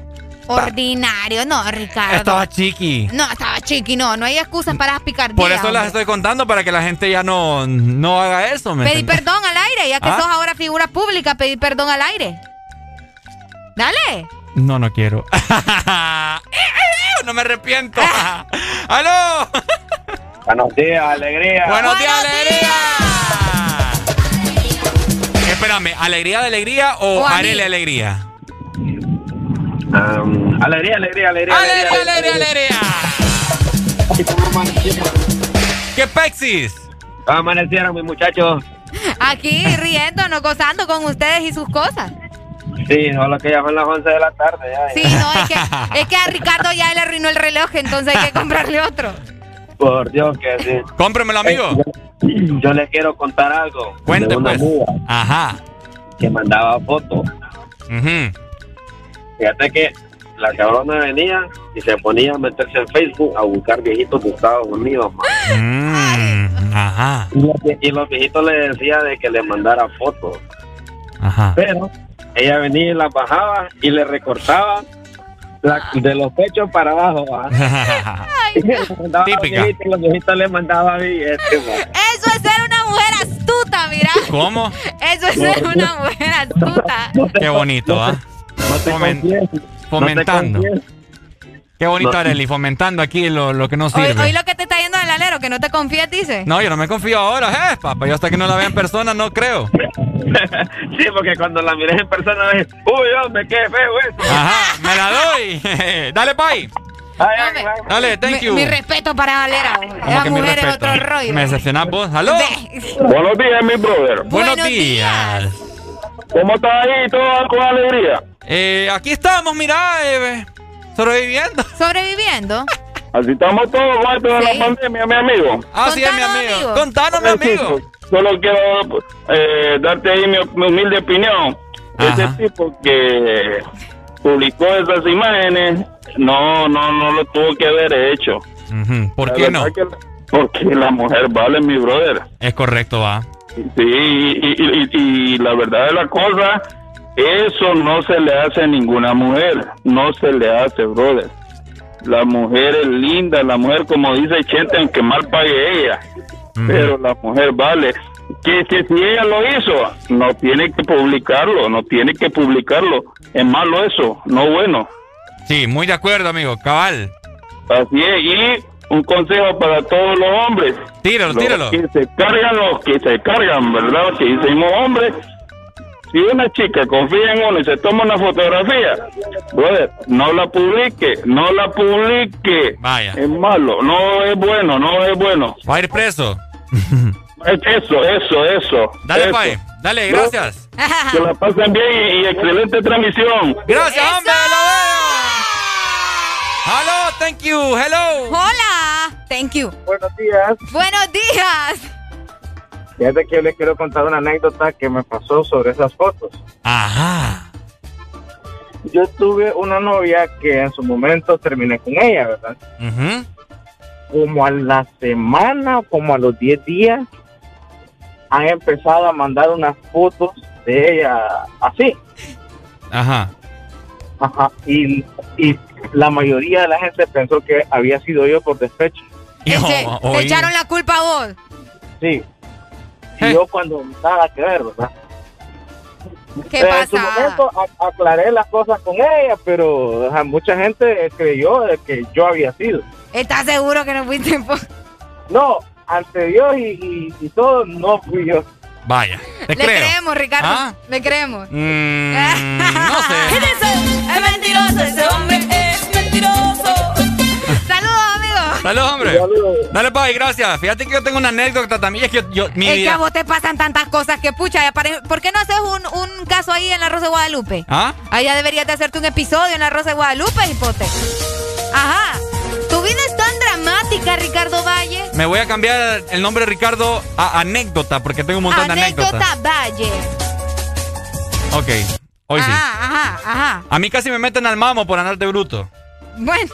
S6: Ordinario. No, Ricardo.
S5: Estaba chiqui.
S6: No, estaba chiqui. No, no hay excusas para picar.
S5: Por eso las estoy contando para que la gente ya no, no haga eso. ¿me
S6: Pedir
S5: entiendes?
S6: perdón al aire, ya que
S5: ¿Ah?
S6: sos ahora figura pública, pedir perdón al aire. Dale.
S5: No, no quiero. no me arrepiento. ¡Aló!
S53: Buenos días, alegría.
S5: ¡Buenos días, alegría! Espérame, ¿alegría de alegría o,
S53: O.
S5: Arele alegría?
S53: Um, alegría, alegría, alegría.
S5: ¡Alegría, alegría, alegría! ¿Qué pexis?
S53: ¿Cómo amanecieron mis muchachos?
S6: Aquí riéndonos, gozando con ustedes y sus cosas.
S53: Sí, solo que ya son las 11 de la tarde. Ya,
S6: Sí, no, es que, es que a Ricardo ya le arruinó el reloj, entonces hay que comprarle otro.
S53: Por Dios que sí.
S5: Cómpremelo, amigo.
S53: yo, yo les quiero contar algo.
S5: Cuente, pues. Ajá.
S53: que mandaba fotos. Fíjate que la cabrona venía y se ponía a meterse en Facebook a buscar viejitos de Estados Unidos.
S5: Mm, ajá.
S53: Y los, viejitos le decía de que le mandara fotos.
S5: Ajá.
S53: Pero ella venía y las bajaba y le recortaba la- de los pechos para abajo. ¿va? Y le mandaba a los
S5: Típica.
S53: los viejitos le mandaban billetes. man.
S6: Eso es ser una mujer astuta, mira.
S5: ¿Cómo?
S6: Eso es ser una mujer astuta.
S5: Qué bonito, ¿ah? Fomen- fomentando. Qué bonito,
S53: No.
S5: Areli, fomentando aquí lo, lo que no
S6: Hoy,
S5: sirve.
S6: hoy lo que te está yendo del alero, que no te confías, dice.
S5: No, yo no me confío ahora, eh, papá. Yo hasta que no la vea en persona no creo.
S53: Sí, porque cuando la mires en persona ves, uy, hombre, qué feo eso.
S5: Ajá, me la doy. Dale, bye. Dale, thank
S6: mi,
S5: you.
S6: mi respeto para Valera.
S5: ¿Cómo
S6: Esa mujer es otro rollo.
S5: Me decepcionás vos. ¿Aló?
S53: Buenos días, mi brother.
S5: Buenos días.
S53: ¿Cómo estás ahí? ¿Todo con alegría?
S5: Eh, aquí estamos, mira, eh, sobreviviendo.
S6: Sobreviviendo.
S53: Así estamos todos esto de
S6: Sí.
S53: la pandemia, mi amigo.
S5: Así es, mi amigo. Contanos, mi amigo.
S53: Solo quiero eh, darte ahí mi, mi humilde opinión. Ese tipo que publicó esas imágenes, no, no, no lo tuvo que haber hecho.
S5: ¿Por
S53: La
S5: qué no?
S53: que
S44: Porque la mujer vale, mi brother.
S5: Es correcto, va.
S44: Sí, y, y- y- y la verdad de la cosa, eso no se le hace a ninguna mujer. No se le hace, brother. La mujer es linda, la mujer, como dice Chente, aunque mal pague ella. Pero la mujer vale. Que, que si ella lo hizo, no tiene que publicarlo, no tiene que publicarlo. Es malo eso, no bueno.
S5: Sí, muy de acuerdo, amigo. Cabal.
S44: Así es, y un consejo para todos los hombres.
S5: Tíralo,
S44: Los
S5: tíralo.
S44: Que se cargan los que se cargan, ¿verdad? Que decimos hombres. Si una chica confía en uno y se toma una fotografía, brother, no la publique, no la publique.
S5: Vaya.
S44: Es malo, no es bueno, no es bueno.
S5: Va a ir preso.
S44: Es Eso, eso, eso.
S5: Dale,
S44: eso.
S5: Pai. Dale, gracias.
S44: Que la pasen bien y, y excelente transmisión.
S5: Gracias, hombre. Lo veo. Hello, thank you. Hello.
S6: Hola. Thank you.
S41: Buenos días.
S6: Buenos días.
S41: Fíjate que yo les quiero contar una anécdota que me pasó sobre esas fotos.
S5: Ajá.
S41: Yo tuve una novia que en su momento terminé con ella, ¿verdad?
S5: Ujú.
S41: Como a la semana, como a los 10 días, han empezado a mandar unas fotos de ella así.
S5: Ajá.
S41: Ajá. Y, y la mayoría de la gente pensó que había sido yo por despecho.
S6: Es que te echaron la culpa a vos.
S41: Sí. Y yo cuando nada que ver, ¿verdad?
S6: ¿Qué
S41: Pero En su momento aclaré las cosas con ella, pero ajá, mucha gente creyó de que yo había sido.
S6: ¿Estás seguro que no fuiste.
S41: No, ante Dios y, y- y todo, no fui yo.
S5: Vaya. Te
S6: Le
S5: creo.
S6: creemos, Ricardo.
S5: ¿Ah?
S6: Le creemos.
S5: Mm, no sé.
S6: Es mentiroso, ese hombre es mentiroso. Saludos, amigos.
S5: Saludos, hombre. Dale, Pai, gracias. Fíjate que yo tengo una anécdota también. Es que yo, yo- mi
S6: es que a vos te pasan tantas cosas que pucha. ¿Por qué no haces un, un caso ahí en la Rosa de Guadalupe?
S5: ¿Ah?
S6: Allá deberías de hacerte un episodio en la Rosa de Guadalupe, hipote. Ajá. Tu vida es tan dramática, Ricardo Valle.
S5: Me voy a cambiar el nombre de Ricardo a anécdota porque tengo un montón de
S6: Anécdota
S5: anécdotas.
S6: Valle.
S5: Ok, hoy sí.
S6: Ajá, ajá, ajá.
S5: A mí casi me meten al mamo por andar de bruto.
S6: Bueno,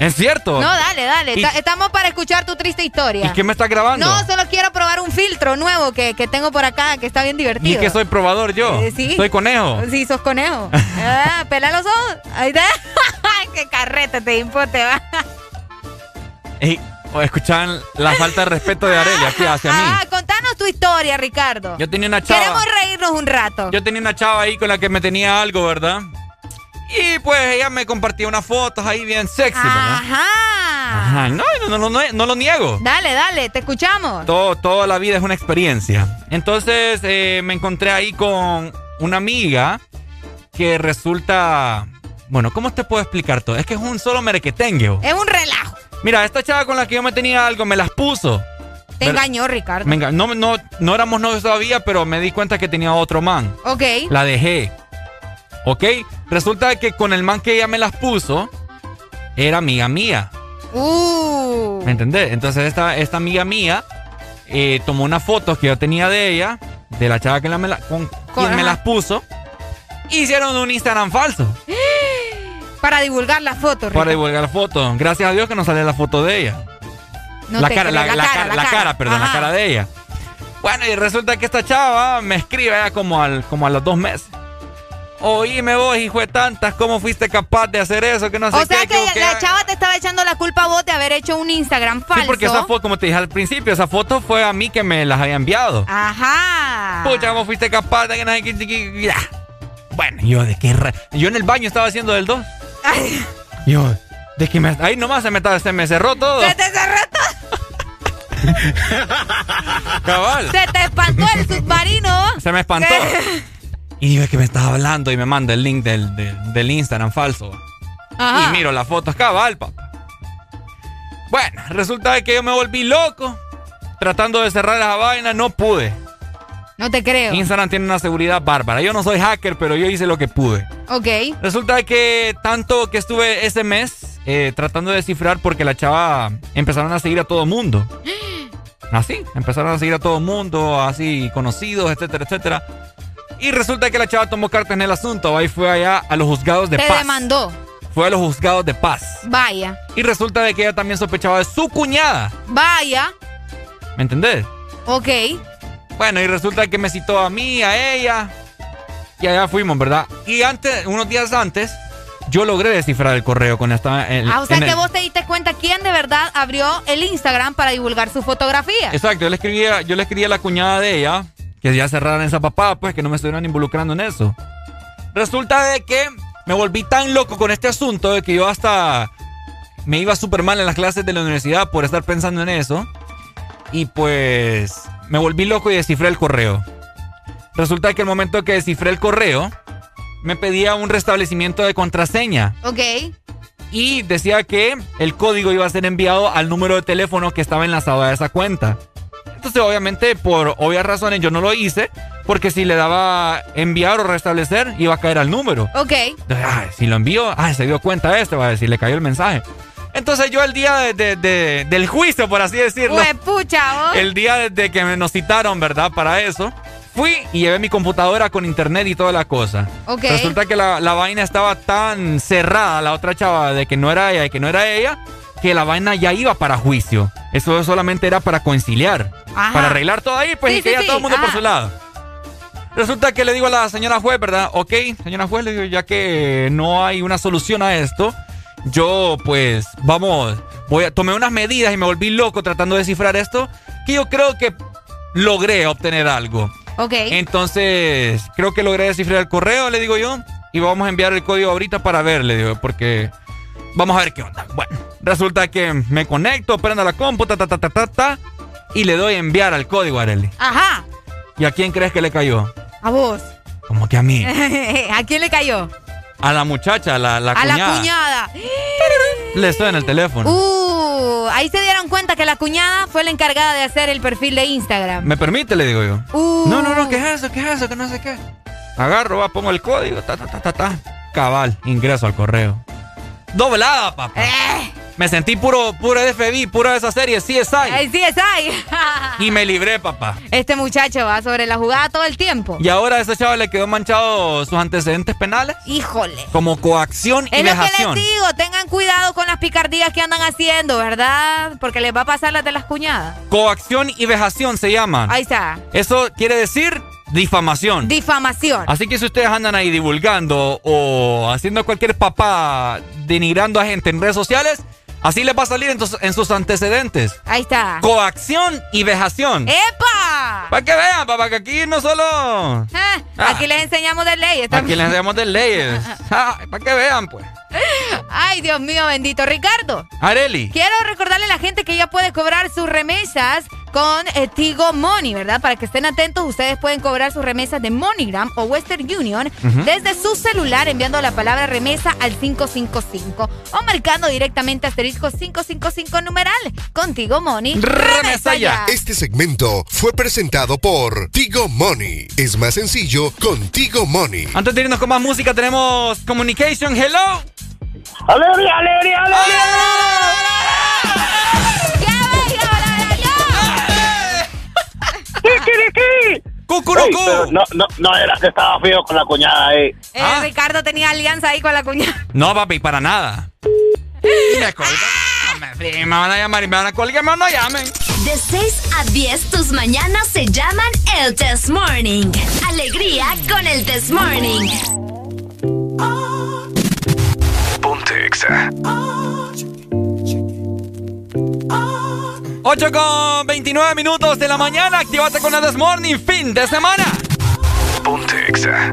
S5: ¿Es cierto?
S6: no, dale, dale.
S5: ¿Y-
S6: Ta- Estamos para escuchar tu triste historia.
S5: ¿Y qué me estás grabando?
S6: No, solo quiero probar un filtro nuevo que, que tengo por acá, que está bien divertido.
S5: ¿Y que soy probador yo?
S6: Eh, sí.
S5: Soy conejo.
S6: Sí, sos conejo. ah, pela los ojos. Ahí está. Qué carreta te impote, va.
S5: Ey, escuchaban la falta de respeto de Arelia aquí hacia mí.
S6: Ah, contanos tu historia, Ricardo.
S5: Yo tenía una chava.
S6: Queremos reírnos un rato.
S5: Yo tenía una chava ahí con la que me tenía algo, ¿verdad? Y pues ella me compartía unas fotos ahí bien sexy, ¿verdad?
S6: Ajá.
S5: Ajá. No, no, no, no, no lo niego.
S6: Dale, dale, te escuchamos.
S5: Todo, toda la vida es una experiencia. Entonces eh, me encontré ahí con una amiga que resulta. Bueno, ¿cómo te puedo explicar todo? Es que es un solo merequetengue.
S6: Es un relajo.
S5: Mira, esta chava con la que yo me tenía algo me las puso.
S6: Te engañó, Ricardo.
S5: Me enga- no, no, no éramos novios todavía, pero me di cuenta que tenía otro man.
S6: Ok.
S5: La dejé. ¿Ok? Resulta que con el man que ella me las puso, era amiga mía.
S6: Uh.
S5: ¿Me entendés? Entonces esta, esta amiga mía eh, tomó unas fotos que yo tenía de ella, de la chava que la me la- con quien me
S6: ajá.
S5: las puso, hicieron un Instagram falso
S6: Para divulgar la foto,
S5: para divulgar la foto. Gracias a Dios que no sale la foto de ella.
S6: No
S5: la, cara, la, la cara, la cara, perdón, la cara de ella. Bueno, y resulta que esta chava me escribe ya como, al, como a los dos meses. Oíme vos, hijo de tantas, ¿cómo fuiste capaz de hacer eso? Que no sé
S6: O sea que la chava te estaba echando la culpa a vos de haber hecho un Instagram falso.
S5: Sí, porque esa foto, como te dije al principio, esa foto fue a mí que me las había enviado.
S6: Ajá.
S5: Pucha, ¿cómo fuiste capaz de que no sé. Bueno, yo de qué ra- Yo en el baño estaba haciendo del 2. Yo, de que me. Ahí nomás se me, estaba- se me cerró todo.
S6: Se te cerró todo.
S5: Cabal.
S6: Se te espantó el submarino.
S5: Se me espantó. Y digo, es que me estás hablando y me manda el link del, del, del Instagram falso.
S6: Ajá.
S5: Y miro las fotos cabal, papá. Bueno, resulta de que yo me volví loco. Tratando de cerrar esa vaina, no pude.
S6: No te creo.
S5: Instagram tiene una seguridad bárbara. Yo no soy hacker, pero yo hice lo que pude.
S6: Ok.
S5: Resulta de que tanto que estuve ese mes eh, tratando de descifrar porque la chava empezaron a seguir a todo mundo. Así, empezaron a seguir a todo mundo, así conocidos, etcétera, etcétera. Y resulta que la chava tomó cartas en el asunto. Ahí fue allá a los juzgados de
S6: Te
S5: paz.
S6: demandó.
S5: fue a los juzgados de paz.
S6: Vaya.
S5: Y resulta de que ella también sospechaba de su cuñada.
S6: Vaya.
S5: ¿Me entendés?
S6: Ok.
S5: Bueno, y resulta que me citó a mí, a ella. Y allá fuimos, ¿verdad? Y antes, unos días antes, yo logré descifrar el correo con esta. el-
S6: Ah, o sea que
S5: el-
S6: vos te diste cuenta quién de verdad abrió el Instagram para divulgar su fotografía.
S5: Exacto, yo le escribía, yo le escribí a la cuñada de ella que ya cerraran esa papá, pues que no me estuvieran involucrando en eso. Resulta de que me volví tan loco con este asunto de que yo hasta me iba súper mal en las clases de la universidad por estar pensando en eso. Y pues me volví loco y descifré el correo. Resulta que el momento que descifré el correo, me pedía un restablecimiento de contraseña.
S6: Ok.
S5: Y decía que el código iba a ser enviado al número de teléfono que estaba enlazado a esa cuenta. Entonces, obviamente, por obvias razones, yo no lo hice. Porque si le daba enviar o restablecer, iba a caer al número.
S6: Ok.
S5: Entonces, ay, si lo envío, ay, se dio cuenta este, va a decir, le cayó el mensaje. Entonces, yo el día de- de- de- del juicio, por así decirlo,
S6: pucha,
S5: el día desde que nos citaron, ¿verdad? Para eso, fui y llevé mi computadora con internet y toda la cosa.
S6: Ok.
S5: Resulta que la, la vaina estaba tan cerrada, la otra chava, de que no era ella y que no era ella, que la vaina ya iba para juicio. Eso solamente era para conciliar.
S6: Ajá.
S5: Para arreglar todo ahí, pues,
S6: Sí,
S5: y que
S6: sí,
S5: ya
S6: sí,
S5: todo el mundo por
S6: ajá.
S5: su lado. Resulta que le digo a la señora juez, ¿verdad? Ok, señora juez, le digo, ya que no hay una solución a esto, yo pues, vamos, voy a, tomé unas medidas y me volví loco tratando de descifrar esto, que yo creo que logré obtener algo.
S6: Ok.
S5: Entonces, creo que logré descifrar el correo, le digo yo, y vamos a enviar el código ahorita para ver, le digo, porque vamos a ver qué onda. Bueno, resulta que me conecto, prendo la compu, ta, ta, ta, ta, ta, ta, y le doy a enviar al código a Arely.
S6: Ajá.
S5: ¿Y a quién crees que le cayó?
S6: A vos.
S5: Como que a mí.
S6: ¿A quién le cayó?
S5: A la muchacha, a la, la
S6: a
S5: cuñada.
S6: la cuñada.
S5: Le suena el teléfono.
S6: Uh, ahí se dieron cuenta que la cuñada fue la encargada de hacer el perfil de Instagram.
S5: ¿Me permite? Le digo yo.
S6: Uh.
S5: No, no, no, ¿qué es eso? ¿Qué es eso? Que no sé qué. Agarro, va, pongo el código, ta, ta, ta, ta, ta. Cabal, ingreso al correo. Doblada, papá.
S6: Eh.
S5: Me sentí puro, puro FB, puro de esa serie, CSI.
S6: Ay, sí, es ahí.
S5: Y me libré, papá.
S6: Este muchacho va sobre la jugada todo el tiempo.
S5: Y ahora a ese chaval le quedó manchado sus antecedentes penales
S6: Híjole.
S5: como coacción y
S6: Es lo que
S5: vejación.
S6: les digo, tengan cuidado con las picardías que andan haciendo, ¿verdad? Porque les va a pasar las de las cuñadas.
S5: Coacción y vejación se llaman.
S6: Ahí está.
S5: Eso quiere decir difamación.
S6: Difamación.
S5: Así que si ustedes andan ahí divulgando o haciendo cualquier papá denigrando a gente en redes sociales, así les va a salir en, tus- en sus antecedentes.
S6: Ahí está.
S5: Coacción y vejación.
S6: ¡Epa!
S5: Para que vean, papá, que aquí no solo...
S6: Ah, Aquí les enseñamos de leyes
S5: Aquí
S6: también.
S5: les enseñamos de leyes. Para que vean, pues.
S6: Ay, Dios mío, bendito. Ricardo,
S5: Areli.
S6: quiero recordarle a la gente que ya puede cobrar sus remesas con eh, Tigo Money, ¿verdad? Para que estén atentos, ustedes pueden cobrar sus remesas de MoneyGram o Western Union desde su celular enviando la palabra remesa al 555 o marcando directamente asterisco 555 numeral. Contigo Money. Remesa ya.
S54: Este segmento fue presentado por Tigo Money. Es más sencillo con Tigo Money.
S5: Antes de irnos con más música, tenemos Communication. Hello.
S52: ¡Alegría, alegría, alegría!
S5: ¡Cucurucú!
S52: Ey, pero no, no, no era que estaba feo con la cuñada ahí.
S6: Eh, Ricardo tenía alianza ahí con la cuñada.
S5: No, papi, para nada. Y me me, van a llamar y me van a colgar, me no llamen.
S15: De 6 a 10, tus mañanas se llaman el Test Morning. Alegría con el Test Morning.
S54: Ponte Exa.
S5: 8 con 29 minutos de la mañana. Activate con el This Morning. Fin de semana.
S54: Ponte Exa.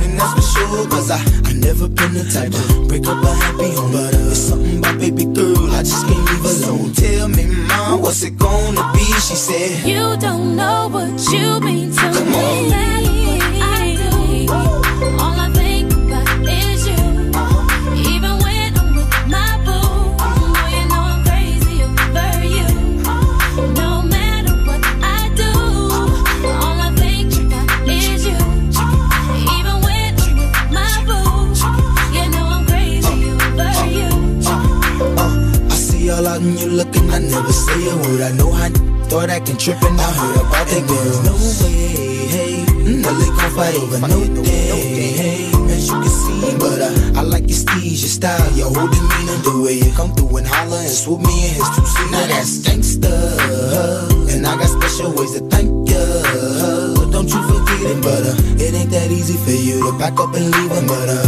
S54: And that's for sure, cause I, I never been the type to break up a happy home. But uh, it's something about baby girl, I just can't leave alone. Tell me, mom, what's it gonna be? She said,
S55: You don't know what you mean to
S54: Come
S55: me.
S54: on. Word. I know how thought I can trip and I heard about that girl. No way, hey, Nelly gon' fight over no day, hey, as you can see. But uh, I like your steez, your style, your whole demeanor, the way you come through and holler and swoop me in his two seat. Now that's gangsta, and I got special ways to thank ya. Don't you forget it, but uh, it ain't that easy for you to back up and leave him. But uh,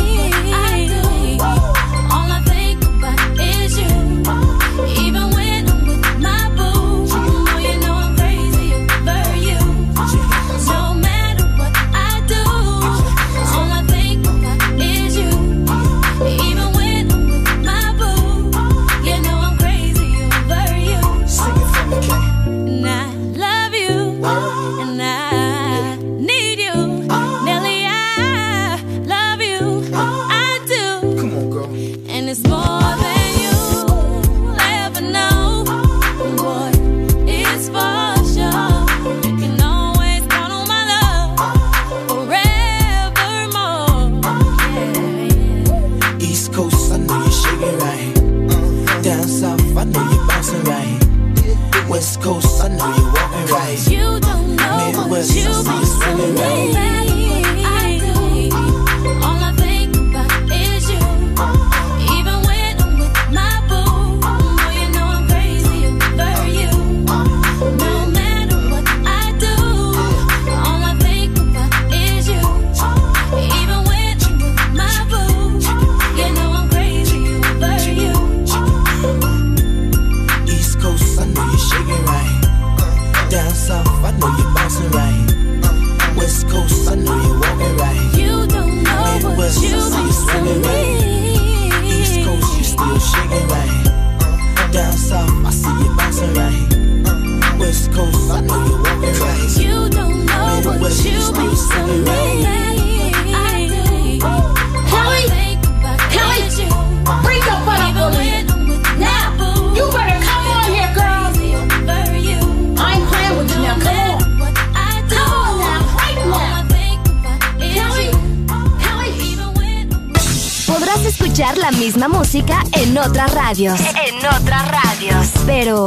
S15: Radios. En otras radios. Pero,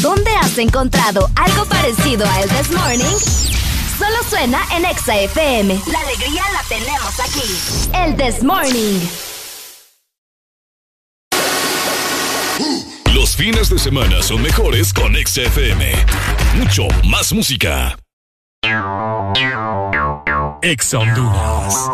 S15: ¿dónde has encontrado algo parecido a El This Morning? Solo suena en Exa FM. La alegría la tenemos aquí. El This Morning.
S4: Los fines de semana son mejores con XFM. Mucho más música. Ex Honduras.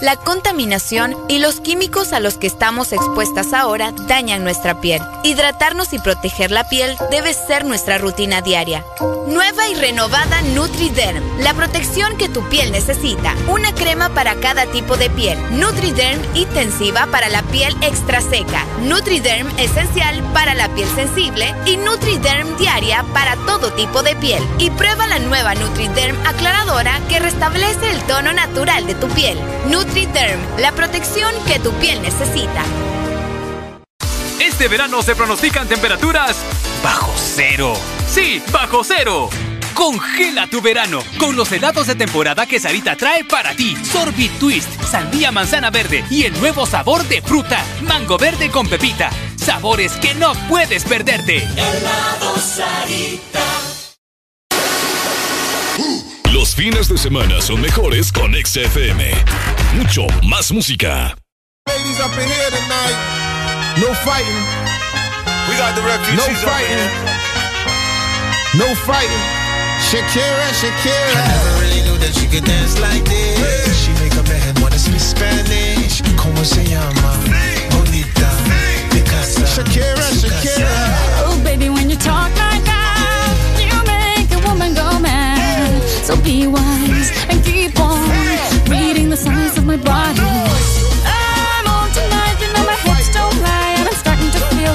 S6: la contaminación y los químicos a los que estamos expuestas ahora dañan nuestra piel. Hidratarnos y proteger la piel debe ser nuestra rutina diaria. Nueva y renovada NutriDerm, la protección que tu piel necesita. Una crema para cada tipo de piel. NutriDerm intensiva para la piel extra seca. NutriDerm esencial para la piel sensible y NutriDerm diaria para todo tipo de piel. Y prueba la nueva NutriDerm aclaradora que restablece el tono natural de tu piel. NutriDerm, la protección que tu piel necesita.
S56: Este verano se pronostican temperaturas bajo cero. Sí, bajo cero. Congela tu verano con los helados de temporada que Sarita trae para ti. Sorbit Twist, sandía manzana verde y el nuevo sabor de fruta, mango verde con pepita. Sabores que no puedes perderte.
S45: Helado Sarita.
S4: Los fines de semana son mejores con XFM. Mucho más música.
S57: Ladies up in here tonight. No fighting.
S58: We got the refugees
S57: No fighting. No fighting. Shakira, Shakira.
S59: I never really knew that she could dance like this. She make a man wanna speak Spanish. Como se llama? Bonita. Picasa.
S57: Shakira, Shakira.
S60: Oh, baby, when you talk like that, you make a woman go mad. So be wise and keep on reading the signs of my body.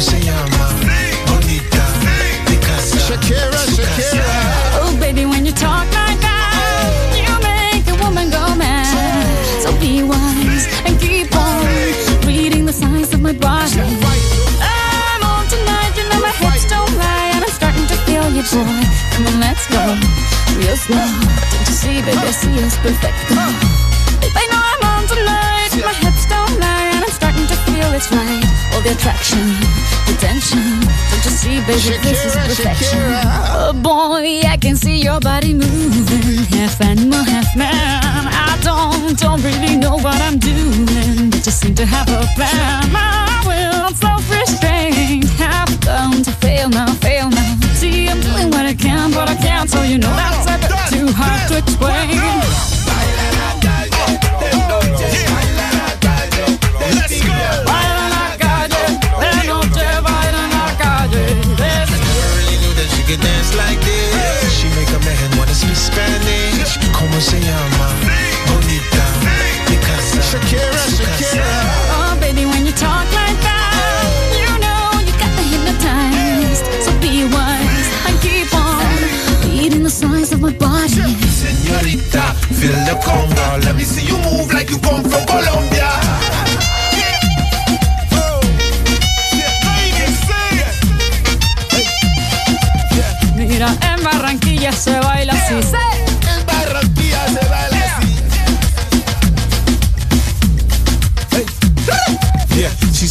S59: Se llama? Bonita. Picasa.
S57: Shakira, Shakira.
S60: Oh, baby, when you talk like that, you make a woman go mad. So be wise and keep on reading the signs of my body. I'm on tonight, you know my hips don't lie, and I'm starting to feel you, boy. Come on, let's go real slow. Don't you see, baby, I see it's perfect. They know I'm on tonight, feel it's right. All the attraction, the tension. Don't you see, baby, this is perfection.
S57: Shakira.
S60: Oh boy, I can see your body moving, half animal, half man. I don't, don't really know what I'm doing, but just seem to have a plan. My will, self-restraint, have come to fail now, fail now. See, I'm doing what I can, but I can't, so you know that's a bit too hard to explain.
S57: Let's
S59: knew that she dance like this. She make a man wanna speak Spanish. Como se llama? Bonita. Picasa.
S57: Shakira, Shakira.
S60: Oh, baby, when you talk like that, you know you got me hypnotized. So be wise and keep on reading the signs of my body.
S57: Señorita, feel the conga. Let me see you move like you come from Colombia.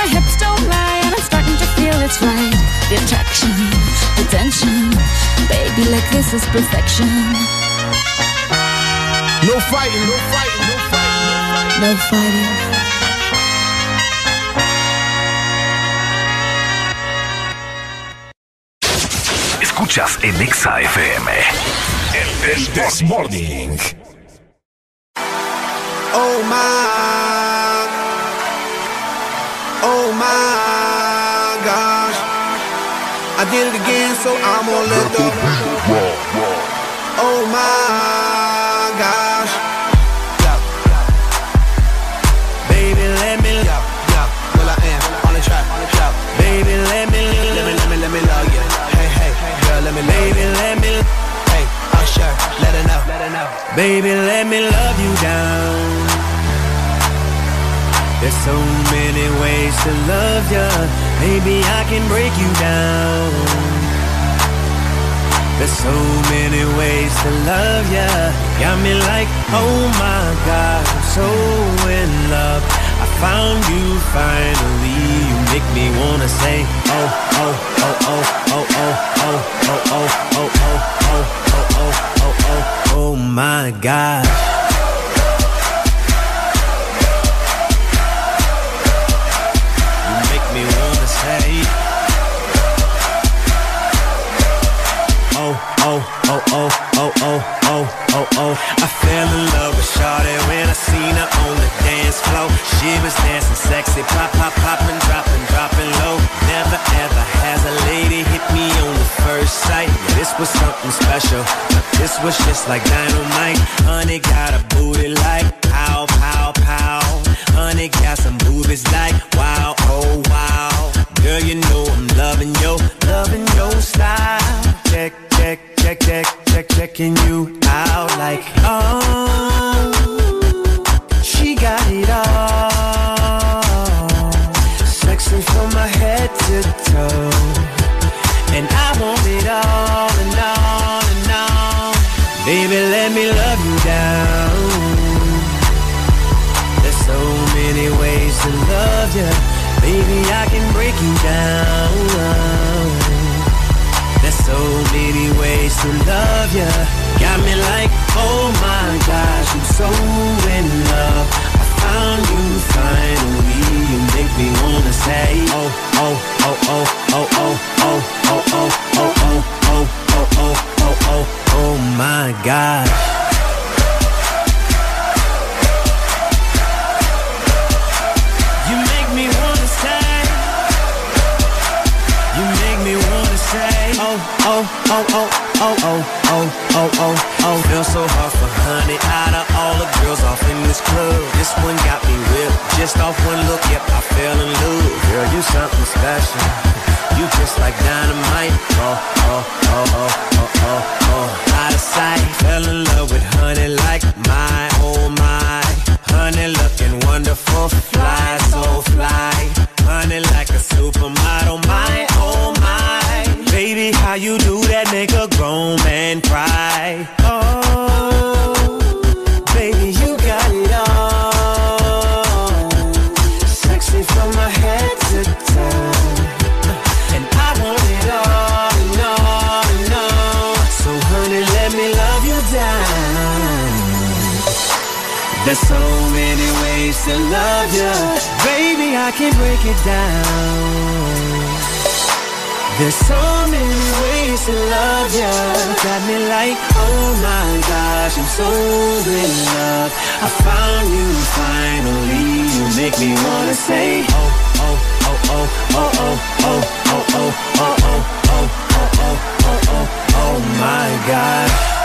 S60: my hips don't lie, and I'm starting to feel it's right. The attraction, the tension. Baby, like this is perfection.
S57: No fighting, no fighting, no fighting.
S60: No fighting.
S4: Escuchas en Exa FM. El This Morning.
S57: Oh my, my gosh. I did it again, so I'm gonna let the. Oh my gosh. Baby, let me. Yeah, yeah. Well, I am on the track. Baby, let me, let me, let me, let me love you. Hey, hey, girl, let me, baby, let me. Hey, Usher, let her let her know. Baby, let me love you down. There's so many ways to love ya. Maybe I can break you down. There's so many ways to love ya. Got me like, oh my God, I'm so in love.
S60: I found you finally. You make me wanna say, oh, oh, oh, oh, oh, oh, oh, oh, oh, oh, oh, oh, oh, oh, oh, oh, oh my God. Oh, oh, oh, oh, oh, oh. I fell in love with Shawty when I seen her on the dance floor. She was dancing sexy, pop, pop, popping, dropping, dropping low. Never ever has a lady hit me on the first sight. Yeah, this was something special. But this was just like dynamite. Honey got a booty like pow, pow, pow. Honey got some boobies like checking you out like oh, she got it all. Sexy from my head to toe, and I want it all and all and all. Baby, let me love you down. There's so many ways to love you. Baby, I can break you down. So many ways to love you. Got me like, oh my gosh, I'm so in love. I found you finally. You make me wanna say, oh, oh, oh, oh, oh, oh, oh, oh, oh, oh, oh, oh, oh, oh, oh, oh, oh my gosh. oh, oh, oh, oh, oh, oh, oh, oh. Feel so hard for honey out of all the girls off in this club. This one got me whipped. Just off one look, yep, I fell in love. Girl, you something special. You just like dynamite. Oh, oh, oh, oh, oh, oh, oh. Out of sight. Fell in love with honey like my, oh my. Honey looking wonderful. Fly, so fly. Honey like a supermodel. My, oh my. Baby, how you do that make a grown man cry? Oh, baby, you got it all. Sexy from my head to toe. And I want it all all all. So honey, let me love you down. There's so many ways to love you. Baby, I can break it down. There's so many ways to love you. Got me like, oh my gosh, I'm so in love. I found you finally. You make me wanna say, oh, oh, oh, oh, oh, oh, oh, oh, oh, oh, oh, oh, oh, oh, oh, oh, oh my gosh.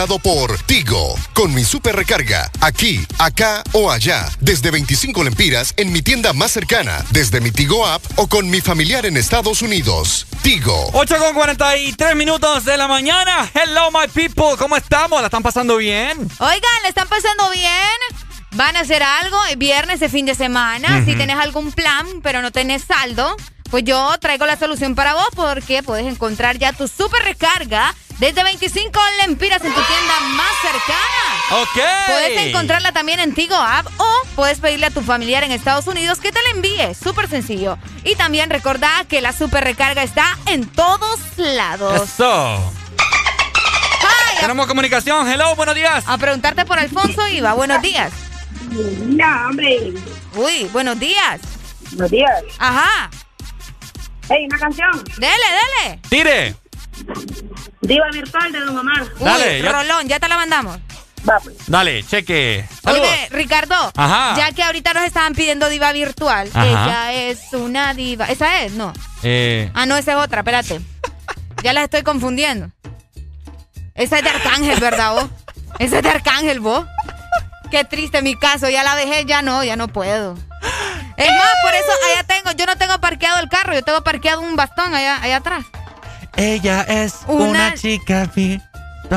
S61: Presentado por Tigo, con mi super recarga, aquí, acá o allá, desde 25 lempiras en mi tienda más cercana, desde mi Tigo app o con mi familiar en Estados Unidos. Tigo.
S5: 8 con 43 minutos de la mañana. Hello, my people. ¿Cómo estamos? ¿La están pasando bien?
S6: Oigan, ¿le están pasando bien? ¿Van a hacer algo? Es Viernes de fin de semana. Si tenés algún plan, pero no tenés saldo, pues yo traigo la solución para vos porque puedes encontrar ya tu super recarga desde 25 lempiras en tu tienda más cercana.
S5: Ok.
S6: Puedes encontrarla también en Tigo App o puedes pedirle a tu familiar en Estados Unidos que te la envíe. Súper sencillo. Y también recordá que la super recarga está en todos lados.
S5: Eso. Tenemos comunicación. Hello, buenos días.
S6: A preguntarte por Alfonso Iba. Buenos días.
S62: Hombre.
S6: Uy, buenos días.
S62: Buenos días.
S6: Ajá.
S62: Hey, una canción.
S6: Dele, dele.
S5: Tire.
S62: Diva virtual de Don Omar.
S5: Dale,
S6: Uy,
S5: ya-
S6: Rolón, ya te la mandamos.
S5: Dale, cheque. Saludos.
S6: Oye, Ricardo,
S5: Ajá.
S6: ya que ahorita nos estaban pidiendo diva virtual,
S5: Ajá.
S6: ella es una diva. ¿Esa es? No.
S5: Eh,
S6: Ah, no, esa es otra, espérate. Ya las estoy confundiendo. Esa es de Arcángel, ¿verdad vos? Esa es de Arcángel, vos. Qué triste mi caso, ya la dejé, ya no, ya no puedo. Es más, por eso allá tengo, yo no tengo parqueado el carro, yo tengo parqueado un bastón allá, allá atrás.
S5: ella es
S6: Una-
S5: una, chica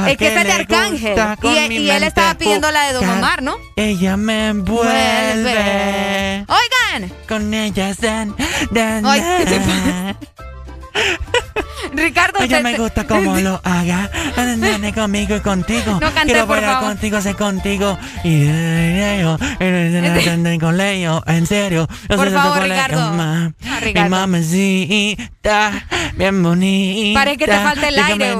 S6: Es que esa es de Arcángel.
S5: con
S6: Y, él estaba pidiendo la de Don. Omar, ¿no?
S5: Ella me envuelve.
S6: Oigan,
S5: Con ella dan, dan,
S6: Ay, ¿qué te
S5: dan.
S6: Ricardo,
S5: Ella
S6: te-
S5: me gusta como lo haga. Nene, conmigo y contigo.
S6: No canté,
S5: Quiero bailar contigo, sé contigo. Y con Leo, en serio. Yo
S6: Por favor, Ricardo.
S5: ma.
S6: Ah,
S5: Mi
S6: Ricardo.
S5: mamacita, bien bonita.
S6: Parece que te falta el aire.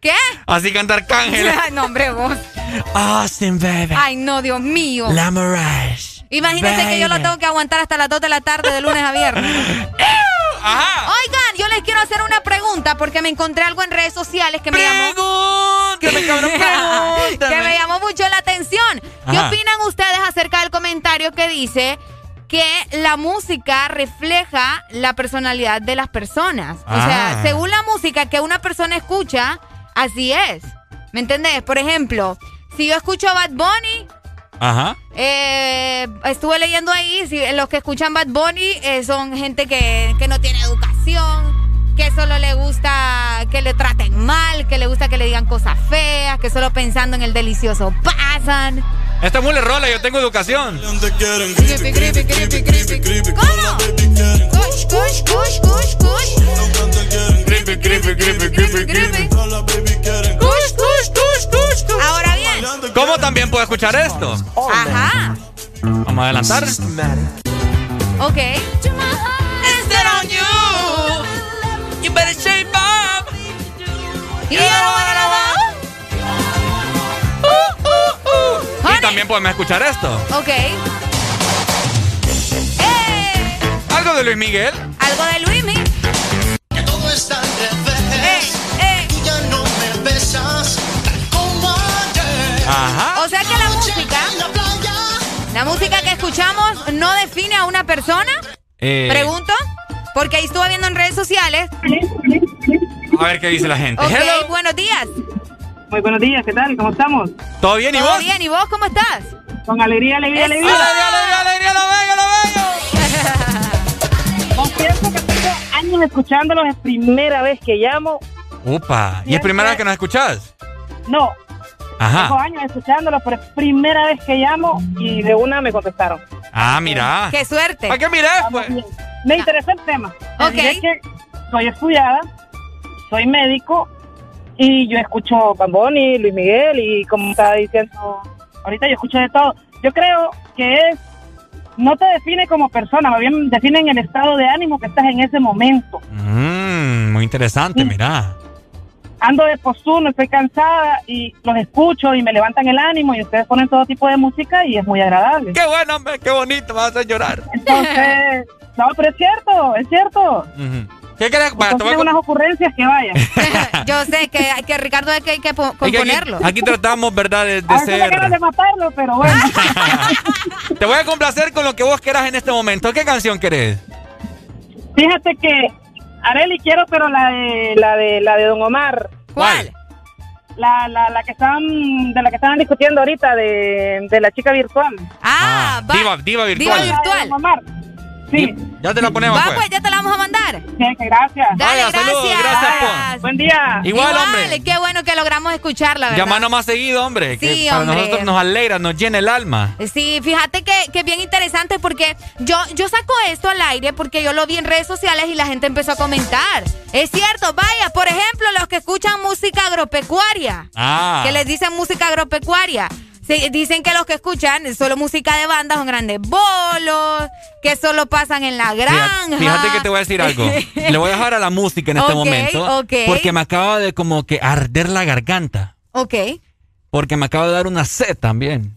S6: ¿Qué?
S5: Así canta Arcángel.
S6: No, hombre, vos.
S5: Austin, baby.
S6: Ay, no, Dios mío.
S5: La Mirage.
S6: Imagínate que yo lo tengo que aguantar hasta las 2 de la tarde de lunes a viernes. Oigan, yo les quiero hacer una pregunta porque me encontré algo en redes sociales que me llamó. Que me llamó mucho la atención. ¿Qué
S5: Ajá.
S6: opinan ustedes acerca del comentario que dice que la música refleja la personalidad de las personas? O sea,
S5: Ah.
S6: según la música que una persona escucha, así es. ¿Me entendés? Por ejemplo, si yo escucho a Bad Bunny,
S5: Ajá.
S6: eh, estuve leyendo ahí, si, los que escuchan Bad Bunny eh, son gente que, que no tiene educación, que solo le gusta que le traten mal, que le gusta que le digan cosas feas, que solo pensando en el delicioso pasan.
S5: Esta es muy rola, yo tengo educación.
S6: Ahora.
S5: ¿Cómo también puedo escuchar esto?
S6: Ajá.
S5: Vamos a adelantar.
S6: Ok.
S5: You better shape up.
S6: Y ahora
S5: Y también podemos escuchar esto.
S6: Ok. Eh,
S5: Algo de Luis Miguel.
S6: algo de Luismi.
S50: Todo está
S5: Ajá.
S6: O sea que la música, la música que escuchamos no define a una persona.
S5: Eh,
S6: Pregunto, porque ahí estuve viendo en redes sociales.
S5: A ver qué dice la gente.
S6: Ok,
S5: Hello.
S6: buenos días.
S62: Muy buenos días, ¿qué tal? ¿Cómo estamos?
S5: ¿Todo bien y
S6: ¿Todo
S5: vos?
S6: bien? ¿Y vos cómo estás?
S62: Con alegría, alegría,
S6: Eso.
S62: alegría.
S5: ¡Alegría, alegría, alegría! ¡Lo bello, lo bello!
S62: Confieso que tengo años escuchándolos, es primera vez que llamo.
S5: Upa. ¿Y es primera vez que nos escuchás?
S62: No, tengo
S5: Ajá.
S62: años escuchándolos, pero es primera vez que llamo y de una me contestaron.
S5: Ah, mira.
S6: ¡Qué suerte!
S5: ¿Para qué miré, pues?
S62: Me interesa el tema.
S6: Ok.
S62: Es que soy estudiada, soy médico y yo escucho Bamboni, Luis Miguel y como estaba diciendo, ahorita yo escucho de todo. Yo creo que es, no te define como persona, más bien define en el estado de ánimo que estás en ese momento.
S5: Mmm, muy interesante, mira.
S62: Ando de postuno, estoy cansada y los escucho y me levantan el ánimo y ustedes ponen todo tipo de música y es muy agradable.
S5: Qué bueno, hombre, qué bonito, me vas a llorar.
S62: Entonces, no, pero es cierto, es cierto.
S5: ¿Qué querés? Vaya, te voy
S62: Entonces, unas ocurrencias que vayan.
S6: Yo sé que, que Ricardo hay que, hay que
S5: aquí-
S6: componerlo.
S5: Aquí, tratamos, ¿verdad? De, de
S62: A me ganas de
S5: ser.
S62: matarlo, pero bueno.
S5: Te voy a complacer con lo que vos quieras en este momento. ¿Qué canción querés?
S62: Fíjate que Areli quiero, pero la de la de la de Don Omar,
S6: ¿Cuál?
S62: la, la, la que estaban de la que estaban discutiendo ahorita de, de la chica virtual.
S6: Ah, va-
S5: Diva, diva
S6: Diva
S5: virtual.
S62: La de
S6: virtual.
S62: Don Omar. Sí.
S5: Ya te la ponemos,
S6: Va,
S5: pues.
S6: pues, ya te la vamos a mandar.
S62: gracias.
S6: Dale,
S5: Vaya, saludos,
S6: gracias.
S5: gracias, pues.
S62: Buen día.
S5: Igual, hombre.
S6: Qué bueno que logramos escucharla, ¿verdad?
S5: Llamanos más seguido, hombre. que
S6: Sí,
S5: para
S6: hombre.
S5: nosotros nos alegra, nos llena el alma.
S6: Sí, fíjate que, que es bien interesante porque yo, yo saco esto al aire porque yo lo vi en redes sociales y la gente empezó a comentar. Es cierto, vaya, por ejemplo, los que escuchan música agropecuaria,
S5: Ah.
S6: que les dicen música agropecuaria. Sí, dicen que los que escuchan solo música de banda son grandes bolos, que solo pasan en la granja.
S5: Fíjate, fíjate que te voy a decir algo. Le voy a dejar a la música en este momento.
S6: ok.
S5: Porque me acaba de como que arder la garganta.
S6: Ok.
S5: Porque me acaba de dar una sed también.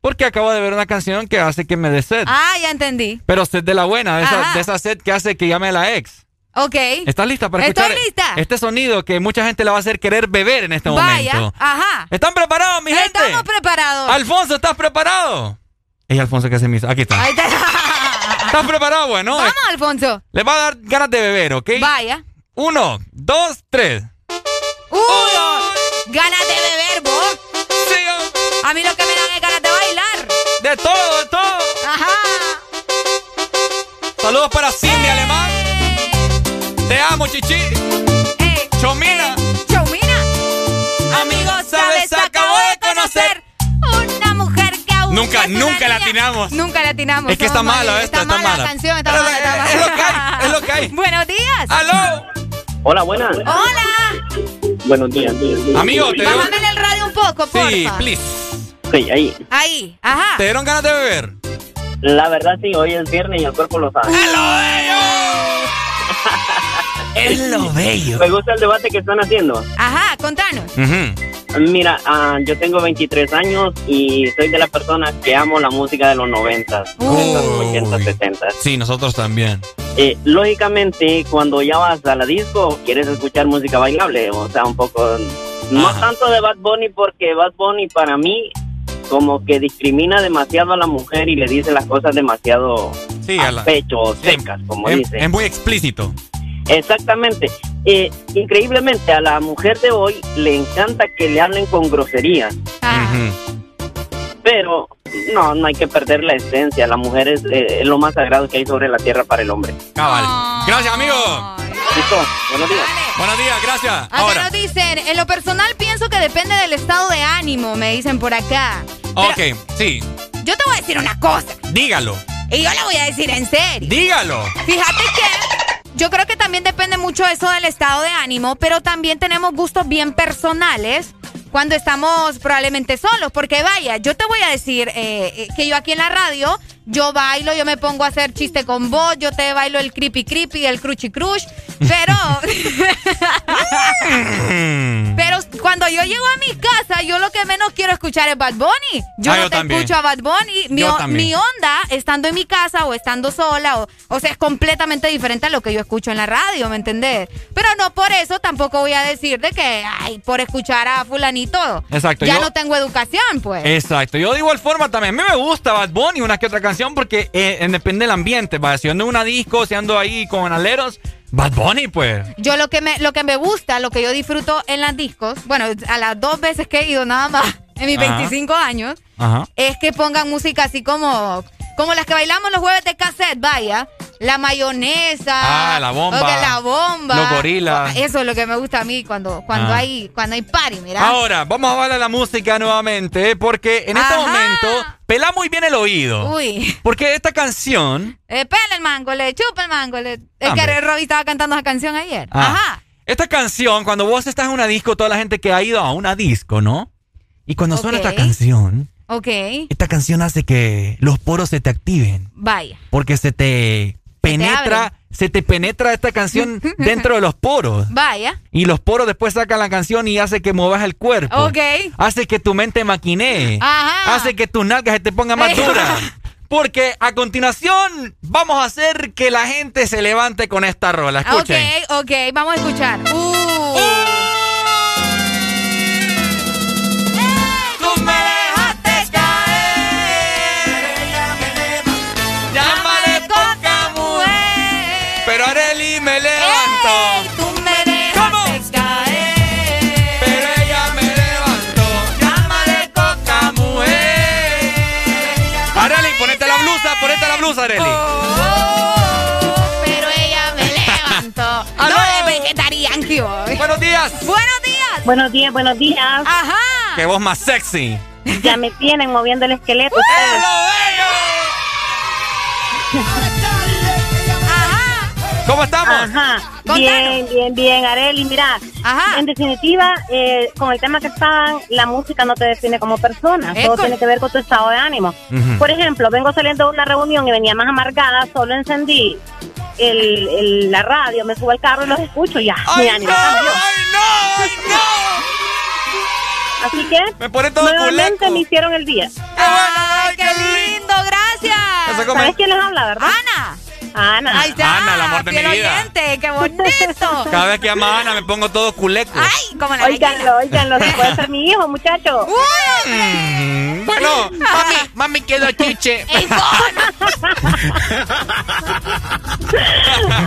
S5: Porque acabo de ver una canción que hace que me dé sed.
S6: Ah, ya entendí.
S5: Pero sed de la buena, de esa, de esa sed que hace que llame a la ex.
S6: Ok.
S5: ¿Estás lista para
S6: Estoy
S5: escuchar
S6: lista.
S5: este sonido que mucha gente le va a hacer querer beber en este
S6: Vaya,
S5: momento?
S6: ajá.
S5: ¿Están preparados, mi gente?
S6: Estamos preparados.
S5: Alfonso, ¿estás preparado? Es Alfonso que se me hizo. Aquí está.
S6: Ahí está.
S5: ¿Estás preparado? Bueno,
S6: Vamos, Alfonso.
S5: le va a dar ganas de beber, ¿ok?
S6: Vaya.
S5: Uno, dos, tres.
S6: ¡Uy! Ganas de beber, vos. A mí lo que me dan es ganas de bailar.
S5: De todo, de todo.
S6: Ajá.
S5: Saludos para Cindy Alemán. Te amo, chichi. Chomina.
S6: Chomina.
S5: Amigos, sabes, acabo de conocer.
S6: Una mujer que aún
S5: Nunca, nunca latinamos.
S6: Nunca latinamos.
S5: Es que está malo esto,
S6: está,
S5: está
S6: mala la canción, está mala, está
S5: eh,
S6: mala.
S5: es lo que hay, es lo que hay.
S6: Buenos días.
S5: ¡Aló!
S53: Hola, buenas.
S6: Hola.
S53: Buenos días.
S5: Amigo, te
S6: Bájame el radio un poco, porfa.
S5: sí, please.
S53: Sí, ahí.
S6: Ahí, ajá.
S5: ¿Te dieron ganas de beber?
S53: La verdad sí, hoy es viernes y el cuerpo lo sabe.
S5: Es lo bello.
S53: Me gusta el debate que están haciendo.
S6: Ajá, contanos.
S53: Mira, ah, yo tengo 23 años y soy de las personas que amo la música de los 90, 90, 80, 70.
S5: Sí, nosotros también.
S53: Eh, lógicamente, cuando ya vas a la disco, quieres escuchar música bailable, o sea, un poco... No tanto de Bad Bunny, porque Bad Bunny para mí como que discrimina demasiado a la mujer y le dice las cosas demasiado
S5: Sí,
S53: a
S5: a la-
S53: pecho o secas, como
S5: Es,
S53: dice.
S5: es muy explícito.
S53: Exactamente. Eh, increíblemente a la mujer de hoy le encanta que le hablen con groserías, pero no, no hay que perder la esencia. La mujer es, eh, es lo más sagrado que hay sobre la tierra para el hombre.
S5: Cabal. Gracias, amigo.
S53: Listo, buenos días.
S5: Buenos días, gracias.
S6: Acá
S5: Ahora,
S6: nos dicen, en lo personal pienso que depende del estado de ánimo, me dicen por acá.
S5: ok, sí,
S6: Yo te voy a decir una cosa,
S5: dígalo.
S6: y yo la voy a decir en serio.
S5: Dígalo.
S6: Fíjate que yo creo que también depende mucho eso del estado de ánimo, pero también tenemos gustos bien personales cuando estamos probablemente solos. Porque vaya, yo te voy a decir eh, eh, que yo aquí en la radio, yo bailo, yo me pongo a hacer chiste con vos, yo te bailo el creepy creepy, el cruchy crush, pero... Pero cuando yo llego a mi casa, yo lo que menos quiero escuchar es Bad Bunny. Yo
S5: Ah,
S6: no
S5: yo
S6: te
S5: también.
S6: escucho a Bad Bunny. Mi,
S5: Yo
S6: mi onda, estando en mi casa o estando sola, o, o sea, es completamente diferente a lo que yo escucho en la radio, ¿me entendés? Pero no por eso tampoco voy a decir de que, ay, por escuchar a fulanito,
S5: Exacto,
S6: ya
S5: yo-
S6: no tengo educación, pues.
S5: Exacto, yo de igual forma también. A mí me gusta Bad Bunny, una que otra canción, porque eh, eh, depende del ambiente. Va, si ando en una disco, si ando ahí con aleros, Bad Bunny, pues.
S6: Yo lo que me lo que me gusta, lo que yo disfruto en las discos, bueno, a las dos veces que he ido nada más en mis
S5: Ajá.
S6: 25 años,
S5: Ajá.
S6: es que pongan música así como como las que bailamos los jueves de cassette, vaya. La mayonesa.
S5: Ah, la bomba.
S6: la bomba.
S5: Los gorilas.
S6: Eso es lo que me gusta a mí cuando, cuando
S5: Ah.
S6: hay cuando hay party, mira.
S5: Ahora, vamos a hablar de la música nuevamente, porque en este momento pela muy bien el oído.
S6: Uy.
S5: Porque esta canción,
S6: Eh, pela el mango, le chupa el mango. Le... Es que Robbie estaba cantando esa canción ayer.
S5: Ah.
S6: Ajá.
S5: esta canción, cuando vos estás en una disco, toda la gente que ha ido a una disco, ¿no? Y cuando suena esta canción,
S6: Ok.
S5: esta canción hace que los poros se te activen.
S6: Vaya.
S5: Porque se te penetra, se te penetra esta canción dentro de los poros.
S6: Vaya.
S5: Y los poros después sacan la canción y hace que muevas el cuerpo.
S6: Ok.
S5: Hace que tu mente maquinee.
S6: Ajá.
S5: Hace que tus nalgas se te pongan más duras. Porque a continuación vamos a hacer que la gente se levante con esta rola. Escuchen.
S6: Ok, ok, vamos a escuchar. Uh.
S63: Buenos días, buenos días.
S6: Ajá.
S5: Qué voz más sexy.
S63: Ya me tienen moviendo el esqueleto ustedes.
S5: ¿Cómo estamos?
S63: Ajá. Bien, bien, bien, Areli. Mira, en definitiva, eh, con el tema que estaban, la música no te define como persona.
S6: Es
S63: Todo tiene que ver con tu estado de ánimo. Por ejemplo, vengo saliendo de una reunión y venía más amargada, solo encendí el, el- la radio, me subo al carro y los escucho y ya. mi ánimo cambió. Así que,
S5: Me pone todo
S63: nuevamente me hicieron el día.
S6: ¡Ay, qué lindo! ¡Gracias!
S63: ¿Sabes quién les habla, verdad?
S6: Ana.
S63: Ana.
S6: Ahí está.
S5: Ana, el amor de mi vida.
S6: oyente, ¡Qué bonito!
S5: Cada vez que llama a Ana me pongo todo culeco.
S6: ¡Ay, como la
S63: Óiganlo, óiganlo, se puede ser mi hijo, muchacho.
S5: Mm, Bueno, mami, mami quedó chiche.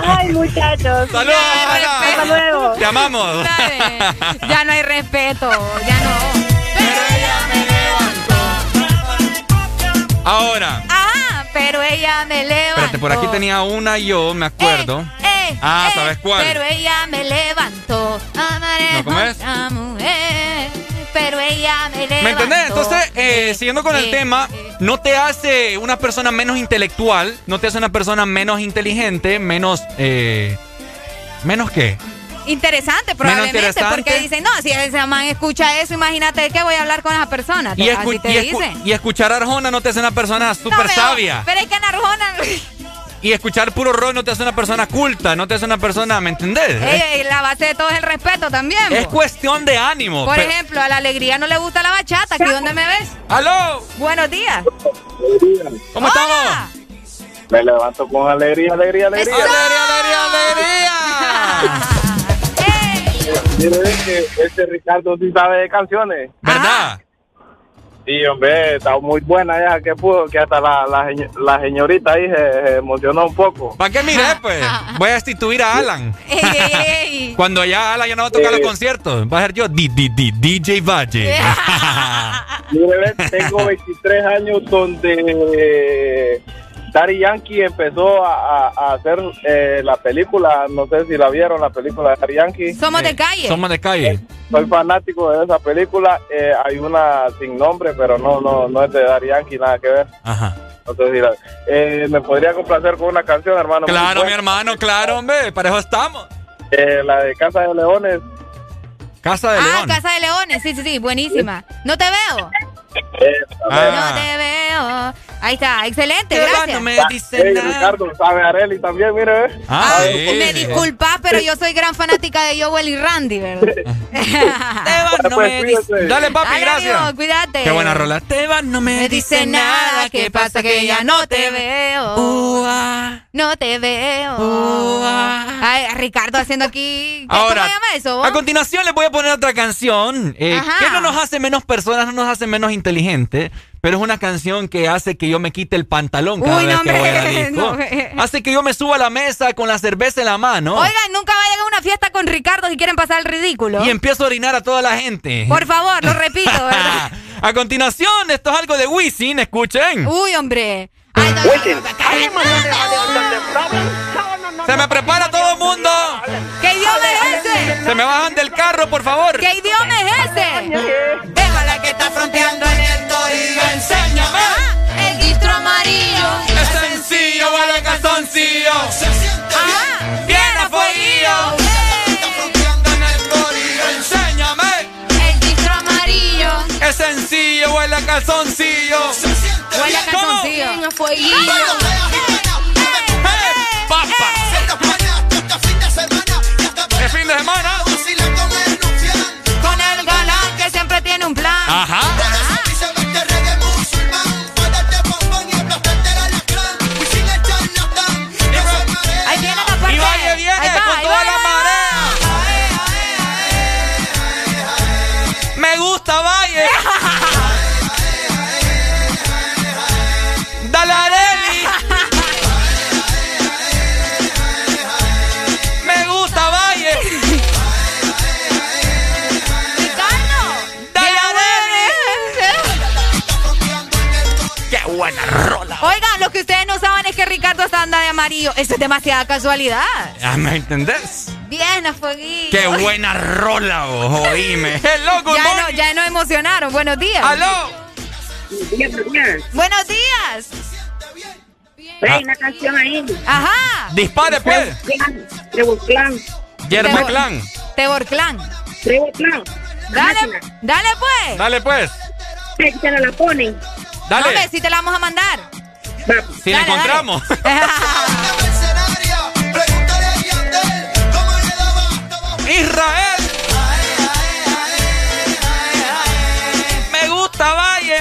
S63: Ay, muchachos.
S5: Saludos, Ana.
S63: Hasta luego.
S5: Te amamos.
S6: Ya no hay respeto, ya no.
S5: Ahora,
S6: Ah, pero ella me levantó.
S5: espérate, por aquí tenía una yo, me acuerdo.
S6: Eh,
S5: Ah,
S6: eh,
S5: ¿sabes cuál?
S6: Pero ella me levantó. Amaré
S5: No, ¿cómo es?
S6: a mujer. Pero ella me levantó.
S5: ¿Me entendés? Entonces, eh, siguiendo con el
S6: eh,
S5: tema, no te hace una persona menos intelectual, no te hace una persona menos inteligente, menos... Eh, ¿Menos qué?
S6: Interesante, probablemente,
S5: interesante.
S6: porque dicen, no, si ese man escucha eso, imagínate que voy a hablar con esa persona.
S5: Y,
S6: Así
S5: escu-
S6: te
S5: y escu-
S6: dicen.
S5: y escuchar Arjona no te hace una persona
S6: No,
S5: súper
S6: pero-
S5: sabia.
S6: Pero es que en Arjona.
S5: Y escuchar puro rock no te hace una persona culta, no te hace una persona, ¿me entendés?
S6: Ey, ey, la base de todo es el respeto también.
S5: es
S6: po.
S5: cuestión de ánimo.
S6: Por
S5: pero-
S6: ejemplo, a la alegría no le gusta la bachata. ¿Aquí dónde me ves?
S5: ¡Aló!
S6: Buenos días.
S5: ¿Cómo estamos?
S53: Me levanto con alegría, alegría, alegría.
S5: ¡Alegría, alegría,
S53: Mire, es que este Ricardo sí sabe de canciones.
S5: ¿Verdad?
S53: Sí, hombre, está muy buena ya, que pudo, que hasta la, la, la señorita ahí se, se emocionó un poco.
S5: ¿Para qué mire, pues? Voy a destituir a Alan. Cuando ya Alan ya no va a tocar los conciertos, va a ser yo, di- di- di- DJ Valle.
S53: Mire, tengo 23 años donde Daddy Yankee empezó a, a- a hacer eh, la película, no sé si la vieron, la película de Daddy Yankee.
S6: Somos de calle.
S5: Somos de calle.
S53: Soy fanático de esa película. eh, hay una sin nombre, pero no no no es de Daddy Yankee, nada que ver.
S5: Ajá.
S53: No sé si la- eh, me podría complacer con una canción, hermano.
S5: Claro, mi hermano, claro, hombre, para eso estamos.
S53: Eh, la de Casa de Leones.
S5: Casa de
S6: Ah,
S5: León.
S6: Casa de Leones. Sí, sí, sí. Buenísima. No te veo.
S5: Ah.
S6: No te veo. Ahí está. Excelente.
S5: Qué
S6: Gracias.
S5: no me dice
S53: Hey,
S5: nada.
S53: Ricardo, sabe Areli también, mire. eh.
S5: Ah, sí.
S6: Me disculpas, pero yo soy gran fanática de Joel y Randy, ¿verdad?
S5: Esteban, no
S53: Pues,
S5: me dice- Dale, papi,
S6: Dale,
S5: gracias.
S6: amigo, cuídate.
S5: Qué buena rola. Esteban no me,
S6: Me dice nada, ¿qué pasa? Que ya no te veo. No te veo. Ay, Ricardo haciendo aquí. ¿qué-
S5: Ahora,
S6: ¿Cómo se llama eso?
S5: a continuación les voy a poner otra canción eh, que no nos hace menos personas, no nos hace menos inteligentes, pero es una canción que hace que yo me quite el pantalón cada
S6: Uy,
S5: vez
S6: no,
S5: que voy a disco.
S6: no,
S5: hace que yo me suba a la mesa con la cerveza en la mano
S6: Oigan, nunca vayan a una fiesta con Ricardo si quieren pasar el ridículo.
S5: y empiezo a orinar a toda la gente.
S6: Por favor, lo repito, ¿verdad?
S5: a continuación, esto es algo de Wisin, escuchen.
S6: Uy, hombre. Ay, no, no,
S5: Se me prepara todo el mundo.
S6: ¿Qué idioma es ese?
S5: Se me bajan del carro, por favor.
S6: ¿Qué idioma es ese? Déjala que está fronteando en el torillo.
S5: Enséñame.
S6: El distro amarillo.
S5: Es sencillo, vale calzoncillo.
S6: Ajá.
S5: Bien a fueguillo. Enséñame.
S6: El distro amarillo.
S5: Es sencillo, huele a calzoncillo.
S6: Huele a calzoncillo.
S5: ¡Papa! Semana?
S6: Que Ricardo está anda de amarillo. Eso es demasiada casualidad.
S5: Ah, ¿Me entendés?
S6: piernas, Fueguillo.
S5: Qué buena rola, vos, oíme. Hello, good
S6: ya, no,
S5: morning.
S6: ya nos emocionaron. Buenos días.
S5: ¡Aló!
S6: Buenos días.
S5: Ah.
S62: una canción ahí.
S6: Ajá.
S5: Dispare, pues.
S62: Trevor Clan.
S5: Yerma Clan.
S6: Tebor Clan.
S62: Trevor Clan.
S6: Dale, dale pues.
S5: Dale, pues.
S62: Se la ponen.
S5: Dale.
S6: No, si te la vamos a mandar.
S5: Si la encontramos. Israel. Me gusta Valle.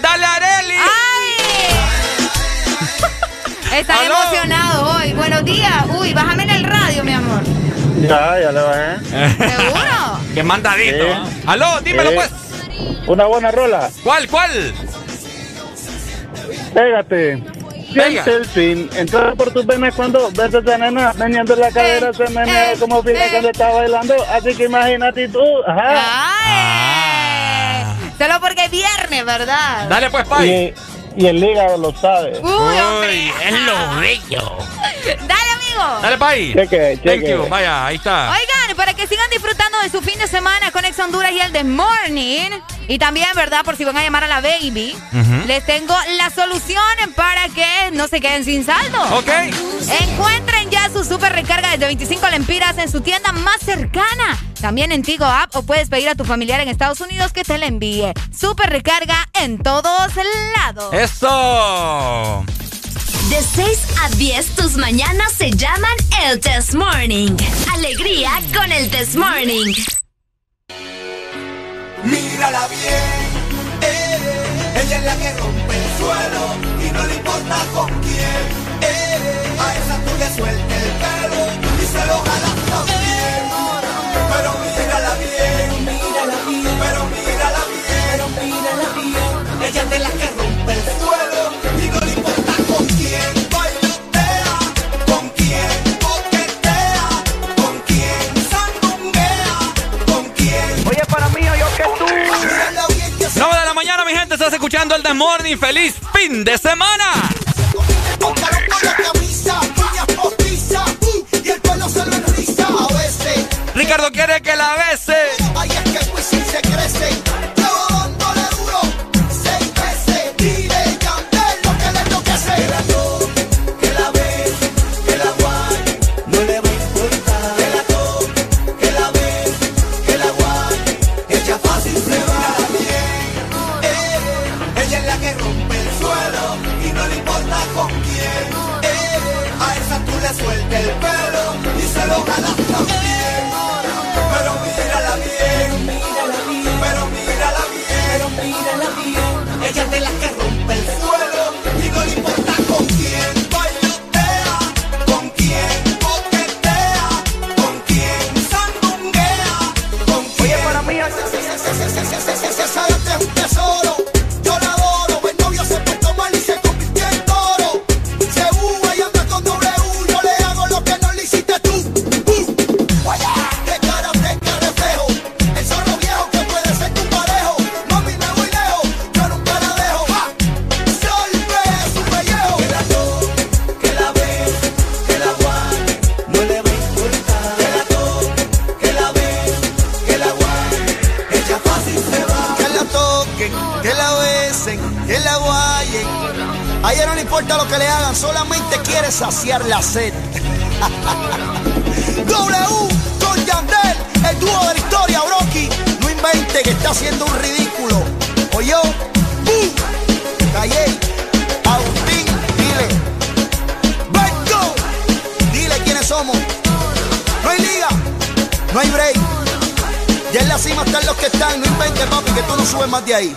S5: Dale, Areli.
S6: Están
S5: Aló.
S6: emocionados hoy. Buenos días. Uy, bájame en el radio, mi amor.
S52: Ya, ya le bajé.
S6: ¿Seguro?
S5: Qué mandadito.
S52: Sí.
S5: Aló, dímelo
S52: Sí.
S5: pues.
S52: Una buena rola.
S5: ¿Cuál, cuál?
S52: Pégate. Siente el fin. Entra por tus venas cuando ves a esa nena meneando la cadera, se menea como fila cuando está bailando. Así que imagínate tú. Ajá.
S6: Ay. Solo porque es viernes, ¿verdad?
S5: Dale pues,
S52: Y, y el hígado lo sabe.
S6: Uy, hombre.
S5: es lo bello.
S6: Dale,
S5: Dale, Pai.
S52: Cheque,
S5: Thank
S52: cheque.
S5: you. Vaya, ahí está.
S6: Oigan, para que sigan disfrutando de su fin de semana con Ex Honduras y el The Morning. Y también, ¿verdad? Por si van a llamar a la baby.
S5: Ujú.
S6: Les tengo la solución para que no se queden sin saldo.
S5: Ok.
S6: Encuentren ya su super recarga desde 25 lempiras en su tienda más cercana. También en Tigo App o puedes pedir a tu familiar en Estados Unidos que te la envíe. Super recarga en todos lados.
S5: Eso.
S15: De 6 a 10, tus mañanas se llaman el Test Morning. Alegría con el Test Morning.
S64: Mírala bien, eh, ella es la que rompe el suelo y no le importa con quién. eh, a esa tú le suelta el pelo y se lo jalas
S5: mañana, mi gente, estás escuchando el The Morning. ¡Feliz fin de semana! Ricardo quiere que la bese.
S64: Y se que le hagan, solamente quiere saciar la sed. W con Yandel, el dúo de la historia, Brocky. No invente que está haciendo un ridículo. Oye, uh, Calle, Agustín, dile. Vengo, dile quiénes somos. No hay liga, no hay break. Ya en la cima están los que están. No invente, papi, que tú no subes más de ahí.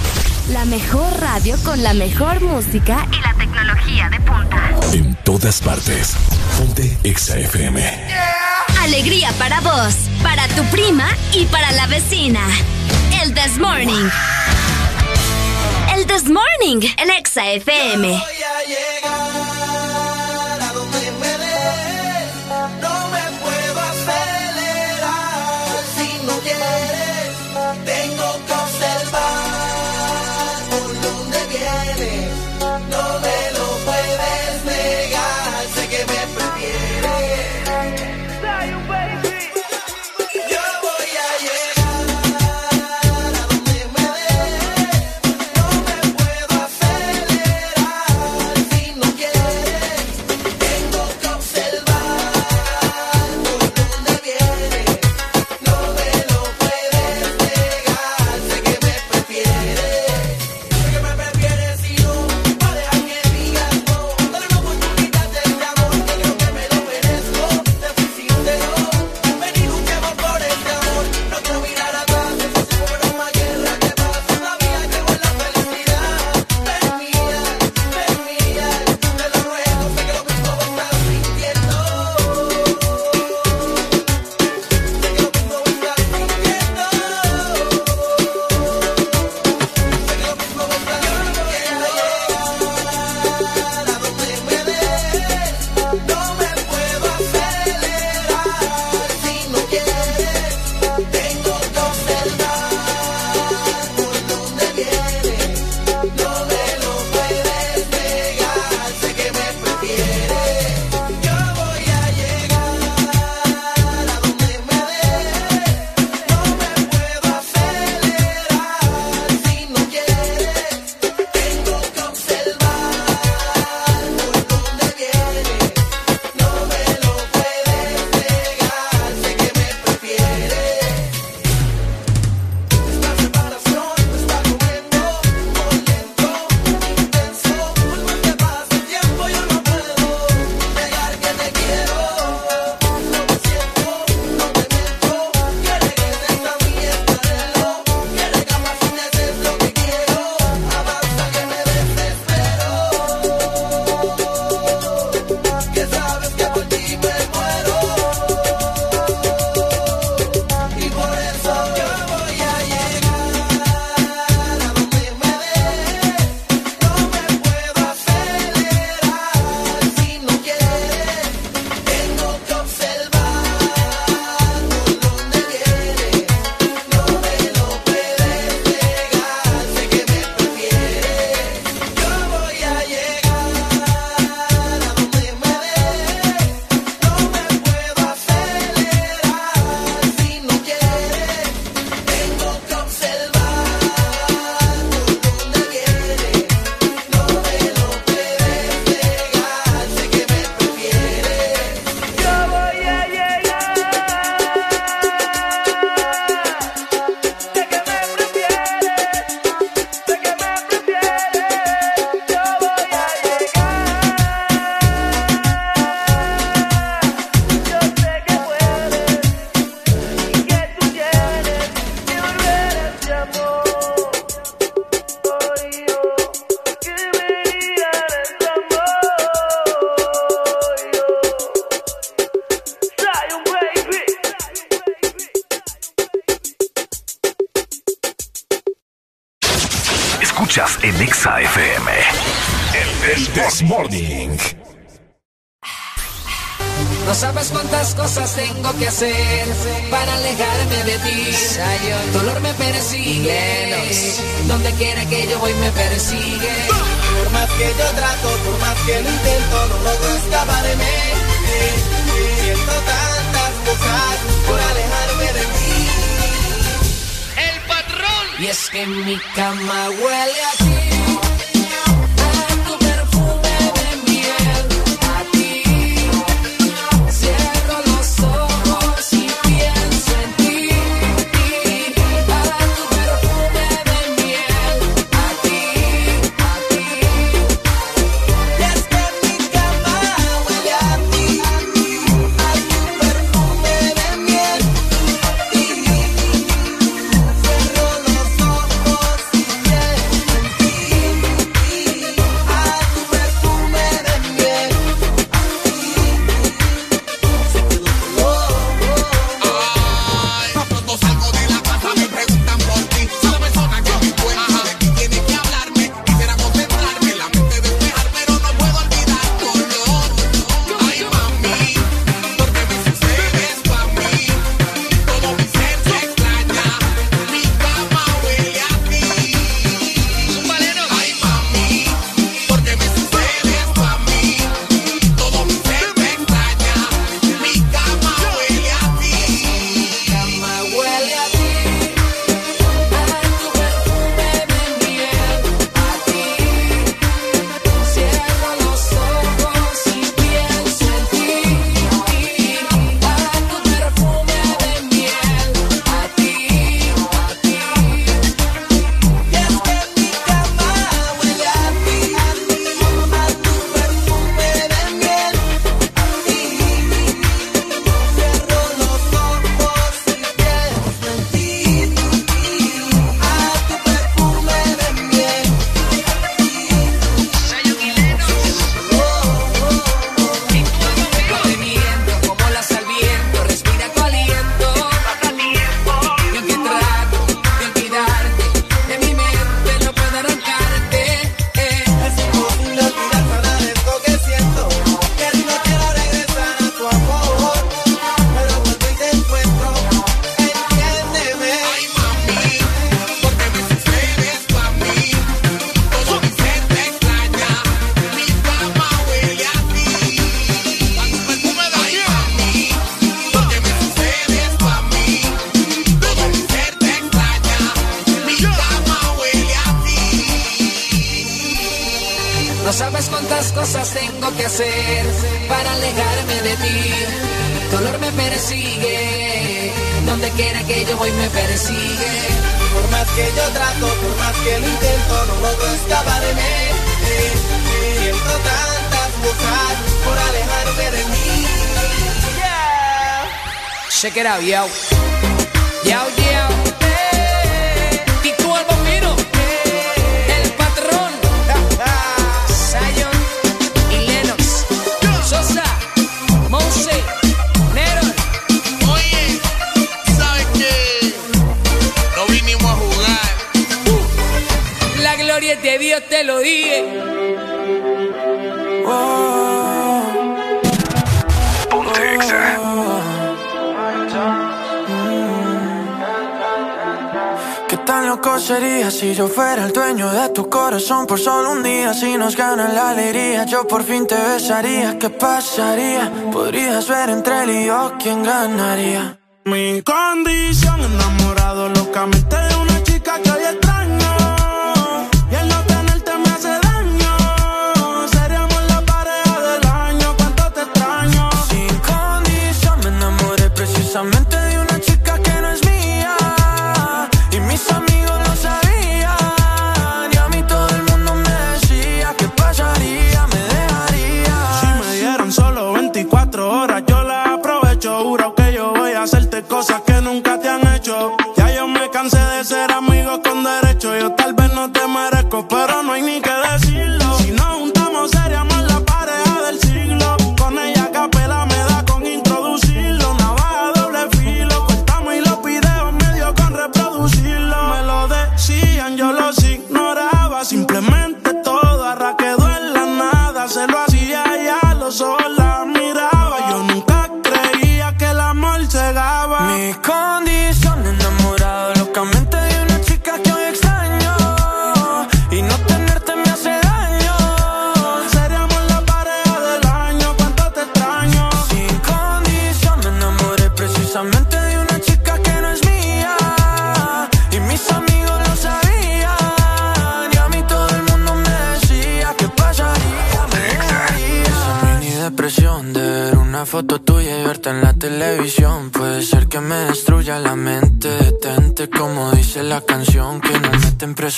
S15: la mejor radio con la mejor música y la tecnología de punta.
S4: En todas partes. Ponte ExaFM.
S15: Alegría para vos, para tu prima y para la vecina. El This Morning. El This Morning en
S50: HexaFM.
S4: escuchas en Exa FM. El This Morning.
S50: No sabes cuántas cosas tengo que hacer para alejarme de ti. El dolor me persigue. Donde quiera que yo voy me persigue. Por más que yo trato, por más que lo intento, no logro escaparme. Siento tantas cosas por alejarme de ti. Y es que mi cama huele a ti.
S65: yo.
S2: nos gana la alegría Yo por fin te besaría, ¿qué pasaría? Podrías ver entre él y yo quién ganaría
S1: Mi
S2: Candy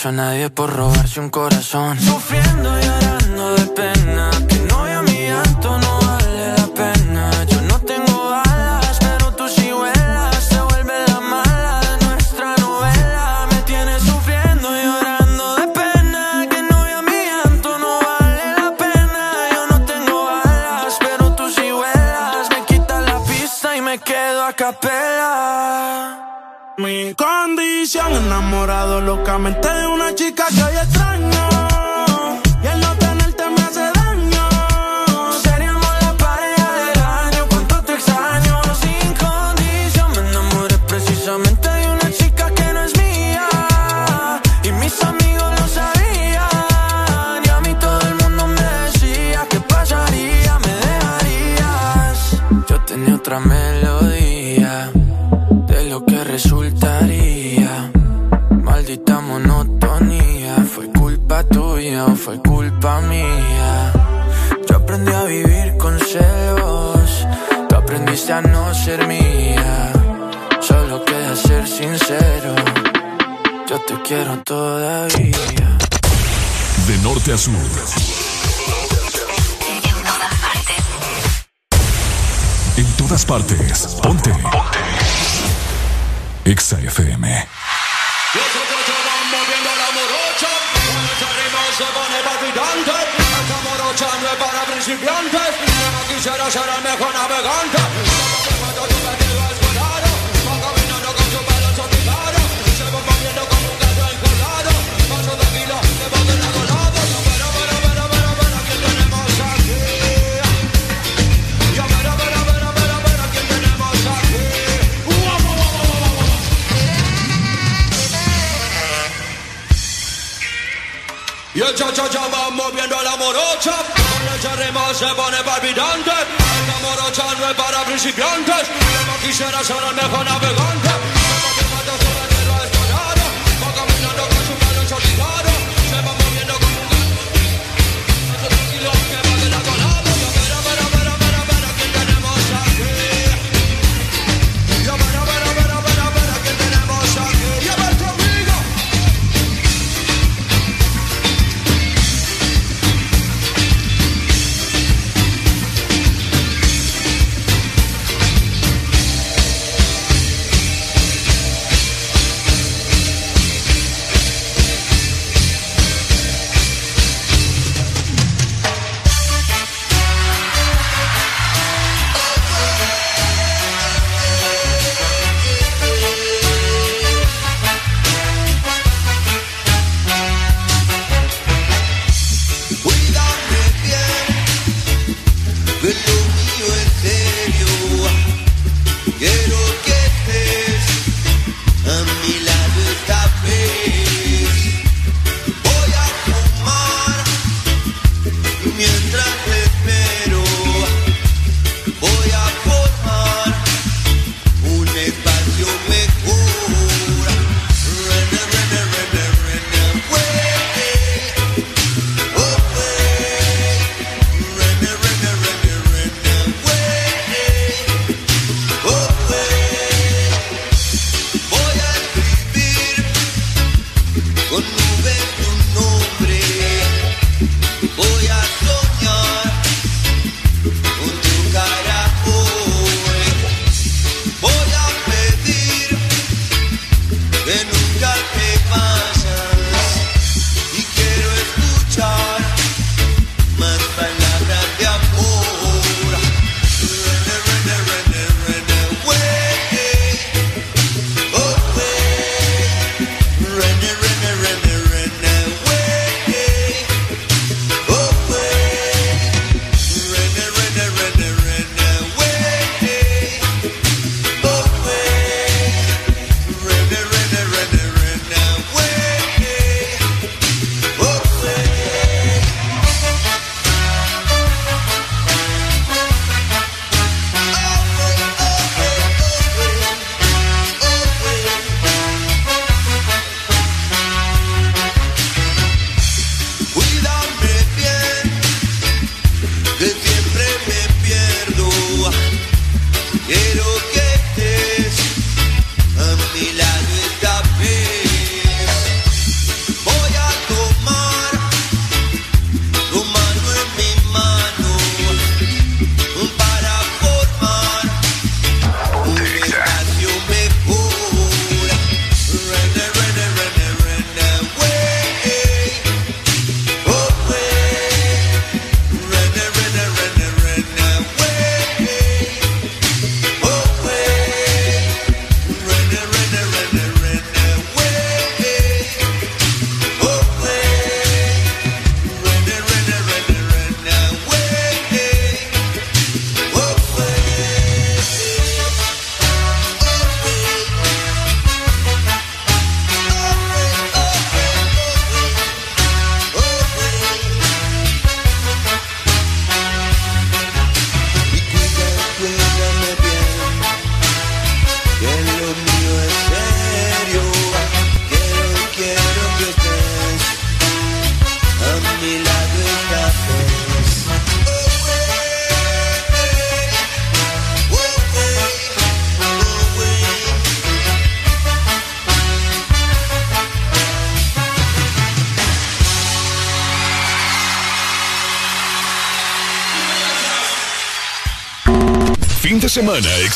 S2: A nadie por robarse un corazón.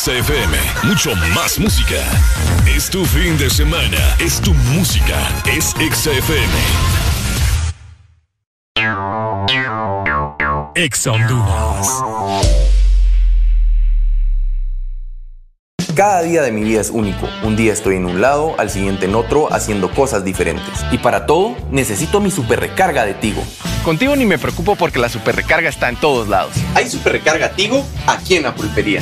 S4: Semana XFM. Mucho más música. Es tu fin de semana. Es tu música. Es XFM.
S66: Ex Honduras.
S67: Cada día de mi vida es único. Un día estoy en un lado, al siguiente en otro, haciendo cosas diferentes. Y para todo, necesito mi super recarga de Tigo.
S68: Contigo ni me preocupo porque la super recarga está en todos lados.
S67: Hay super recarga Tigo aquí en la pulpería,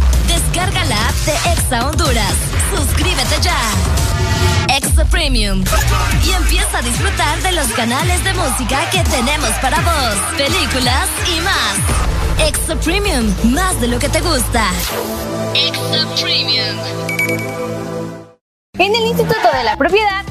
S15: Descarga la app de Exa Honduras. Suscríbete ya. Extra Premium. Y empieza a disfrutar de los canales de música que tenemos para vos, películas y más. Extra Premium, más de lo que te gusta. Extra Premium.
S69: En el Instituto de la Propiedad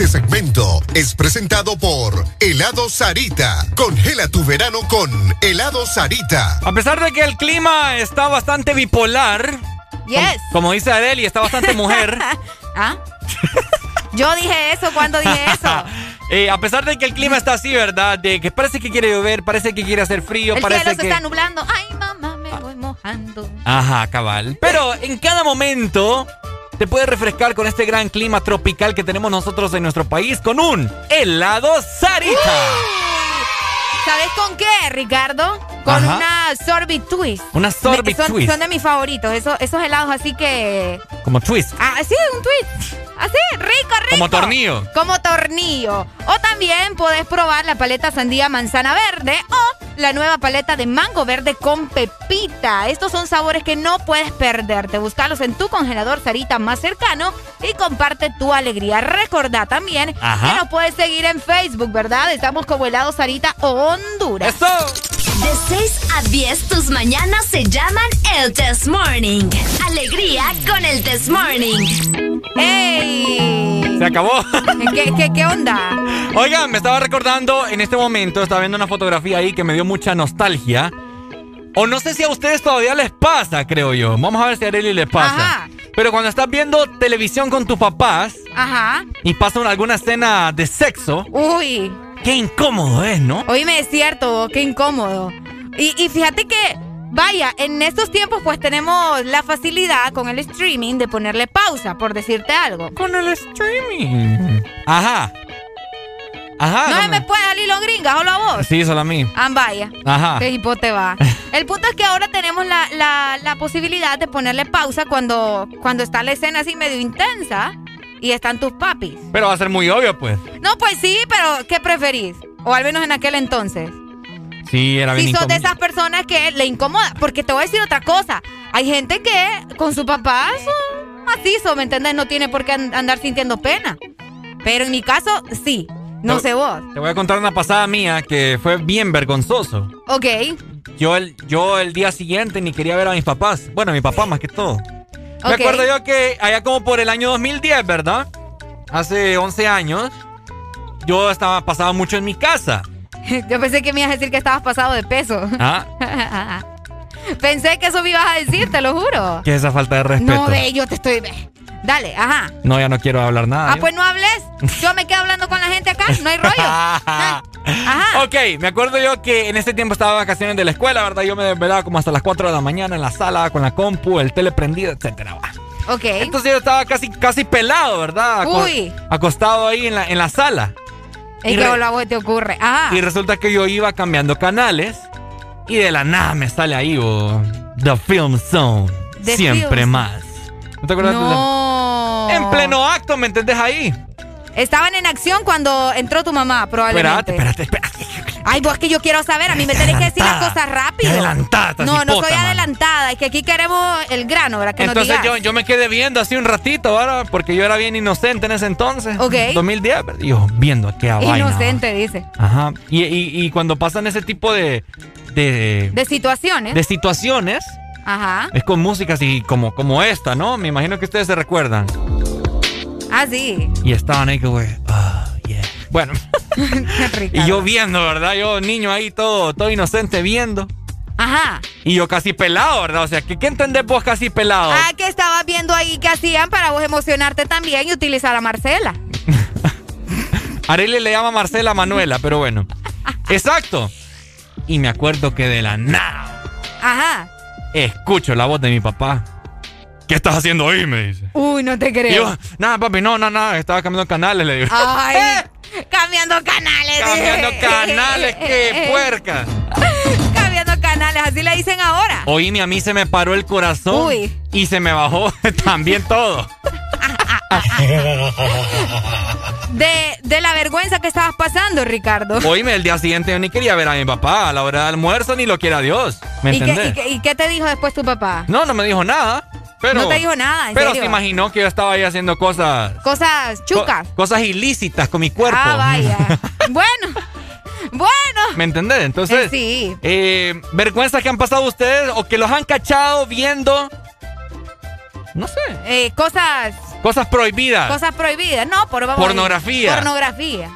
S54: Este segmento es presentado por Helado Sarita. Congela tu verano con Helado Sarita.
S5: A pesar de que el clima está bastante bipolar,
S6: Yes.
S5: Como, dice Adeli, está bastante mujer.
S6: ¿Ah? Yo dije eso cuando dije eso.
S5: Eh, a pesar de que el clima está así, ¿verdad? De que parece que quiere llover, parece que quiere hacer frío,
S6: El
S5: parece
S6: cielo se
S5: que...
S6: está nublando. Ay, mamá, me voy mojando.
S5: Ajá, cabal. Pero en cada momento te puedes refrescar con este gran clima tropical que tenemos nosotros en nuestro país con un helado Sarita.
S6: ¿Sabes con qué, Ricardo? Con
S5: Ajá.
S6: una sorbet twist.
S5: Una sorbet
S6: Me- son,
S5: twist.
S6: Son de mis favoritos. Esos, esos helados así que...
S5: Como twist.
S6: Ah, sí, un twist. Así, rico, rico.
S5: Como tornillo.
S6: Como tornillo. O también podés probar la paleta sandía manzana verde o la nueva paleta de mango verde con pepita. Estos son sabores que no puedes perderte. Buscalos en tu congelador Sarita más cercano y comparte tu alegría. Recordá también
S15: Ajá.
S6: que nos puedes seguir en Facebook, ¿verdad? Estamos como helado Sarita Honduras.
S15: De 6 a 10, tus mañanas se llaman el Test Morning. Alegría con el Test Morning.
S6: ¡Ey!
S5: Se acabó.
S6: ¿Qué, qué, qué onda?
S5: Oigan, me estaba recordando en este momento, estaba viendo una fotografía ahí que me dio mucha nostalgia. O no sé si a ustedes todavía les pasa, creo yo. Vamos a ver si a Arely les pasa.
S6: Ajá.
S5: Pero cuando estás viendo televisión con tus papás
S6: Ajá.
S5: y pasa una- alguna escena de sexo,
S6: Uy.
S5: Qué incómodo es, ¿no?
S6: Oíme, es cierto, qué incómodo. Y, y fíjate que, vaya, en estos tiempos pues tenemos la facilidad con el streaming de ponerle pausa, por decirte algo.
S5: Con el streaming. Ajá. Ajá.
S6: no se me puede salir los gringas, solo a vos.
S5: Sí, solo a mí.
S6: Ah, vaya.
S5: Ajá.
S6: Qué hipote va. El punto es que ahora tenemos la, la, la posibilidad de ponerle pausa cuando, cuando está la escena así medio intensa y están tus papis.
S5: Pero va a ser muy obvio, pues.
S6: No, pues sí, pero ¿qué preferís? O al menos en aquel entonces.
S5: Sí, era bien
S6: Si sos de esas personas que le incomoda. Porque te voy a decir otra cosa. Hay gente que con su papá son macizos, ¿me entiendes? No tiene por qué an- andar sintiendo pena. Pero en mi caso, sí. No
S5: Te-
S6: sé vos.
S5: Te voy a contar una pasada mía que fue bien vergonzoso.
S6: Ok.
S5: Yo el, yo el día siguiente ni quería ver a mis papás. Bueno, a mi papá más que todo. Me
S6: Ok.
S5: acuerdo yo que allá como por el año 2010, ¿verdad? Hace 11 años, yo estaba pasaba mucho en mi casa.
S6: Yo pensé que me ibas a decir que estabas pasado de peso.
S5: ¿Ah?
S6: Pensé que eso me ibas a decir, te lo juro.
S5: ¿Qué es esa falta de respeto?
S6: No, ve, yo te estoy... Dale, ajá.
S5: No, ya no quiero hablar nada.
S6: Ah,
S5: yo.
S6: pues no hables. Yo me quedo hablando con la gente acá, no hay rollo. Ajá.
S5: Ok, me acuerdo yo que en ese tiempo estaba de vacaciones de la escuela, ¿verdad? Yo me desvelaba como hasta las 4 de la mañana en la sala con la compu, el tele prendido, etcétera. va.
S6: Ok.
S5: Entonces yo estaba casi, casi pelado, ¿verdad? Aco-
S6: Uy.
S5: Acostado ahí en la, en la sala. Y
S6: que
S5: re-
S6: a vos te ocurre. Ajá.
S5: Y resulta que yo iba cambiando canales y de la nada me sale ahí, oh, The Film Zone.
S6: The
S5: Siempre más. ¿No te acuerdas? de la-
S6: No.
S5: En pleno acto, ¿me entendés ahí?
S6: Estaban en acción cuando entró tu mamá, probablemente.
S5: Espérate, espérate,
S6: Ay, vos que yo quiero saber, a mí me tenés que decir las cosas rápido.
S5: Adelantada,
S6: No, no soy
S5: man.
S6: adelantada, es que aquí queremos el grano, ¿verdad? Que
S5: Entonces yo, yo me quedé viendo así un ratito, ¿verdad? Porque yo era bien inocente en ese entonces.
S6: Ok.
S5: 2010, ¿verdad? Y yo viendo aquella vaina.
S6: Inocente, dice.
S5: Ajá. Y, y- y cuando pasan ese tipo de, de,
S6: De situaciones.
S5: de situaciones,
S6: Ajá.
S5: es con música así como, como esta, ¿no? Me imagino que ustedes se recuerdan.
S6: Ah, sí.
S5: Y estaban ahí que, güey, ah, yeah. Bueno, y yo viendo, ¿verdad? Yo, niño ahí todo, todo inocente viendo.
S6: Ajá.
S5: Y yo casi pelado, ¿verdad? O sea, ¿qué, qué entendés vos casi pelado?
S6: Ah, que estabas viendo ahí que hacían para vos emocionarte también y utilizar a Marcela.
S5: Arely le llama Marcela Manuela, pero bueno. Exacto. Y me acuerdo que de la nada
S6: Ajá.
S5: escucho la voz de mi papá. ¿Qué estás haciendo ahí? Me dice.
S6: Uy, no te
S5: Y
S6: creo.
S5: yo, nada, papi, no, no, no, estaba cambiando canales, le digo.
S6: Ay, cambiando canales.
S5: Cambiando canales, qué puerca.
S6: Cambiando canales, así le dicen ahora.
S5: Oíme, a mí se me paró el corazón.
S6: Uy.
S5: Y se me bajó también todo.
S6: De, de la vergüenza que estabas pasando, Ricardo.
S5: Oíme, el día siguiente yo ni quería ver a mi papá. A la hora de almuerzo ni lo quiera Dios. ¿Me
S6: ¿Y qué,
S5: entendés?
S6: y, qué, y qué te dijo después tu papá?
S5: No, no me dijo nada. Pero,
S6: No te dijo nada, ¿en
S5: Pero
S6: serio?
S5: se imaginó que yo estaba ahí haciendo cosas.
S6: Cosas chucas.
S5: co- cosas ilícitas con mi cuerpo.
S6: Ah, vaya. bueno, bueno.
S5: ¿Me entendés? Entonces.
S6: Eh, sí.
S5: eh, vergüenzas que han pasado ustedes o que los han cachado viendo. No sé.
S6: Eh, cosas,
S5: Cosas prohibidas.
S6: cosas prohibidas. No, por vamos
S5: Pornografía.
S6: Pornografía.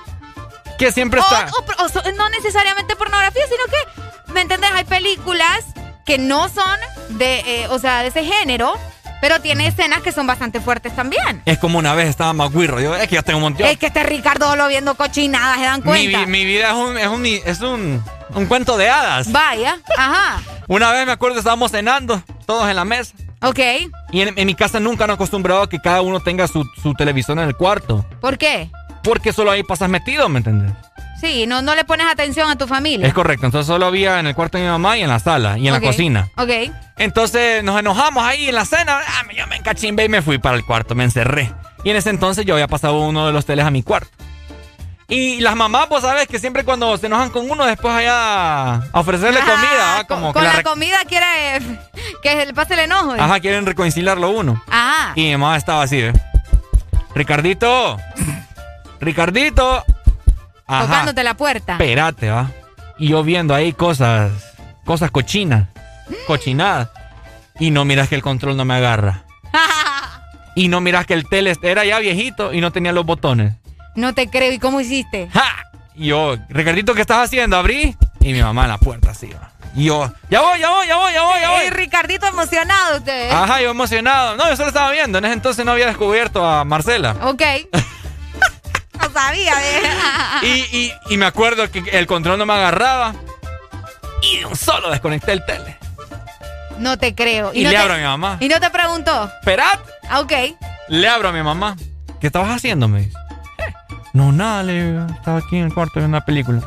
S5: que siempre
S6: O-
S5: está.
S6: o- o so- no necesariamente pornografía, sino que, ¿me entendés? Hay películas que no son de, eh, o sea, de ese género, Pero tiene escenas que son bastante fuertes también.
S5: Es como una vez estaba McWirro. Yo, es que yo tengo un montón.
S6: Es que este Ricardo lo viendo cochinadas, ¿se dan cuenta?
S5: mi vida es un, es un, es un, un cuento de hadas.
S6: Vaya, ajá.
S5: Una vez me acuerdo estábamos cenando, todos en la mesa.
S6: Ok.
S5: Y en, en mi casa nunca han acostumbrado a que cada uno tenga su, su televisor en el cuarto.
S6: ¿Por qué?
S5: Porque solo ahí pasas metido, ¿me entiendes?
S6: Sí, no, no le pones atención a tu familia.
S5: Es correcto. Entonces solo había en el cuarto de mi mamá y en la sala y en la cocina.
S6: Ok.
S5: Entonces nos enojamos ahí en la cena. Ah, yo me encachimbe y me fui para el cuarto, me encerré. Y en ese entonces yo había pasado uno de los teles a mi cuarto. Y las mamás, pues sabes que siempre cuando se enojan con uno, después allá a ofrecerle
S6: Ajá,
S5: comida, ¿va? como
S6: Con
S5: que
S6: la, comida quiere que le pase el enojo.
S5: Ajá, quieren reconciliarlo uno.
S6: Ajá.
S5: Y mi mamá estaba así, ¿eh? Ricardito, Ricardito. Ajá.
S6: Tocándote la puerta.
S5: Espérate, va. Y yo viendo ahí cosas, cosas cochinas, cochinadas. Y no miras que el control no me agarra. Y no miras que el tele era ya viejito y no tenía los botones.
S6: No te creo. ¿Y cómo hiciste?
S5: Y yo, Ricardito, ¿qué estás haciendo? Abrí. Y mi mamá en la puerta así, va. Y yo, ya voy, ya voy, ya voy, ya voy, ya voy.
S6: Y Ricardito emocionado usted. ¿eh?
S5: Ajá, yo emocionado. No, yo solo estaba viendo. En ese entonces no había descubierto a Marcela.
S6: Ok. sabía.
S5: Y, y, y me acuerdo que el control no me agarraba. Y de un solo desconecté el tele.
S6: No te creo.
S5: Y
S6: no
S5: le
S6: te-
S5: abro a mi mamá.
S6: Y no te preguntó.
S5: Esperad.
S6: Ah, ok.
S5: Le abro a mi mamá. ¿Qué estabas haciendo? Me dice. "Eh, No, nada, le Estaba aquí en el cuarto viendo una película.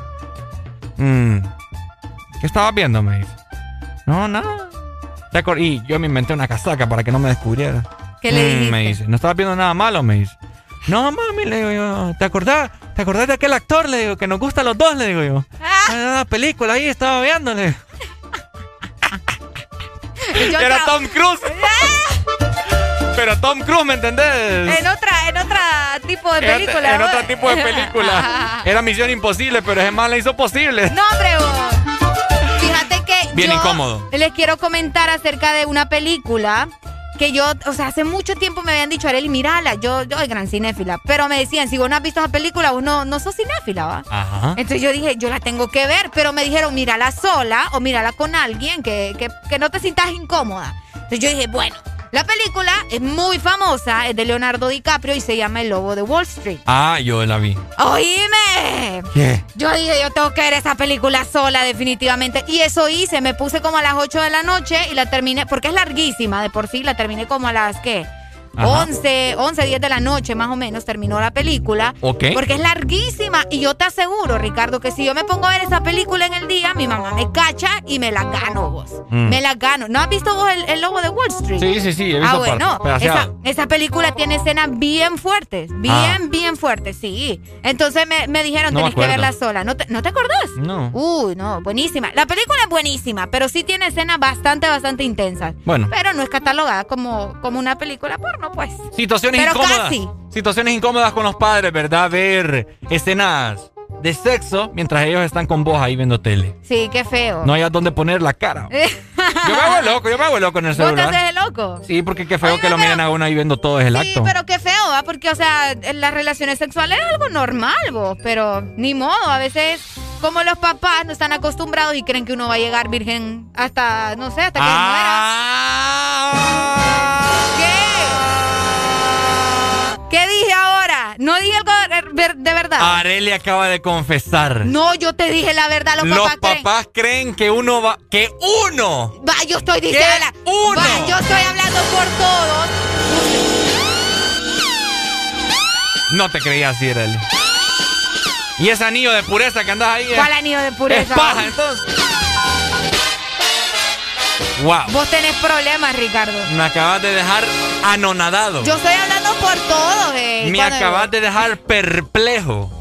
S5: "Mm, ¿Qué estabas viendo? Me dice. No, nada. Y yo me inventé una casaca para que no me descubriera.
S6: ¿Qué le
S5: "Mm",
S6: dijiste?
S5: Me dice. No estabas viendo nada malo, me dice. No, mami, le digo yo. ¿Te acordás? ¿Te acordás de aquel actor? Le digo, que nos gusta a los dos, le digo yo.
S6: Ah.
S5: Una película ahí, estaba viéndole. Era Tom Cruise. Pero Tom Cruise, ¿me entendés?
S6: En otra, en otra tipo de
S5: En-
S6: película.
S5: En
S6: ¿no?
S5: otro tipo de película. Era Misión Imposible, pero ese man la hizo posible.
S6: No, hombre, vos. Fíjate que
S5: Bien
S6: yo
S5: incómodo.
S6: les quiero comentar acerca de una película que yo, o sea, hace mucho tiempo me habían dicho, Arely, mírala, yo, yo soy gran cinéfila, pero me decían, si vos no has visto esa película, vos no, no sos cinéfila, ¿va?
S5: Ajá.
S6: Entonces yo dije, yo la tengo que ver, pero me dijeron, mírala sola o mírala con alguien que, que, que no te sientas incómoda. Entonces yo dije, bueno, la película es muy famosa, es de Leonardo DiCaprio y se llama El Lobo de Wall Street.
S5: Ah, yo la vi.
S6: ¡Oíme!
S5: ¿Qué?
S6: Yo dije, yo tengo que ver esa película sola, definitivamente. Y eso hice, me puse como a las 8 de la noche y la terminé, porque es larguísima de por sí, la terminé como a las, ¿qué?
S5: Ajá.
S6: 11, 11, 10 de la noche más o menos terminó la película.
S5: Ok.
S6: Porque es larguísima y yo te aseguro, Ricardo, que si yo me pongo a ver esa película en el día, mi mamá me cacha y me la gano vos.
S5: Mm.
S6: Me la gano. ¿No has visto vos el, el Lobo de Wall Street?
S5: Sí, sí, sí, he visto
S6: Ah, bueno, esa, película tiene escenas bien fuertes, bien,
S5: Ah.
S6: bien fuertes, sí. Entonces me, me dijeron,
S5: No me
S6: tenés que verla sola. ¿No te, ¿No te acordás?
S5: No.
S6: Uy, no, buenísima. La película es buenísima, pero sí tiene escenas bastante, bastante intensas.
S5: Bueno.
S6: Pero no es catalogada como, como una película porno, pues.
S5: Situaciones
S6: Pero
S5: incómodas.
S6: casi.
S5: Situaciones incómodas con los padres, ¿verdad? Ver escenas de sexo mientras ellos están con vos ahí viendo tele.
S6: Sí, qué feo.
S5: No hayas dónde poner la cara. Yo me hago loco, yo me hago loco en el
S6: ¿Vos te
S5: celular.
S6: haces loco?
S5: Sí, porque qué feo que lo miren a uno ahí viendo todo es el
S6: Sí,
S5: acto.
S6: pero qué feo, ¿va? Porque, o sea, las relaciones sexuales es algo normal, vos, pero ni modo, a veces como los papás no están acostumbrados y creen que uno va a llegar virgen hasta, no sé, hasta que muera. ¿Qué? ¿Qué dije ahora? No dije algo de- ver- de verdad.
S5: Arely acaba de confesar.
S6: No, yo te dije la verdad, los,
S5: Los
S6: papás creen.
S5: papás creen que uno va. ¡Que uno!
S6: Va, yo estoy diciendo. la-
S5: uno?
S6: Va, yo estoy hablando por todos.
S5: No te creía así, Arely. Y ese anillo de pureza que andas ahí. es-
S6: ¿Cuál anillo de pureza?
S5: Es paja, entonces. Wow.
S6: Vos tenés problemas, Ricardo.
S5: Me acabas de dejar anonadado.
S6: Yo estoy hablando por todos, eh.
S5: Me acabas de dejar perplejo.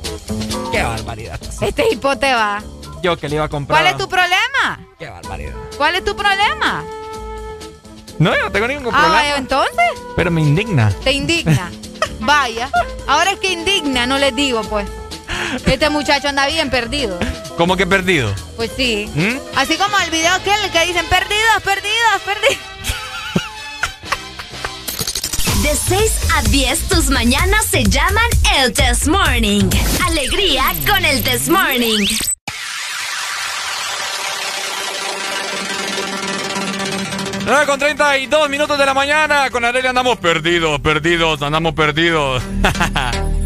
S5: Qué barbaridad.
S6: Este hipo te va.
S5: Yo que le iba a comprar.
S6: ¿Cuál es tu problema?
S5: Qué barbaridad.
S6: ¿Cuál es tu problema?
S5: No, yo no tengo ningún
S6: Ah,
S5: problema.
S6: vaya, entonces
S5: Pero me indigna.
S6: te indigna. Vaya. Ahora es que indigna, no les digo, pues. Este muchacho anda bien perdido.
S5: ¿Cómo que perdido?
S6: Pues sí.
S5: ¿Mm?
S6: Así como el video que que dicen perdidos, perdidos, perdidos.
S15: De 6 a 10, tus mañanas se llaman el Test Morning. Alegría con el Test Morning.
S5: 9 con 32 minutos de la mañana. Con Arely andamos perdidos, perdidos, andamos perdidos.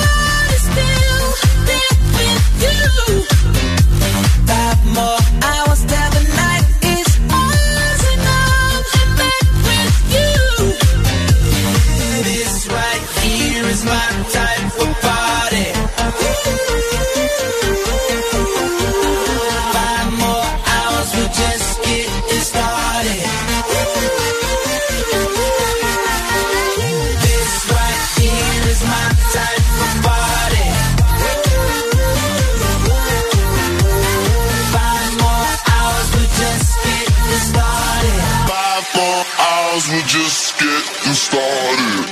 S45: we're just getting started.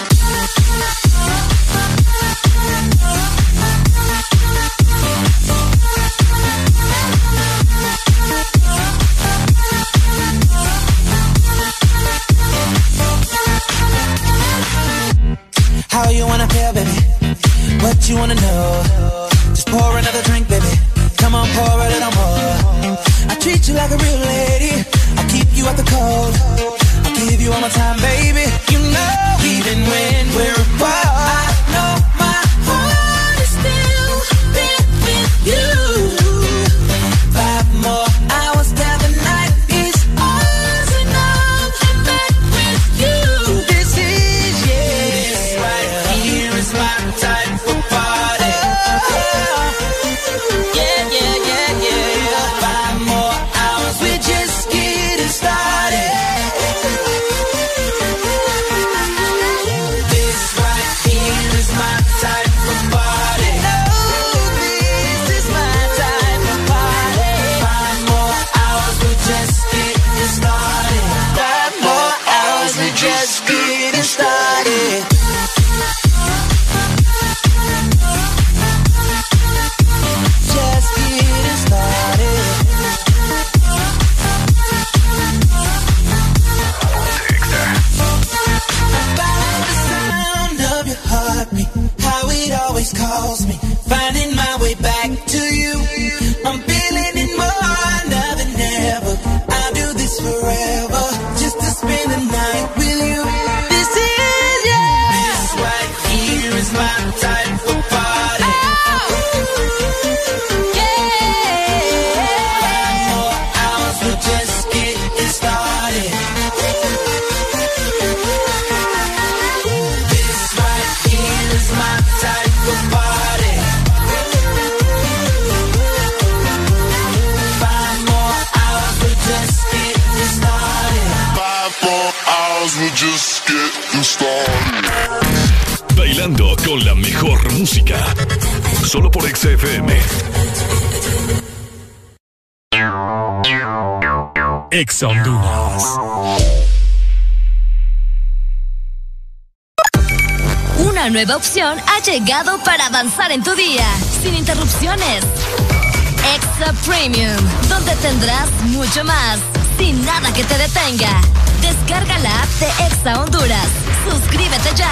S45: How you wanna feel, baby? What you wanna know? Just pour another drink, baby. Come on, pour a little more. I treat you like a real lady. I keep you out the cold. Give you all my time, baby. You know, even when we're
S4: Solo por XFM. Ex Honduras.
S15: Una nueva opción ha llegado para avanzar en tu día, sin interrupciones. Extra Premium, donde tendrás mucho más, sin nada que te detenga. Descarga la app de Exa Honduras. Suscríbete ya.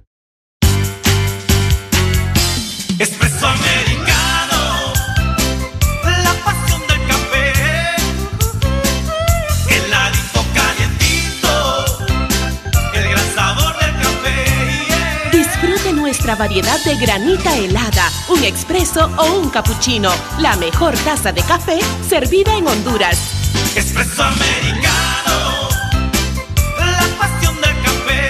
S66: nuestra
S70: variedad de granita helada, un expreso o un cappuccino. La mejor taza de café servida en Honduras.
S45: Expreso americano. La pasión del café.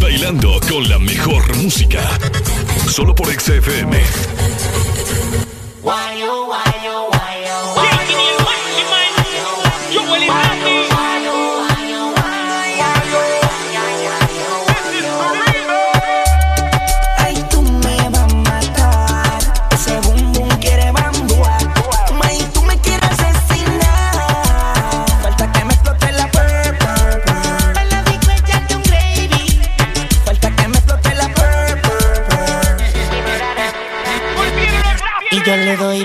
S71: Bailando con la mejor música. Solo por XFM.
S45: Why, oh, why.
S71: 儿都一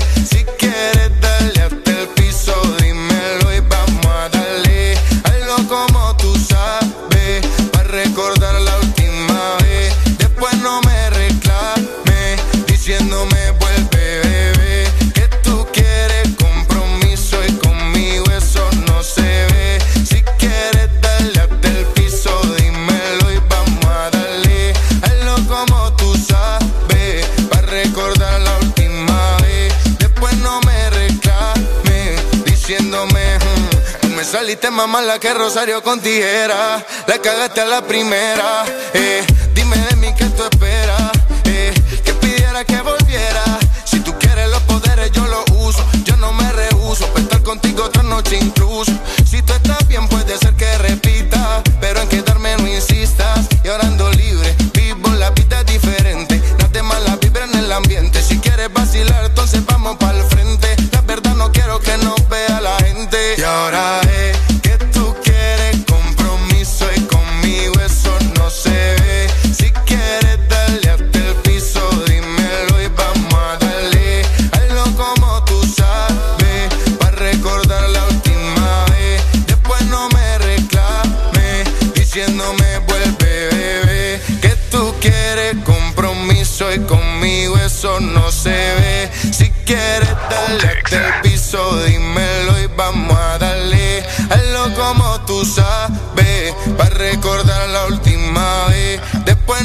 S72: Saliste más mala que Rosario con tijera. La cagaste a la primera. Eh. Dime de mí qué tú esperas. Eh. Que pidiera que volviera. Si tú quieres los poderes, yo los uso. Yo no me rehuso. Para estar contigo otra noche incluso.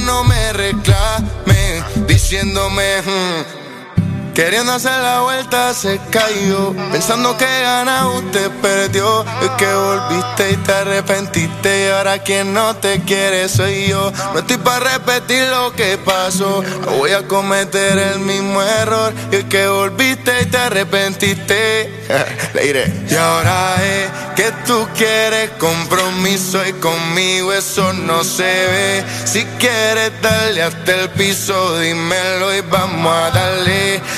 S72: No me reclame, diciéndome. Hmm, Queriendo hacer la vuelta se cayó. Pensando que gana usted perdió. Es que volviste y te arrepentiste. Y ahora quien no te quiere soy yo. No estoy para repetir lo que pasó. No voy a cometer el mismo error. Y es que volviste y te arrepentiste. Le diré. Y ahora es que tú quieres compromiso y conmigo eso no se ve. Si quieres darle hasta el piso, dímelo y vamos a darle.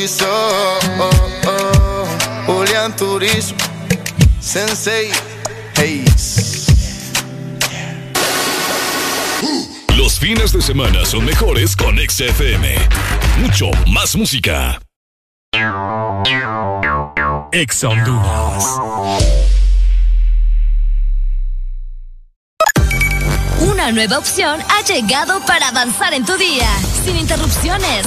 S72: Turizo, oh, oh, Julián Turismo, Sensei, Hayes.
S4: Los fines de semana son mejores con XFM. Mucho más música. Ex Honduras.
S15: Una nueva opción ha llegado para avanzar en tu día, sin interrupciones.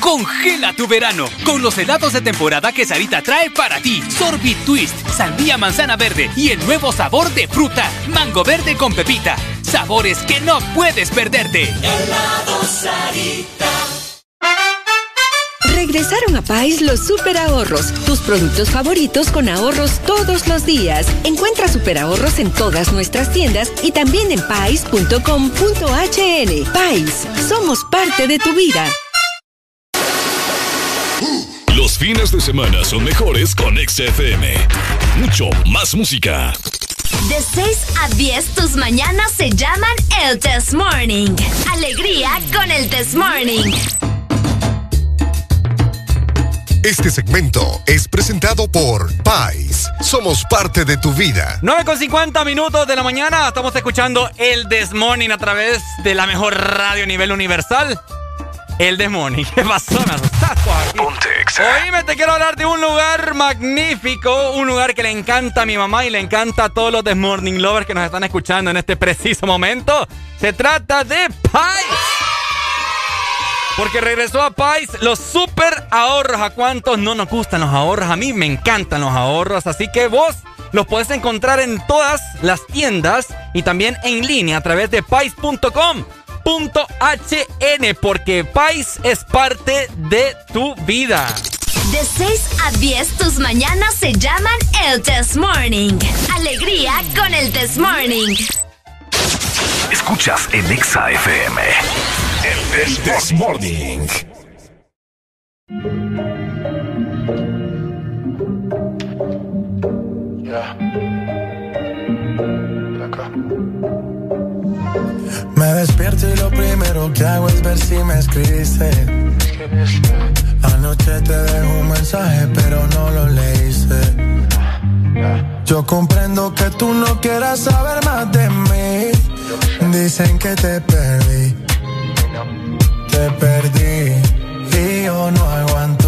S73: Congela tu verano con los helados de temporada que Sarita trae para ti. Sorbit Twist, sandía manzana verde y el nuevo sabor de fruta, mango verde con pepita. Sabores que no puedes perderte.
S74: Helado Sarita.
S75: Regresaron a Pais los super ahorros, tus productos favoritos con ahorros todos los días. Encuentra super ahorros en todas nuestras tiendas y también en pais.com.hn. Pais, somos parte de tu vida.
S4: Los fines de semana son mejores con XFM. Mucho más música.
S15: De 6 a 10 tus mañanas se llaman el Test Morning. Alegría con el Test Morning.
S61: Este segmento es presentado por Pais. Somos parte de tu vida.
S5: 9 con 50 minutos de la mañana. Estamos escuchando el This Morning a través de la mejor radio a nivel universal. El Morning. ¿Qué pasó? Me asustaste aquí. Oíme, te quiero hablar de un lugar magnífico. Un lugar que le encanta a mi mamá y le encanta a todos los Morning Lovers que nos están escuchando en este preciso momento. Se trata de Pais. Porque regresó a Pais los super ahorros. ¿A cuántos no nos gustan los ahorros? A mí me encantan los ahorros. Así que vos los podés encontrar en todas las tiendas y también en línea a través de pais.com.hn. Porque Pais es parte de tu vida.
S15: De 6 a 10 tus mañanas se llaman el Test Morning. Alegría con el Test Morning.
S4: Escuchas en Exa FM. El This Morning.
S7: Me despierto y lo primero que hago es ver si me escribiste. Anoche te dejo un mensaje, pero no lo leíste. Yo comprendo que tú no quieras saber más de mí. Dicen que te perdí. Te perdí. Y yo no aguanto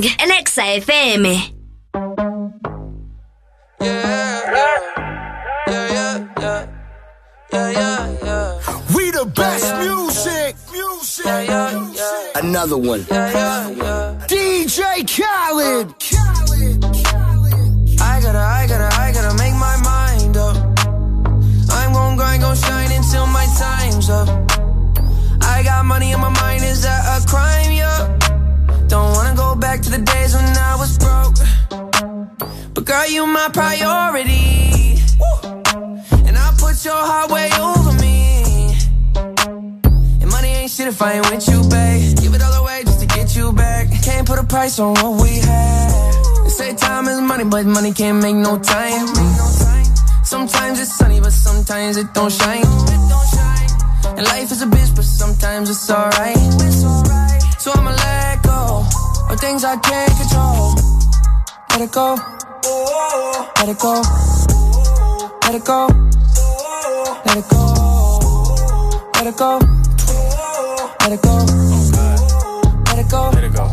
S15: Morning, el Exa FM.
S76: We the best music. Music. Another one. DJ Khaled.
S18: I gotta, I gotta, I gotta make my mind up. I'm gon' grind, gon' shine until my time's up. I got money on my mind, is that a crime? Yeah. Don't wanna go back to the days when I was broke. But girl, you my priority. And I put your heart way over me. And money ain't shit if I ain't with you, babe. Give it all away just to get you back. Can't put a price on what we had. They say time is money, but money can't make no time. Sometimes it's sunny, but sometimes it don't shine. And life is a bitch, but sometimes it's alright. So I'ma let go of things I can't control. Let it go. Let it go. Let it go. Let it go. Let it go. Let it go. Let it go. Let it go.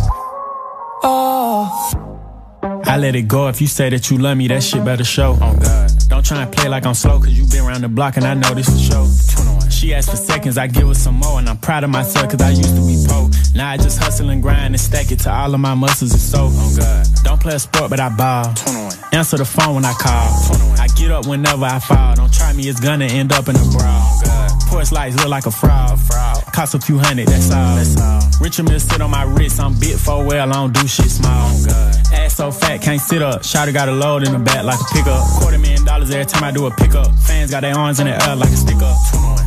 S18: Oh.
S77: I let it go if you say that you love me, that shit better show. Oh God. Don't try and play like I'm slow, cause you been around the block and I know this for show. She asked for seconds, I give her some more, and I'm proud of myself cause I used to be poor. Now I just hustle and grind and stack it to all of my muscles and so. Oh God. Don't play a sport, but I ball. Answer the phone when I call. I get up whenever I fall. Don't try me, it's gonna end up in a brawl. Oh, Porch lights look like a fraud. Cost a few hundred, that's all. Richard Mill sit on my wrist, I'm bit for well, I don't do shit small. Oh, Ass so fat, can't sit up. Shotty got a load in the back like a pickup. Quarter million dollars every time I do a pickup. Fans got their arms in the air like a sticker.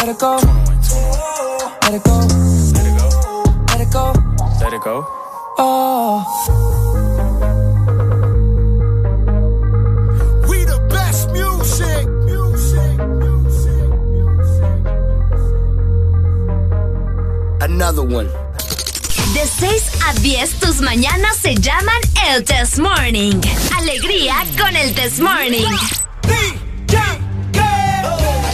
S18: Let it go. Let it go. Let it go.
S77: Let it go. Let it go.
S18: Oh.
S78: We the best music. Music. Music. Music.
S18: Another one.
S15: De 6 a 10 tus mañanas se llaman el Test Morning. Alegría con el Test Morning.
S6: DJ,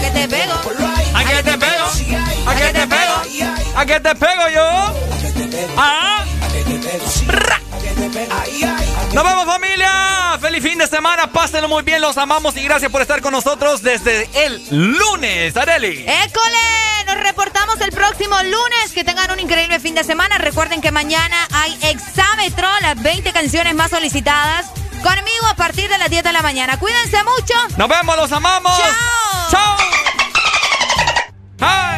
S6: que te pego.
S5: ¿A qué te pego? ¿A qué te pego? ¿A qué te pego yo? ¿Ah? Nos vemos familia, feliz fin de semana, pásenlo muy bien, los amamos y gracias por estar con nosotros desde el lunes, Areli.
S6: ¡École! Nos reportamos el próximo lunes, que tengan un increíble fin de semana, recuerden que mañana hay exámetro, las 20 canciones más solicitadas conmigo a partir de las 10 de la mañana. Cuídense mucho.
S5: Nos vemos, los amamos.
S6: Chao.
S5: Chao. Hi!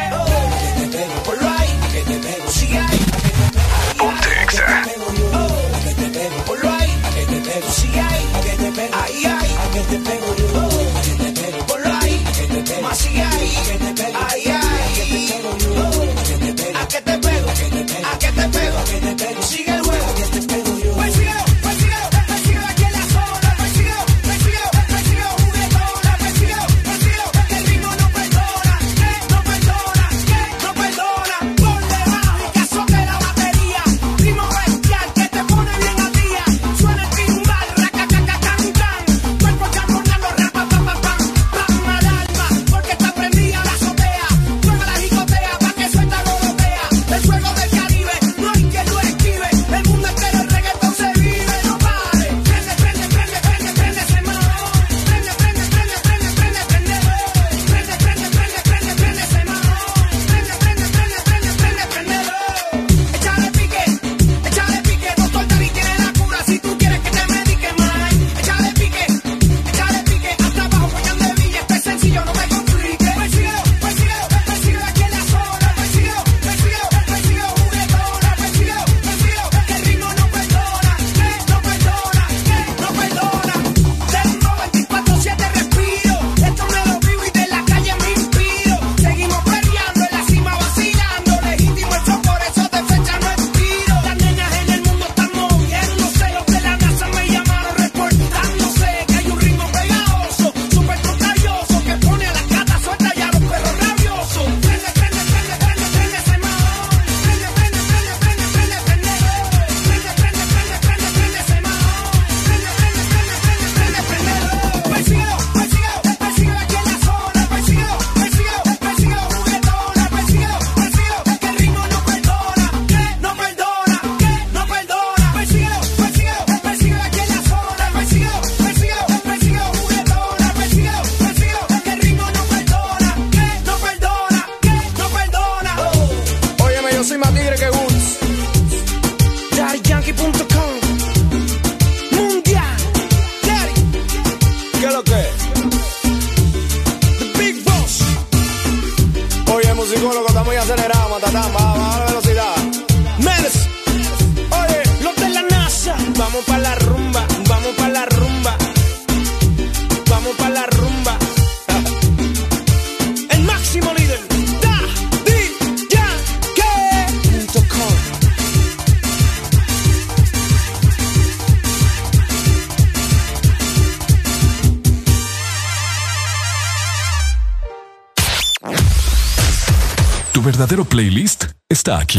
S79: stark.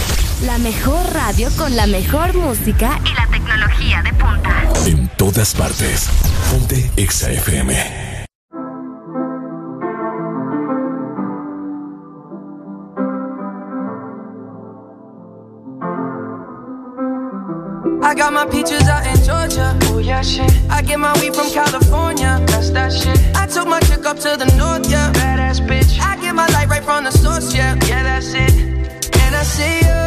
S15: La mejor radio con la mejor música y la tecnología de punta.
S4: En todas partes. Ponte Exa FM.
S18: I got my peaches out in Georgia. Oh yeah, shit. I get my weed from California. That's that shit. I took my chick up to the north, yeah. Badass bitch. I get my light right from the source, yeah. Yeah, that's it. And I see you.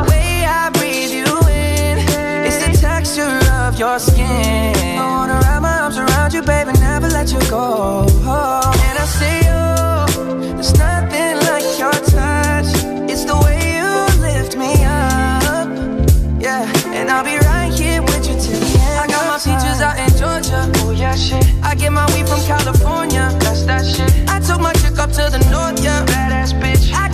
S18: The way I breathe you in. It's the texture of your skin. I wanna wrap my arms around you, baby, never let you go. And I see you. There's nothing like your touch. It's the way you lift me up. Yeah, and I'll be right here with you till the end. I got my peaches out in Georgia. Oh yeah, shit. I get my weed from California. That's that shit. I took my chick up to the north, yeah. Badass bitch. I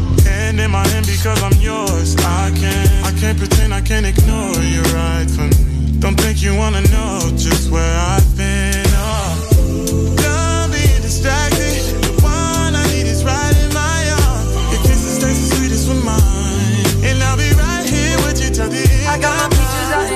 S45: hand in my hand because I'm yours. I can't, I can't pretend I can't ignore you right for me. Don't think you wanna know just where I've been. Oh, don't be distracted. The one I need is right in my
S18: arms. Your kisses taste the sweetest with mine, and I'll be right here with you till the end. I got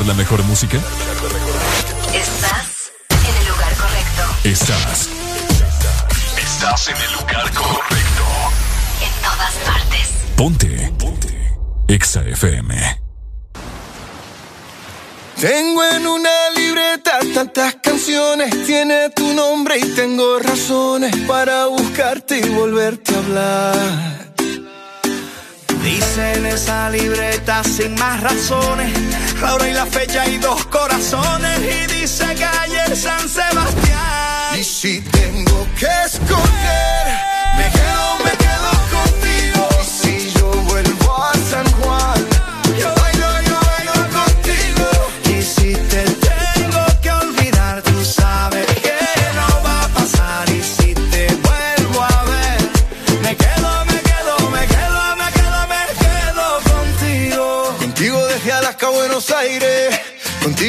S4: Escuchar la mejor música?
S3: Estás en el lugar correcto.
S4: Estás. Estás en el lugar correcto.
S3: En todas partes.
S4: Ponte. Ponte. Exa FM.
S72: Tengo en una libreta tantas canciones, tiene tu nombre y tengo razones para buscarte y volverte a hablar.
S1: Dice en esa libreta sin más razones, la hora y la fecha y dos corazones. Y dice calle San Sebastián.
S72: Y si tengo que escoger,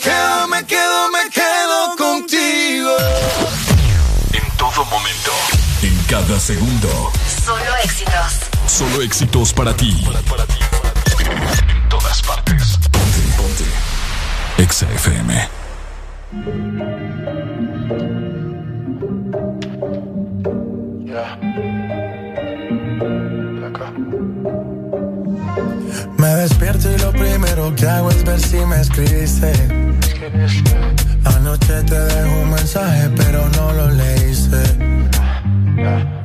S1: quedo, me quedo, me quedo contigo. En
S4: todo momento. En cada segundo.
S3: Solo éxitos.
S4: Solo éxitos para ti. En todas partes. Ponte, ponte. Exa FM.
S18: Me despierto y lo primero que hago es ver si me escribiste. Anoche te dejo un mensaje, pero no lo leíste.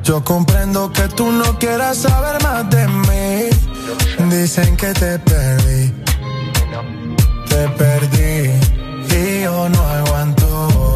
S18: Yo comprendo que tú no quieras saber más de mí. Dicen que te perdí. Te perdí. Y yo no aguanto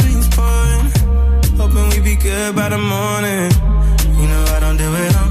S8: Hoping we be good by the morning. You know I don't do it on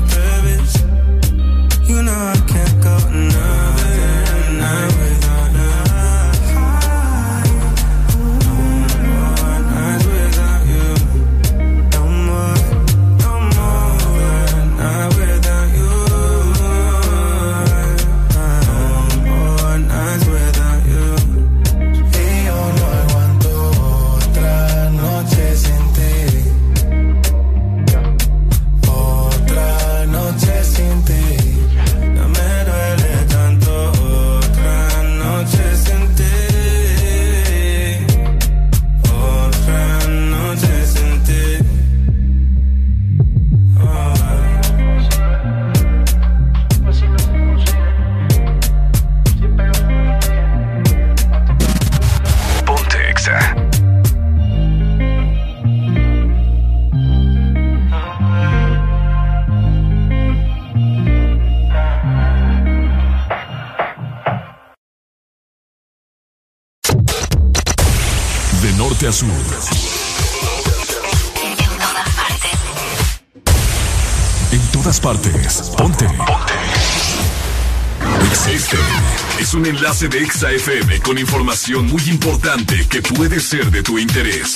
S4: enlace de Exa FM con información muy importante que puede ser de tu interés.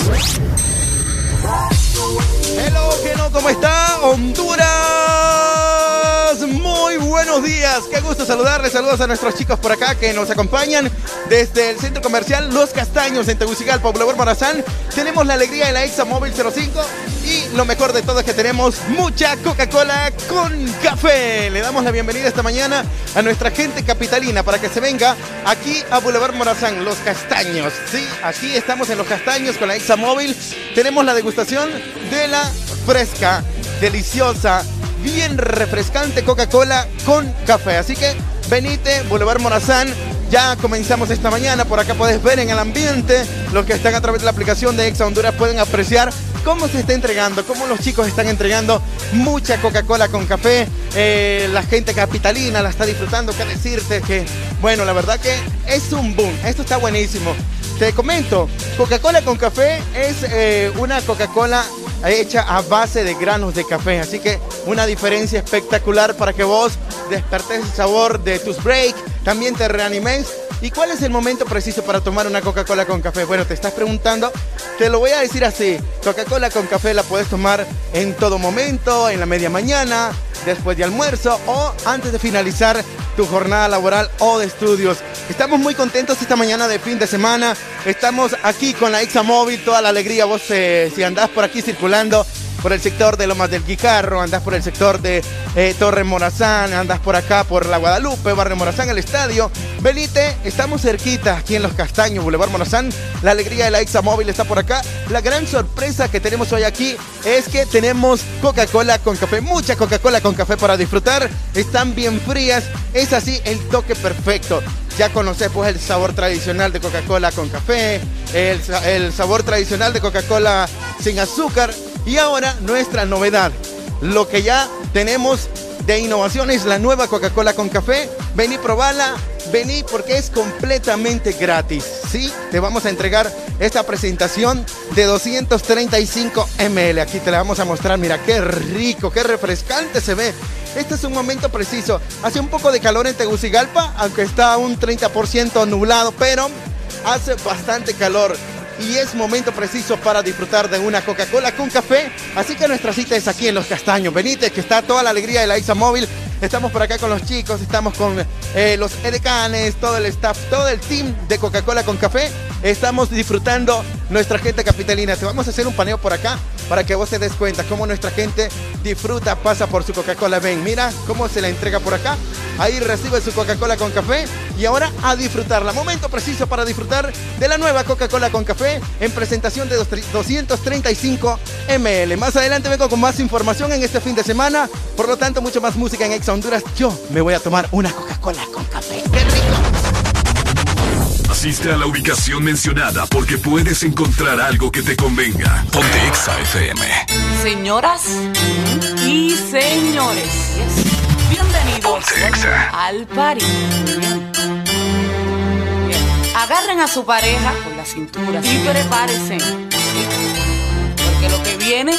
S80: Hello, hello, ¿cómo está? Honduras. Muy buenos días. Qué gusto saludarles. Saludos a nuestros chicos por acá que nos acompañan desde el centro comercial Los Castaños en Tegucigalpa, Boulevard Morazán. Tenemos la alegría de la Exa Móvil 05 y lo mejor de todo es que tenemos mucha Coca-Cola con café. Le damos la bienvenida esta mañana a nuestra gente capitalina para que se venga aquí a Boulevard Morazán, Los Castaños. Sí, aquí estamos en Los Castaños con la Exa Móvil. Tenemos la degustación de la fresca, deliciosa, bien refrescante Coca-Cola con café. Así que venite, Boulevard Morazán. Ya comenzamos esta mañana, por acá puedes ver en el ambiente, los que están a través de la aplicación de Exa Honduras pueden apreciar cómo se está entregando, cómo los chicos están entregando mucha Coca-Cola con café, eh, la gente capitalina la está disfrutando, qué decirte que, bueno, la verdad que es un boom, esto está buenísimo. Te comento, Coca-Cola con café es eh, una Coca-Cola hecha a base de granos de café, así que una diferencia espectacular para que vos despertes el sabor de tus breaks, también te reanimes. ¿Y cuál es el momento preciso para tomar una Coca-Cola con café? Bueno, te estás preguntando, te lo voy a decir así, Coca-Cola con café la puedes tomar en todo momento, en la media mañana, después de almuerzo o antes de finalizar tu jornada laboral o de estudios. Estamos muy contentos esta mañana de fin de semana. Estamos aquí con la Móvil, toda la alegría. Vos, eh, si andás por aquí circulando, por el sector de Lomas del Guijarro, andas por el sector de eh, Torre Morazán, andas por acá por la Guadalupe, Barrio Morazán, el estadio. Belite, estamos cerquita aquí en Los Castaños, Boulevard Morazán. La alegría de la Exa Móvil está por acá. La gran sorpresa que tenemos hoy aquí es que tenemos Coca-Cola con café, mucha Coca-Cola con café para disfrutar. Están bien frías, es así el toque perfecto. Ya conoces pues el sabor tradicional de Coca-Cola con café, el, el sabor tradicional de Coca-Cola sin azúcar y ahora nuestra novedad, lo que ya tenemos de innovación es la nueva Coca-Cola con café. Vení, probala, vení porque es completamente gratis. Sí, te vamos a entregar esta presentación de 235 ml. Aquí te la vamos a mostrar. Mira, qué rico, qué refrescante se ve. Este es un momento preciso. Hace un poco de calor en Tegucigalpa, aunque está un 30% nublado, pero hace bastante calor y es momento preciso para disfrutar de una Coca-Cola con café. Así que nuestra cita es aquí en Los Castaños. Benítez, que está toda la alegría de la Isa Móvil. Estamos por acá con los chicos, estamos con eh, los edecanes, todo el staff, todo el team de Coca-Cola con café. Estamos disfrutando nuestra gente capitalina. Te vamos a hacer un paneo por acá para que vos te des cuenta cómo nuestra gente disfruta, pasa por su Coca-Cola. Ven, mira cómo se la entrega por acá. Ahí recibe su Coca-Cola con café y ahora a disfrutarla. Momento preciso para disfrutar de la nueva Coca-Cola con café en presentación de 235 ml. Más adelante vengo con más información en este fin de semana. Por lo tanto, mucho más música en Ex Honduras. Yo me voy a tomar una Coca-Cola con café. ¡Qué rico!
S4: Asiste a la ubicación mencionada porque puedes encontrar algo que te convenga. Ponte Exa FM.
S81: Señoras y señores, bienvenidos al party. Agarren a su pareja por la cintura y prepárense. Porque lo que viene.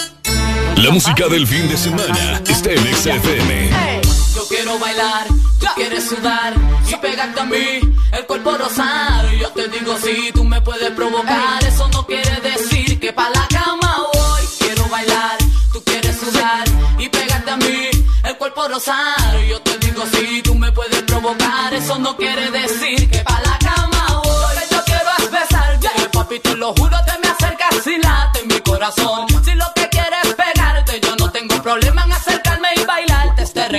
S4: La música del fin de semana está en Exa FM.
S81: Yo quiero bailar, tú quieres sudar y pegarte a mí, el cuerpo rosado. Yo te digo si tú me puedes provocar, eso no quiere decir que pa' la cama voy. Quiero bailar, tú quieres sudar y pegarte a mí, el cuerpo rosado. Yo te digo si tú me puedes provocar, eso no quiere decir que pa' la cama voy. Lo que yo quiero es besarte, papi, te lo juro, te me acercas y late en mi corazón.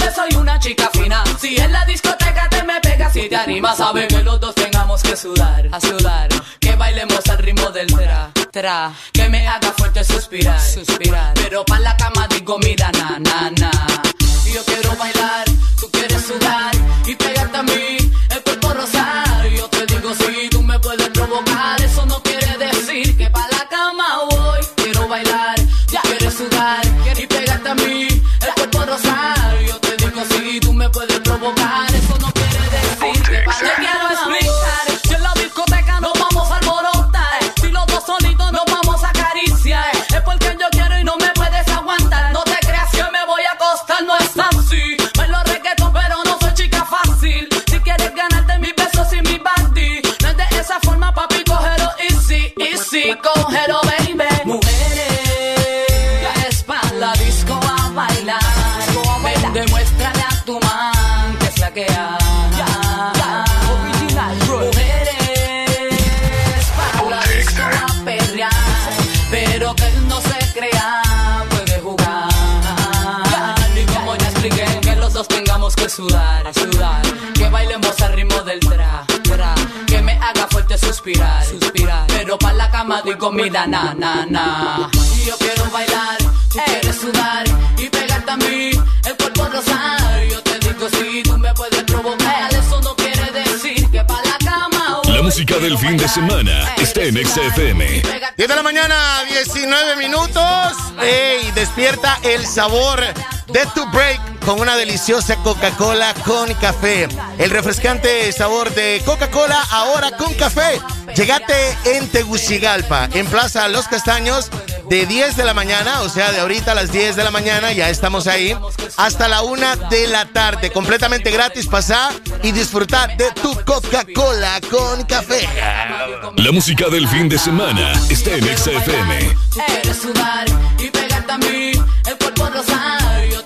S81: vez soy una chica fina, si en la discoteca te me pegas y te animas, sabe que los dos tengamos que sudar, a sudar, que bailemos al ritmo del tra, tra, que me haga fuerte suspirar, suspirar, pero pa' la cama digo mira na na na, yo quiero bailar, tú quieres sudar y pegarte a mí, el cuerpo rosar, yo te digo si tú me puedes provocar, eso no quiere decir que pa' sudar, a sudar, que bailemos al ritmo del tra, tra, que me haga fuerte suspirar, suspirar. Pero para la cama digo mira na na na. Y yo quiero bailar, tú quieres sudar y pegarte a mí, el cuerpo rosar. Yo te digo si tú me puedes provocar, eso no quiere decir que para la cama.
S4: La música del fin de semana está en Exa FM.
S82: 10 de la mañana, 19 minutos. ¡Ey! Despierta el sabor de tu break con una deliciosa Coca-Cola con café. El refrescante sabor de Coca-Cola ahora con café. Llegate en Tegucigalpa, en Plaza Los Castaños. de 10 de la mañana, o sea, de ahorita a las 10 de la mañana, ya estamos ahí, hasta la 1 de la tarde. Completamente gratis, pasar y disfrutar de tu Coca-Cola con café.
S4: La música del fin de semana está en XFM.
S81: Eres sudar y pegarte a mí, el cuerpo rosado.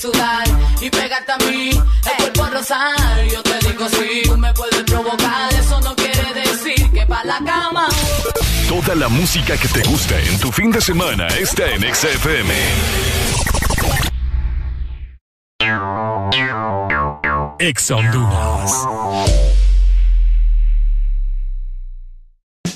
S81: Sudar y pegarte a mí, el cuerpo rosado. Yo te digo si tú me puedes provocar. Eso no quiere decir que pa' la cama.
S4: Toda la música que te gusta en tu fin de semana está en XFM.
S83: Ex Honduras.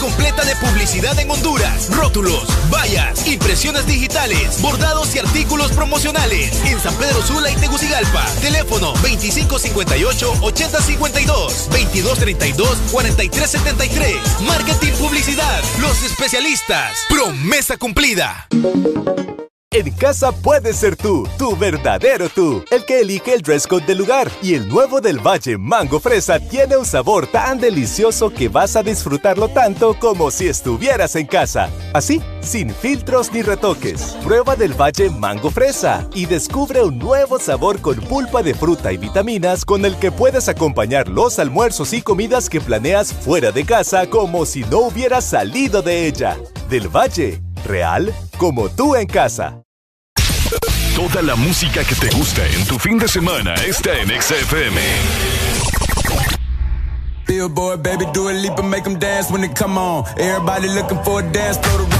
S84: Completa de publicidad en Honduras. Rótulos, vallas, impresiones digitales, bordados y artículos promocionales. En San Pedro Sula y Tegucigalpa. Teléfono 2558-8052. 2232-4373. Marketing Publicidad. Los especialistas. Promesa cumplida.
S85: En casa puedes ser tú, tu verdadero tú, el que elige el dress code del lugar. Y el nuevo del Valle Mango Fresa tiene un sabor tan delicioso que vas a disfrutarlo tanto como si estuvieras en casa. Así, sin filtros ni retoques. Prueba del Valle Mango Fresa y descubre un nuevo sabor con pulpa de fruta y vitaminas con el que puedes acompañar los almuerzos y comidas que planeas fuera de casa como si no hubieras salido de ella. Del Valle, real como tú en casa.
S4: Toda la música que te gusta en tu fin de semana está en XFM.
S86: Billboard, baby, do make them dance when come on. Everybody looking for a dance floor to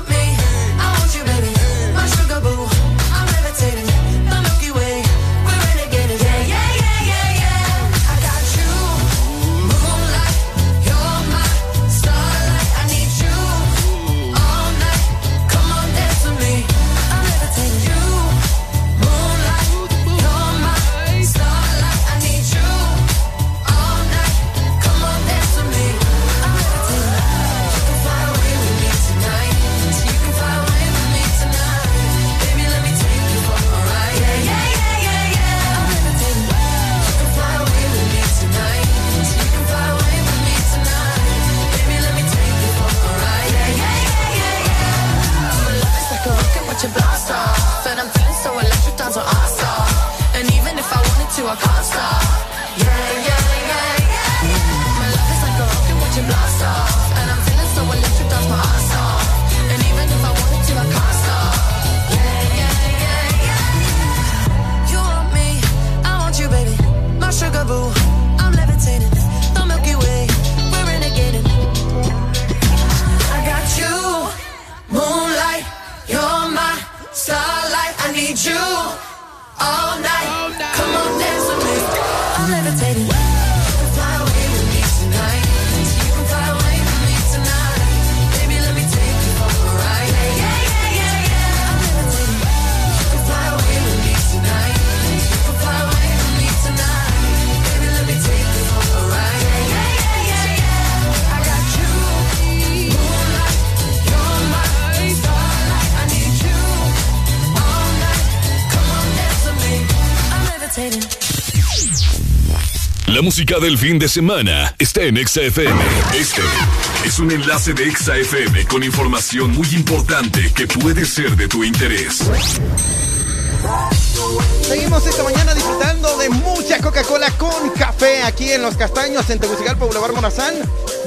S87: All night.
S4: La música del fin de semana está en Exa FM. Este es un enlace de Exa FM con información muy importante que puede ser de tu interés.
S80: Seguimos esta mañana disfrutando de mucha Coca-Cola con café aquí en Los Castaños, en Tegucigalpa, Boulevard Morazán.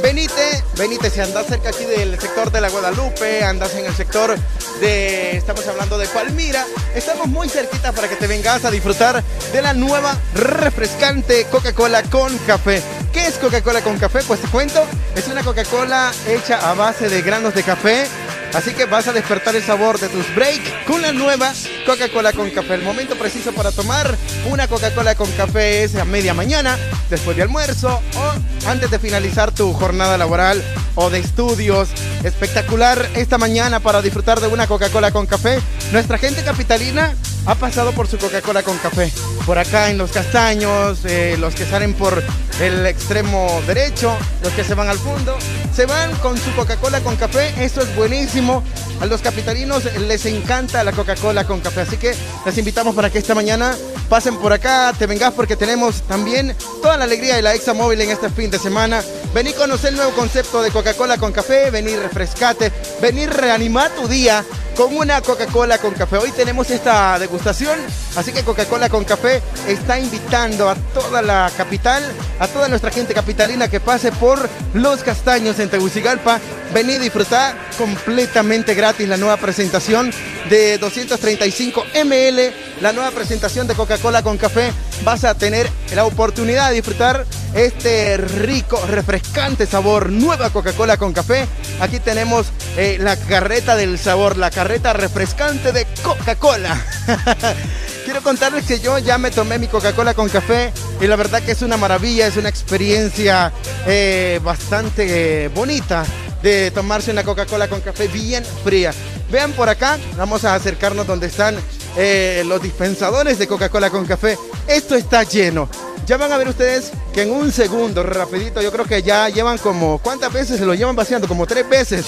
S80: Venite, venite, si andas cerca aquí del sector de la Guadalupe, andas en el sector de, estamos hablando de Palmira, estamos muy cerquita para que te vengas a disfrutar de la nueva refrescante Coca-Cola con café. ¿Qué es Coca-Cola con café? Pues te cuento, es una Coca-Cola hecha a base de granos de café. Así que vas a despertar el sabor de tus break con la nueva Coca-Cola con café. El momento preciso para tomar una Coca-Cola con café es a media mañana, después de almuerzo o antes de finalizar tu jornada laboral o de estudios. Espectacular esta mañana para disfrutar de una Coca-Cola con café. Nuestra gente capitalina ha pasado por su Coca-Cola con café. Por acá en los castaños, eh, los que salen por el extremo derecho, los que se van al fondo, se van con su Coca-Cola con café. Eso es buenísimo. A los capitalinos les encanta la Coca-Cola con café. Así que les invitamos para que esta mañana pasen por acá, te vengas porque tenemos también toda la alegría de la Exa Móvil en este fin de semana. Vení a conocer el nuevo concepto de Coca-Cola con café, venir refrescate, venir reanimar tu día con una Coca-Cola con café. Hoy tenemos esta degustación, así que Coca-Cola con café está invitando a toda la capital, a toda nuestra gente capitalina que pase por Los Castaños en Tegucigalpa. Vení a disfrutar completamente gratis la nueva presentación de 235 ml, la nueva presentación de Coca-Cola con café. Vas a tener la oportunidad de disfrutar este rico, refrescante sabor, nueva Coca-Cola con café. Aquí tenemos eh, la carreta del sabor, la carreta refrescante de Coca-Cola. Quiero contarles que yo ya me tomé mi Coca-Cola con café y la verdad que es una maravilla, es una experiencia eh, bastante eh, bonita de tomarse una Coca-Cola con café bien fría. Vean por acá, vamos a acercarnos donde están eh, los dispensadores de Coca-Cola con café. Esto está lleno. Ya van a ver ustedes que en un segundo, rapidito, yo creo que ya llevan como, ¿cuántas veces se lo llevan vaciando? Como tres veces.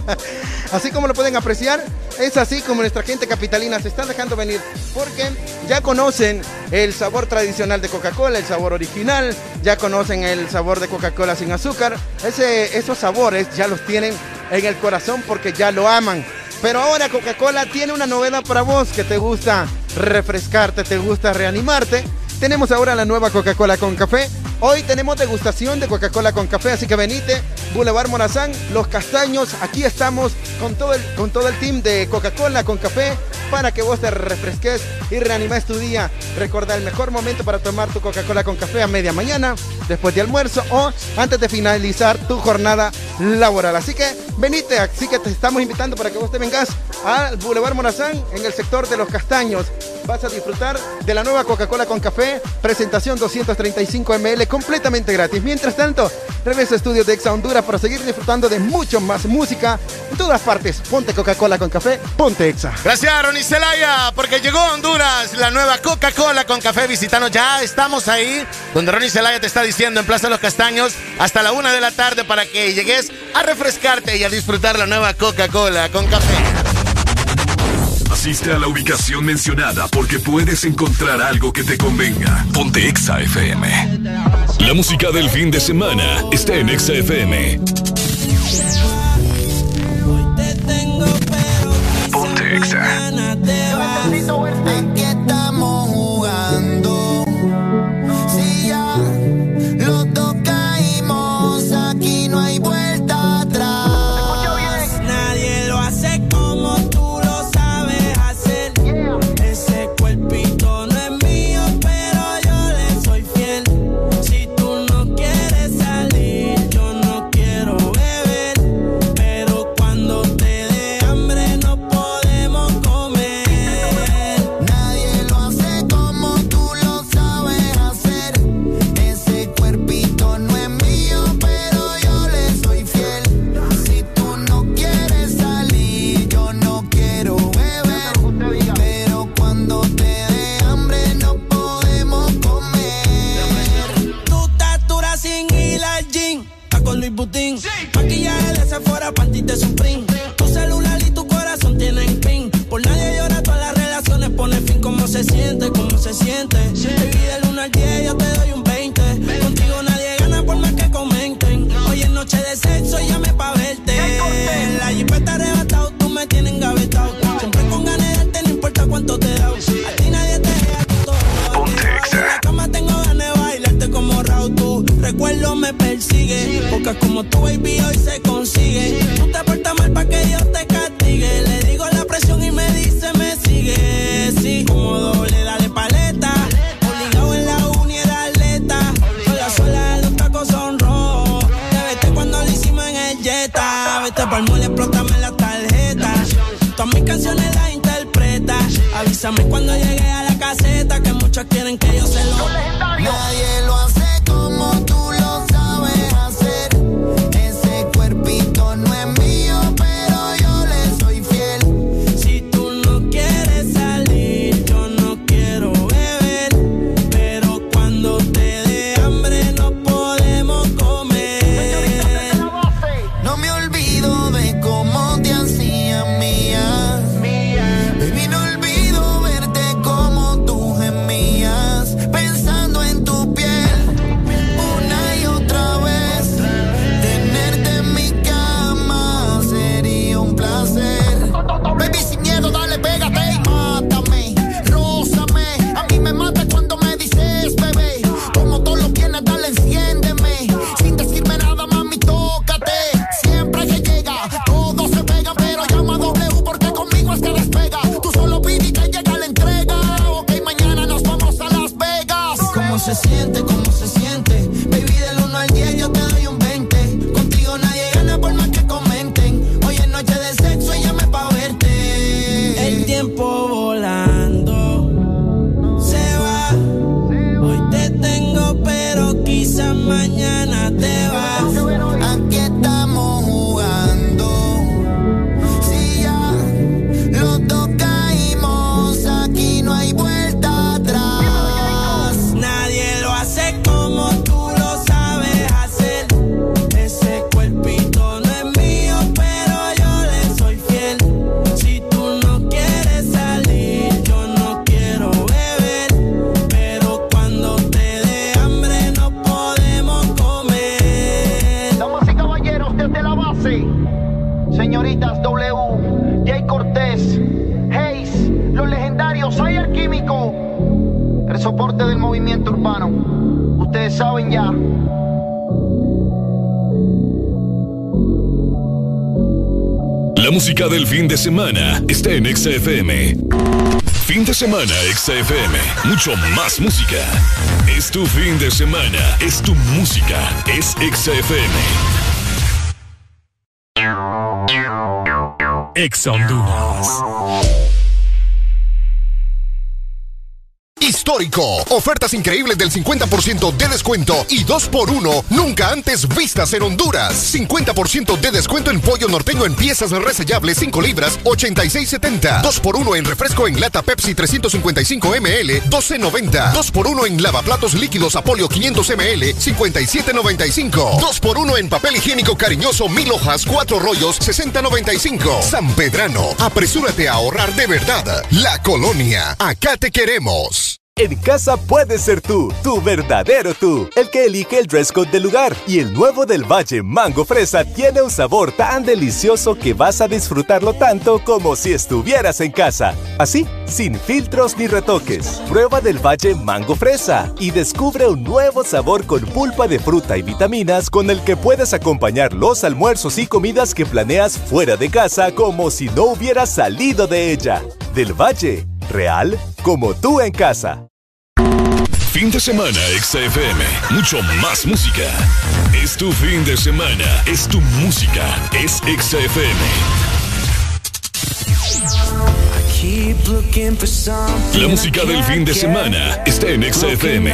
S80: así como lo pueden apreciar, es así como nuestra gente capitalina se está dejando venir, porque ya conocen el sabor tradicional de Coca-Cola, el sabor original, ya conocen el sabor de Coca-Cola sin azúcar. Esos sabores ya los tienen en el corazón porque ya lo aman. Pero ahora Coca-Cola tiene una novedad para vos que te gusta refrescarte, te gusta reanimarte. Tenemos ahora la nueva Coca-Cola con café. Hoy tenemos degustación de Coca-Cola con café, así que venite, Boulevard Morazán, Los Castaños, aquí estamos con todo el, con todo el team de Coca-Cola con café para que vos te refresques y reanimes tu día. Recuerda el mejor momento para tomar tu Coca-Cola con café a media mañana, después de almuerzo o antes de finalizar tu jornada laboral. Así que venite, así que te estamos invitando para que vos te vengas al Boulevard Morazán en el sector de Los Castaños. Vas a disfrutar de la nueva Coca-Cola con café, presentación 235 ml completamente gratis. Mientras tanto, regreso a estudios de Exa Honduras para seguir disfrutando de mucho más música en todas partes. Ponte Coca-Cola con café, ponte Exa.
S82: Gracias, Ronnie Celaya, porque llegó a Honduras la nueva Coca-Cola con café. Visitanos, ya estamos ahí, donde Ronnie Celaya te está diciendo en Plaza los Castaños, hasta la una de la tarde para que llegues a refrescarte y a disfrutar la nueva Coca-Cola con café.
S4: Asiste a la ubicación mencionada porque puedes encontrar algo que te convenga. Ponte Exa FM. La música del fin de semana está en Exa FM. música del fin de semana está en XFM. Fin de semana XFM. Mucho más música. Es tu fin de semana. Es tu música. Es XFM.
S83: Ex Honduras.
S61: histórico. Ofertas increíbles del 50% de descuento y 2x1 nunca antes vistas en Honduras. 50% de descuento en pollo norteño en piezas resellables 5 libras 86.70. 2x1 en refresco en lata Pepsi 355 ml 12.90. 2x1 en lavaplatos líquidos Apolio 500 ml 57.95. 2x1 en papel higiénico cariñoso 1000 hojas 4 rollos 60.95. San Pedrano, apresúrate a ahorrar de verdad. La Colonia, acá te queremos.
S85: En casa puedes ser tú, tu verdadero tú, el que elige el dress code del lugar. Y el nuevo del Valle Mango Fresa tiene un sabor tan delicioso que vas a disfrutarlo tanto como si estuvieras en casa. Así, sin filtros ni retoques. Prueba del Valle Mango Fresa y descubre un nuevo sabor con pulpa de fruta y vitaminas con el que puedes acompañar los almuerzos y comidas que planeas fuera de casa como si no hubieras salido de ella. Del Valle, real como tú en casa
S4: fin de semana, XFM. Mucho más música. Es tu fin de semana. Es tu música. Es
S45: XFM.
S4: La música del fin de semana está en
S45: XFM.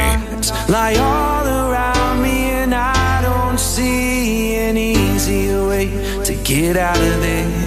S45: Get out of there.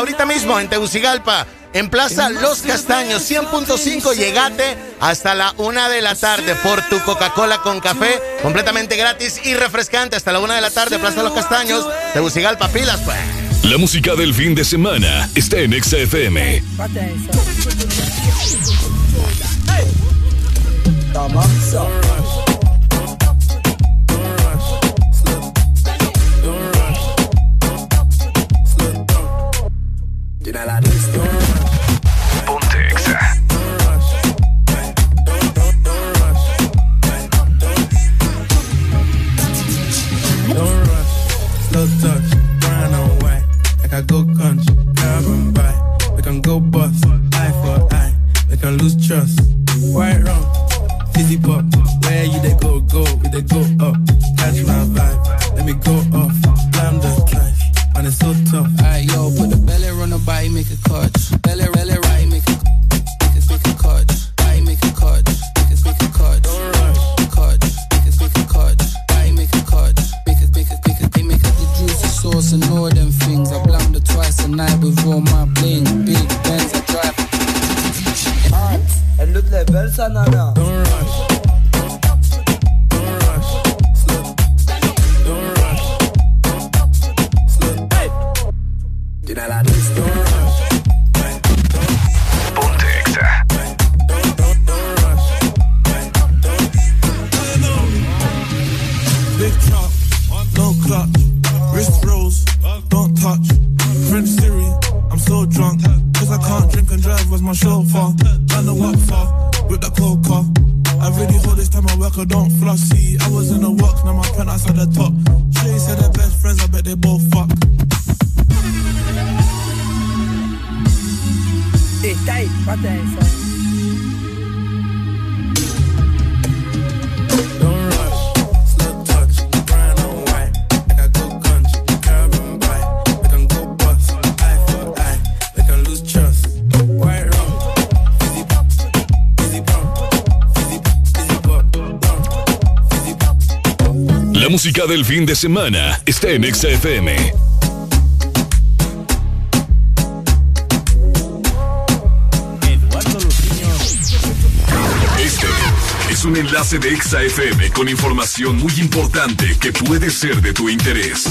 S82: ahorita mismo en Tegucigalpa, en Plaza Los Castaños, 100.5. Llegate hasta la una de la tarde por tu Coca-Cola con café, completamente gratis y refrescante. Hasta la una de la tarde, Plaza Los Castaños, Tegucigalpa, pilas. Pues.
S4: La música del fin de semana está en
S88: XFM. Hey. enough.
S89: Alright, yo, put the belly on the body, make a clutch. Belly, belly, right, make
S4: del fin de semana está en XFM. Este es un enlace de XFM con información muy importante que puede ser de tu interés.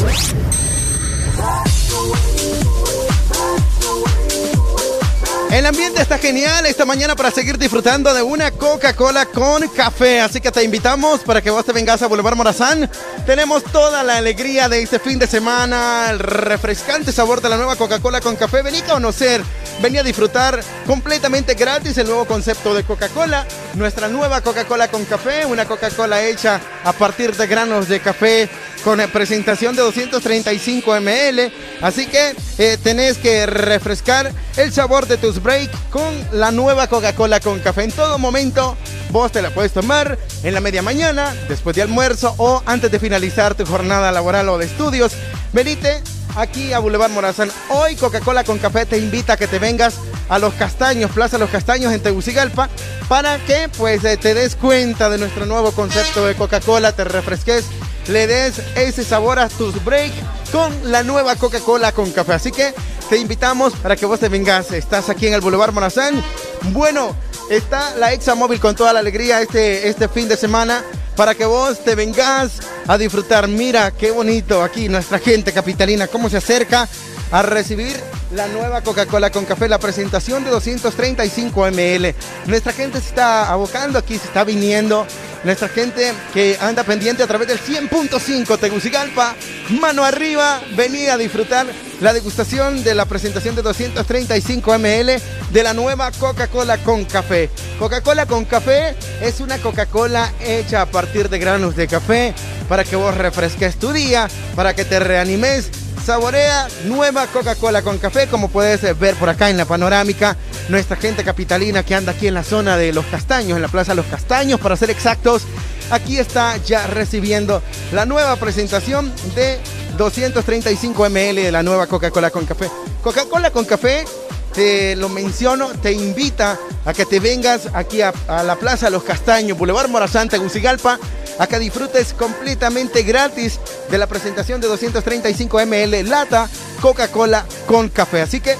S80: El ambiente está genial esta mañana para seguir disfrutando de una Coca-Cola con café. Así que te invitamos para que vos te vengas a Boulevard Morazán tenemos toda la alegría de este fin de semana, el refrescante sabor de la nueva Coca-Cola con café. Vení a conocer, vení a disfrutar completamente gratis el nuevo concepto de Coca-Cola, nuestra nueva Coca-Cola con café, una Coca-Cola hecha a partir de granos de café con presentación de 235 ml Así que eh, tenés que refrescar el sabor de tus break con la nueva Coca-Cola con café. En todo momento vos te la puedes tomar en la media mañana, después de almuerzo o antes de finalizar tu jornada laboral o de estudios. Venite aquí a Boulevard Morazán. Hoy Coca-Cola con café te invita a que te vengas a Los Castaños, Plaza Los Castaños en Tegucigalpa, para que pues eh, te des cuenta de nuestro nuevo concepto de Coca-Cola, te refresques, le des ese sabor a tus break con la nueva Coca-Cola con café. Así que te invitamos para que vos te vengas. Estás aquí en el Boulevard Morazán. Bueno, está la Exa Móvil con toda la alegría este, este fin de semana para que vos te vengas a disfrutar. Mira qué bonito aquí nuestra gente capitalina, cómo se acerca a recibir la nueva Coca-Cola con café, la presentación de 235 ml. Nuestra gente se está abocando aquí, se está viniendo. Nuestra gente que anda pendiente a través del 100.5 Tegucigalpa, mano arriba, venía a disfrutar la degustación de la presentación de 235 ml de la nueva Coca-Cola con café. Coca-Cola con café es una Coca-Cola hecha a partir de granos de café para que vos refresques tu día, para que te reanimes Saborea nueva Coca-Cola con café, como puedes ver por acá en la panorámica. Nuestra gente capitalina que anda aquí en la zona de Los Castaños, en la Plaza Los Castaños, para ser exactos, aquí está ya recibiendo la nueva presentación de 235 ml de la nueva Coca-Cola con café. Coca-Cola con café, te lo menciono, te invita a que te vengas aquí a, la Plaza Los Castaños, Boulevard Morazán, Tegucigalpa, a que disfrutes completamente gratis de la presentación de 235 ml lata Coca-Cola con café. Así que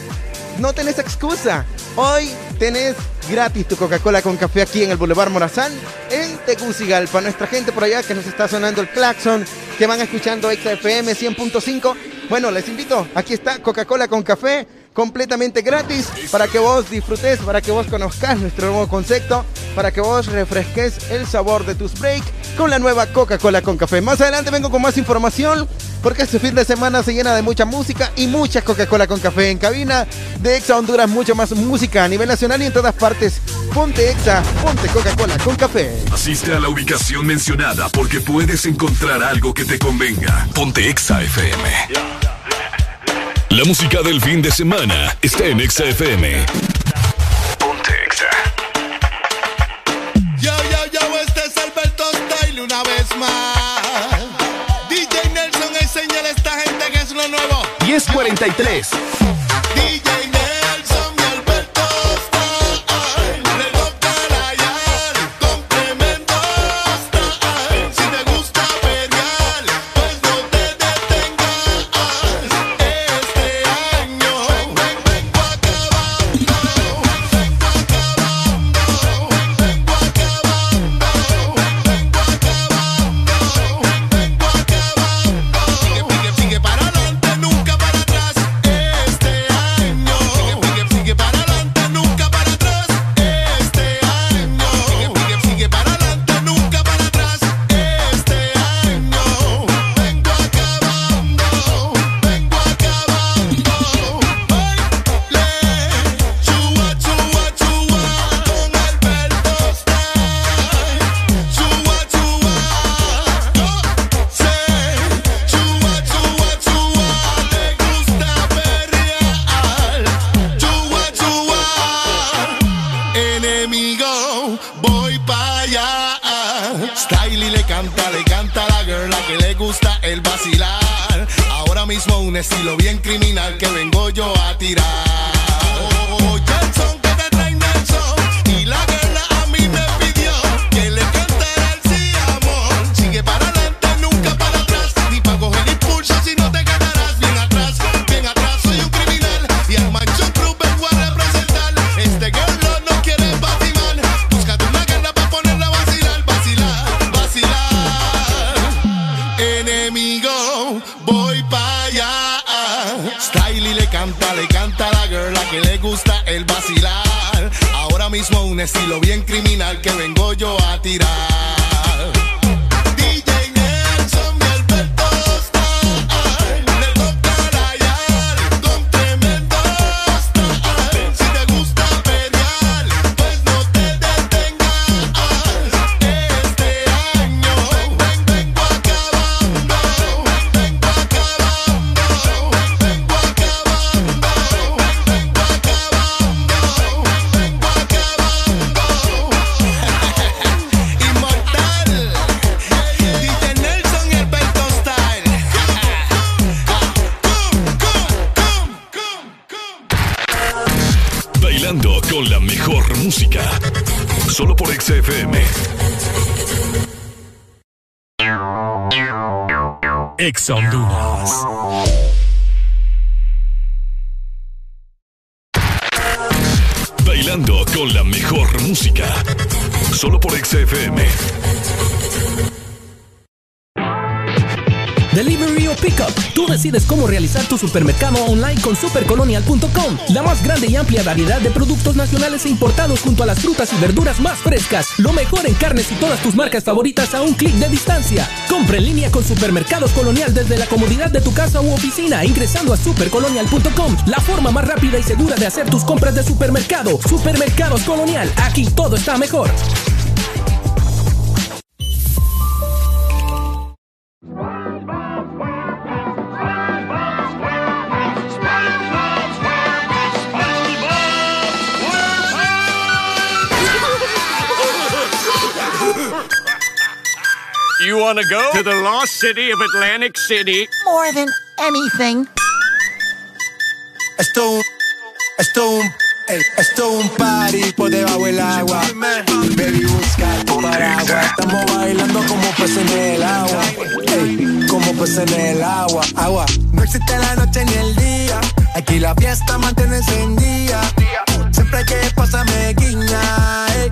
S80: no tenés excusa. Hoy tenés gratis tu Coca-Cola con café aquí en el Boulevard Morazán, en Tegucigalpa. Nuestra gente por allá que nos está sonando el claxon, que van escuchando XFM 100.5. Bueno, les invito, aquí está Coca-Cola con café completamente gratis para que vos disfrutes, para que vos conozcas nuestro nuevo concepto, para que vos refresques el sabor de tus break con la nueva Coca-Cola con café. Más adelante vengo con más información porque este fin de semana se llena de mucha música y mucha Coca-Cola con café en cabina de Exa Honduras, mucho más música a nivel nacional y en todas partes. Ponte Exa, ponte Coca-Cola con café.
S4: Asiste a la ubicación mencionada porque puedes encontrar algo que te convenga. Ponte Exa FM. La música del fin de semana está en Exa FM. Ponte Exa.
S90: Yo, yo, yo, este es Alberto Style una vez más. DJ Nelson, enseñale a esta gente que es lo nuevo.
S84: 1043.
S90: DJ Nelson
S91: de productos nacionales e importados junto a las frutas y verduras más frescas. Lo mejor en carnes y todas tus marcas favoritas a un clic de distancia. Compra en línea con Supermercados Colonial desde la comodidad de tu casa u oficina ingresando a supercolonial.com. La forma más rápida y segura de hacer tus compras de supermercado. Supermercados Colonial. Aquí todo está mejor.
S92: Want to go to the lost city of Atlantic City?
S93: More than anything.
S7: Esto un, esto un, ey, esto un party por debajo del agua. Baby, busca tu paraguas. Estamos bailando como peces en el agua. Ey, como peces en el agua. Agua. No existe la noche ni el día. Aquí la fiesta mantiene encendida. Siempre que pasa me guiña. ey,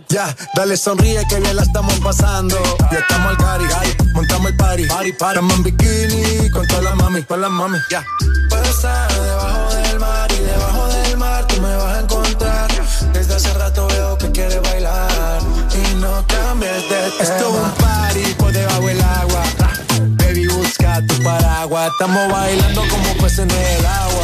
S7: Ya, dale sonríe que bien la estamos pasando. Ya estamos al cari, montamos el party. Party, party. Estamos en bikini con todas las mami, con las mami. Ya. Puedo estar debajo del mar y debajo del mar tú me vas a encontrar. Desde hace rato veo que quieres bailar y no cambies de tema. Esto es un party por debajo del agua. Baby, busca tu paraguas. Estamos bailando como peces en el agua.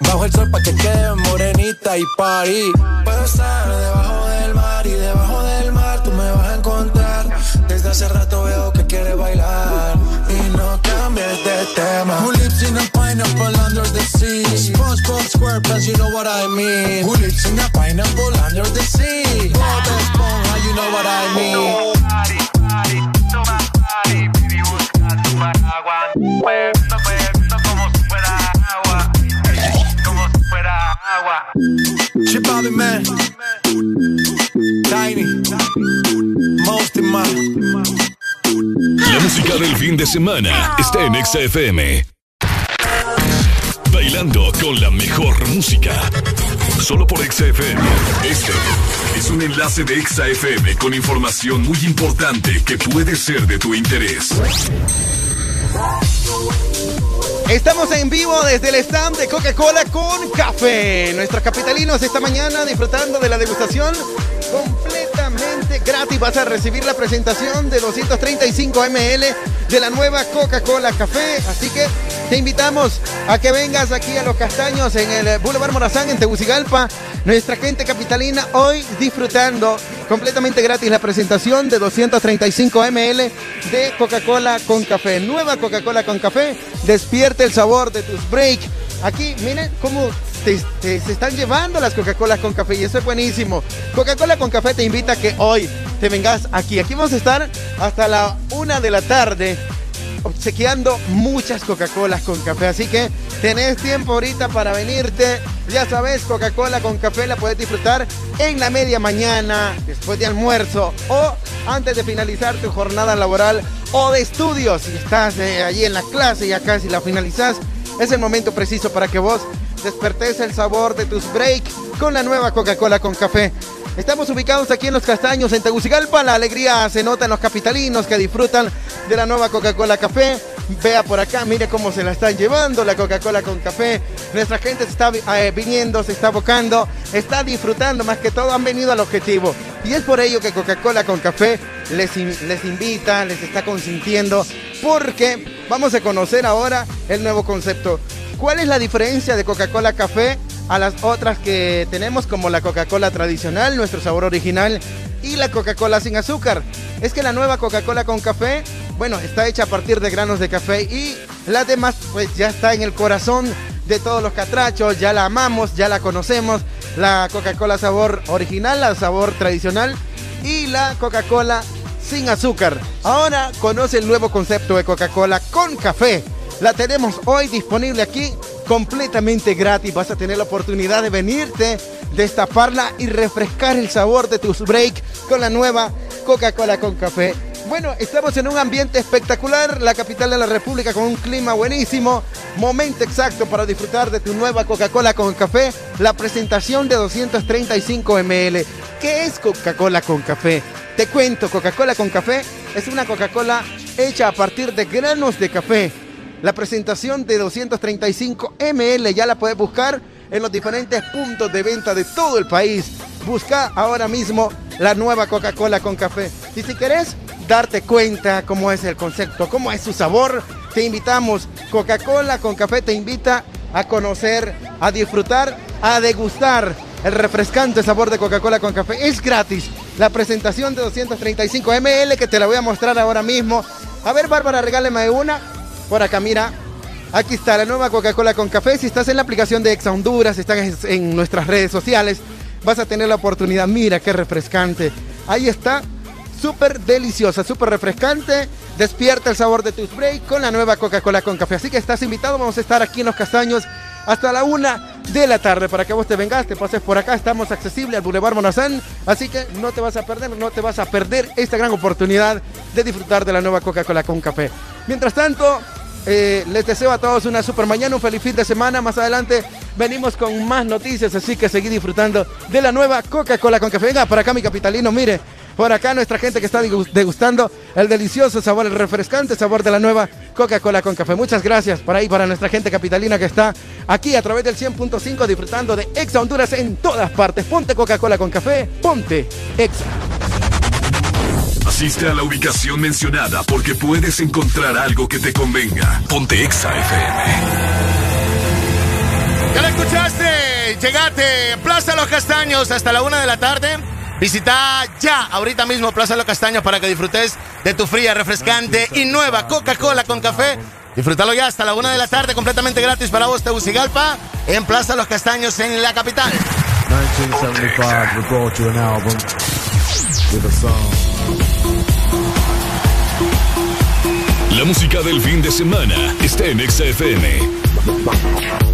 S7: Bajo el sol pa' que quede morenita y party. Puedo estar debajo del mar y debajo del mar tú me vas a encontrar. Desde hace rato veo que quieres bailar y no cambies de tema. Who lives in a pineapple under the sea? SpongeBob SquarePants, you know what I mean. Who lives in a pineapple under the sea? Bob Esponja, you know what I mean. Chip Man.
S4: La música del fin de semana está en XFM. Bailando con la mejor música. Solo por XFM. Este es un enlace de XFM con información muy importante que puede ser de tu interés.
S80: Estamos en vivo desde el stand de Coca-Cola con café. Nuestros capitalinos esta mañana disfrutando de la degustación completamente gratis. Vas a recibir la presentación de 235 ml de la nueva Coca-Cola Café. Así que te invitamos a que vengas aquí a Los Castaños en el Boulevard Morazán en Tegucigalpa. Nuestra gente capitalina hoy disfrutando completamente gratis la presentación de 235 ml de Coca-Cola con café. Nueva Coca-Cola con café. Despierta el sabor de tus break. Aquí, miren cómo te, se están llevando las Coca-Cola con café y eso es buenísimo. Coca-Cola con café te invita a que hoy te vengas aquí. Aquí vamos a estar hasta la una de la tarde obsequiando muchas Coca-Colas con café. Así que tenés tiempo ahorita para venirte. Ya sabes, Coca-Cola con café la puedes disfrutar en la media mañana, después de almuerzo o antes de finalizar tu jornada laboral o de estudios. Si estás eh, allí en la clase y acá si la finalizas, es el momento preciso para que vos despertes el sabor de tus break con la nueva Coca-Cola con café. Estamos ubicados aquí en Los Castaños, en Tegucigalpa. La alegría se nota en los capitalinos que disfrutan de la nueva Coca-Cola Café. Vea por acá, mire cómo se la están llevando la Coca-Cola con café. Nuestra gente se está eh, viniendo, se está abocando, está disfrutando, más que todo han venido al objetivo. Y es por ello que Coca-Cola con café les, les invita, les está consintiendo, porque vamos a conocer ahora el nuevo concepto. ¿Cuál es la diferencia de Coca-Cola café a las otras que tenemos como la Coca-Cola tradicional, nuestro sabor original y la Coca-Cola sin azúcar? Es que la nueva Coca-Cola con café, bueno, está hecha a partir de granos de café y la demás pues ya está en el corazón de todos los catrachos, ya la amamos, ya la conocemos, la Coca-Cola sabor original, la sabor tradicional y la Coca-Cola sin azúcar. Ahora conoce el nuevo concepto de Coca-Cola con café. La tenemos hoy disponible aquí completamente gratis. Vas a tener la oportunidad de venirte, destaparla y refrescar el sabor de tus break con la nueva Coca-Cola con café. Bueno, estamos en un ambiente espectacular, la capital de la República con un clima buenísimo, momento exacto para disfrutar de tu nueva Coca-Cola con café, la presentación de 235 ml. ¿Qué es Coca-Cola con café? Te cuento, Coca-Cola con café es una Coca-Cola hecha a partir de granos de café. La presentación de 235 ml ya la puedes buscar en los diferentes puntos de venta de todo el país. Busca ahora mismo la nueva Coca-Cola con café. Y si querés darte cuenta cómo es el concepto, cómo es su sabor, te invitamos. Coca-Cola con café te invita a conocer, a disfrutar, a degustar el refrescante sabor de Coca-Cola con café. Es gratis. La presentación de 235 ml que te la voy a mostrar ahora mismo. A ver, Bárbara, regáleme una. Por acá, mira. Aquí está la nueva Coca-Cola con café. Si estás en la aplicación de Exa Honduras, estás en nuestras redes sociales, vas a tener la oportunidad. Mira qué refrescante. Ahí está. Súper deliciosa, súper refrescante. Despierta el sabor de tu spray con la nueva Coca-Cola con café. Así que estás invitado. Vamos a estar aquí en Los Castaños hasta la una de la tarde para que vos te vengas, te pases por acá. Estamos accesibles al Boulevard Monazán. Así que no te vas a perder, no te vas a perder esta gran oportunidad de disfrutar de la nueva Coca-Cola con café. Mientras tanto, eh, les deseo a todos una super mañana, un feliz fin de semana. Más adelante venimos con más noticias, así que seguí disfrutando de la nueva Coca-Cola con café. Venga, por acá mi capitalino, mire. Por acá nuestra gente que está degustando el delicioso sabor, el refrescante sabor de la nueva Coca-Cola con café. Muchas gracias por ahí para nuestra gente capitalina que está aquí a través del 100.5 disfrutando de Exa Honduras en todas partes. Ponte Coca-Cola con café, ponte Exa.
S4: Asiste a la ubicación mencionada porque puedes encontrar algo que te convenga. Ponte Exa FM.
S82: ¿Ya lo escuchaste? Llegate, Plaza Los Castaños hasta la una de la tarde. Visita ya, ahorita mismo Plaza Los Castaños para que disfrutes de tu fría, refrescante y nueva Coca-Cola con café. Disfrútalo ya hasta la una de la tarde, completamente gratis para vos, Tegucigalpa, en Plaza Los Castaños, en la capital.
S94: 1975, we brought you an album with a song.
S4: La música del fin de semana está en Exa FM.